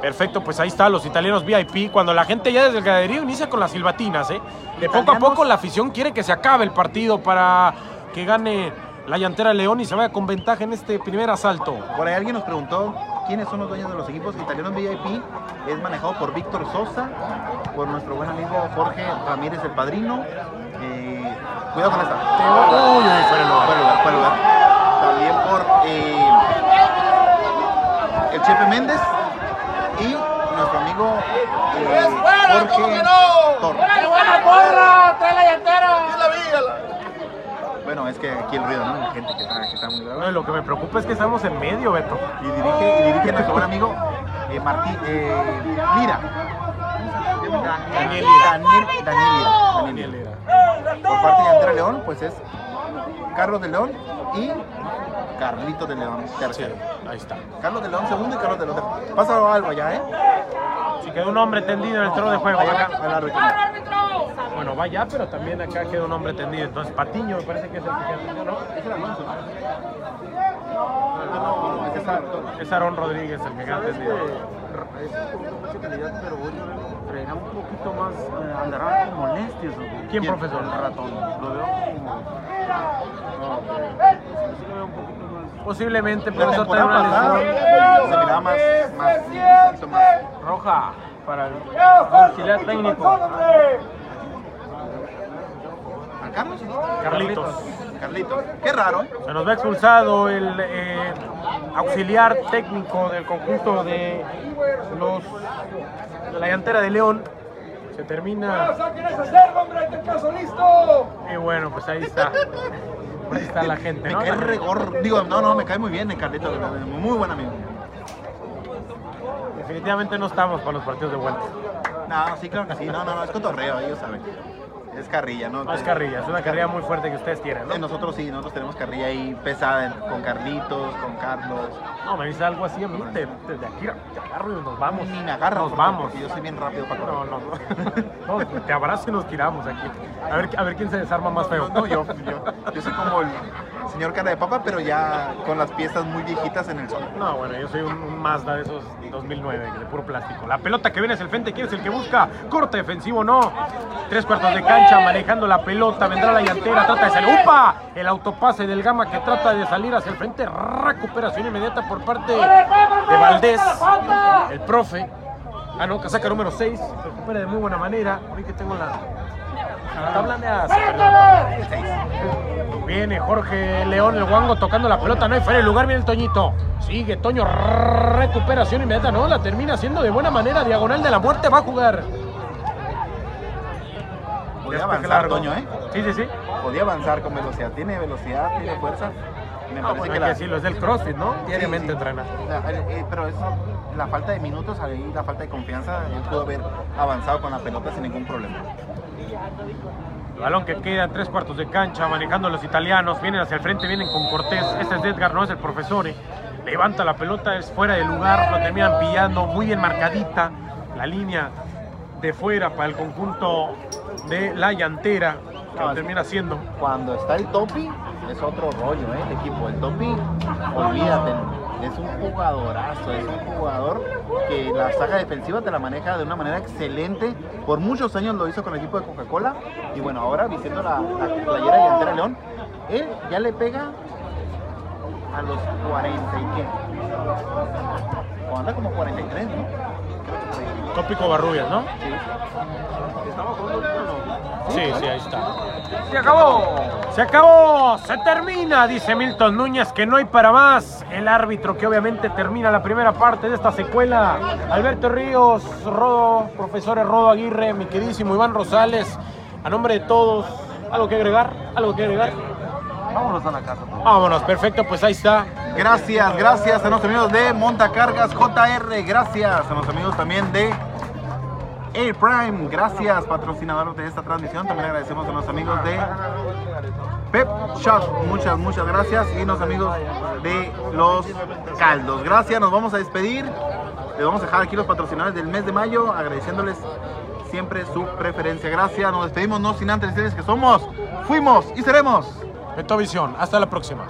Perfecto, pues ahí está, los italianos VIP. Cuando la gente ya desde el graderío inicia con las silbatinas, ¿eh? De poco a poco la afición quiere que se acabe el partido para que gane la llantera León y se vaya con ventaja en este primer asalto. Por ahí alguien nos preguntó quiénes son los dueños de los equipos. Italianos VIP es manejado por Víctor Sosa, por nuestro buen amigo Jorge Ramírez el Padrino. Eh, cuidado con esta. Uy, uy, fuera de lugar. Fuera de lugar, fuera de lugar. También por eh, el Chepe Méndez y nuestro amigo eh, Jorge Torres. Bueno, es que aquí el ruido, ¿no? La gente que está, que está muy lo que me preocupa es que estamos en medio, Beto. Y dirige, y dirige nuestro buen amigo eh, Martín eh, Lira. Daniel Lira. Daniel, Daniel Lira. Daniel Lira. Por parte de Andrea León, pues es Carlos de León y Carlitos de León, tercero. Ahí está. Carlos de León segundo y Carlos de León tercero. Pásalo algo ya, ¿eh? Si quedó un hombre tendido en el trono de juego. Allá, Acá. Bueno, va ya, pero también acá queda un hombre tendido. Entonces, Patiño me parece que es el que queda tendido, ¿no? Era Alonso. No, es. Es Aarón Rodríguez el que queda tendido. pero hoy traerá un poquito más, eh, andará con molestias. ¿Quién, profesor? El ratón. Lo veo como. Sí, lo veo un poquito más. Posiblemente, pero eso trae una lesión. se miraba más, más, un más. Roja para el auxiliar técnico. ¿A Carlos? Carlitos. Carlitos. Qué raro, ¿eh? Se nos ve expulsado el eh, auxiliar técnico del conjunto de los de la llantera de León. Se termina. Y bueno, pues ahí está. Ahí está la gente, Me ¿no? cae regor. Digo, no, no, me cae muy bien el Carlitos. Muy buen amigo. Definitivamente no estamos para los partidos de vuelta. No, sí, claro que sí. No, no, no, es cotorreo, ellos saben. Es carrilla, ¿no? No es carrilla, es una carrilla muy fuerte que ustedes tienen, ¿no? Nosotros sí, nosotros tenemos carrilla ahí pesada con Carlitos, con Carlos. No, me dice algo así a mí, te, te- de aquí te agarro y nos vamos. Ni me agarran. Nos vamos. yo soy bien rápido para No, correr. no, no. No, te abrazo y nos tiramos aquí. A ver, a ver quién se desarma más feo. No, no, yo, yo, yo soy como el señor cara de papa, pero ya con las piezas muy viejitas en el sol. No, bueno, yo soy un, un Mazda de esos 2009, de puro plástico. La pelota que viene es el frente, ¿quién es el que busca? Corte defensivo, no. Tres cuartos de cancha, manejando la pelota, vendrá la llantera, trata de salir. ¡Upa! El autopase del Gama que trata de salir hacia el frente. Recuperación inmediata por parte de Valdés, el profe. Ah, no, casaca número 6. Recupera de muy buena manera. Hoy que tengo la, Viene Jorge León, el guango tocando la pelota, no hay fuera el lugar, viene el Toñito. Sigue Toño, recuperación inmediata, no, la termina haciendo de buena manera, diagonal de la muerte, va a jugar. Podía avanzar. Toño, ¿eh? Sí, sí, sí. Podía avanzar con velocidad. Tiene velocidad, tiene fuerza. Me Ah, parece bueno, que la- que decirlo, es del CrossFit, ¿no? Diariamente Sí, sí. entrena. Eh, eh, pero eso, la falta de minutos ahí, la falta de confianza, él pudo haber avanzado con la pelota sin ningún problema. Balón que queda en tres cuartos de cancha, manejando los italianos. Vienen hacia el frente, vienen con Cortés. Este es Edgar, no es el profesor. eh. Levanta la pelota, es fuera de lugar. Lo terminan pillando, muy bien marcadita. La línea de fuera para el conjunto de la llantera, que lo termina haciendo. Cuando está el Topi, es otro rollo, ¿eh? El equipo. El Topi, olvídate, es un jugadorazo, es un jugador que la saga defensiva te la maneja de una manera excelente. Por muchos años lo hizo con el equipo de Coca-Cola. Y bueno, ahora vistiendo la, la playera de Llantera León, él ya le pega a los 40 y qué. O anda como 43, ¿no? Tópico Barrubias, ¿no? Sí, sí, ahí está. Se acabó. Se acabó. Se termina, dice Milton Núñez, que no hay para más. El árbitro que obviamente termina la primera parte de esta secuela. Alberto Ríos, Rodo, profesores Rodo Aguirre, mi queridísimo Iván Rosales. A nombre de todos, ¿algo que agregar? ¿Algo que agregar? Vámonos a la casa. Vámonos, perfecto, pues ahí está. Gracias, gracias a los amigos de Montacargas JR, gracias a los amigos también de Air Prime, gracias patrocinador de esta transmisión, también agradecemos a los amigos de Pep Shot, muchas, muchas gracias. Y los amigos de los caldos, gracias, nos vamos a despedir, les vamos a dejar aquí los patrocinadores del mes de mayo, agradeciéndoles siempre su preferencia, gracias, nos despedimos no sin antes decirles que somos, fuimos y seremos. Betovisión, hasta la próxima.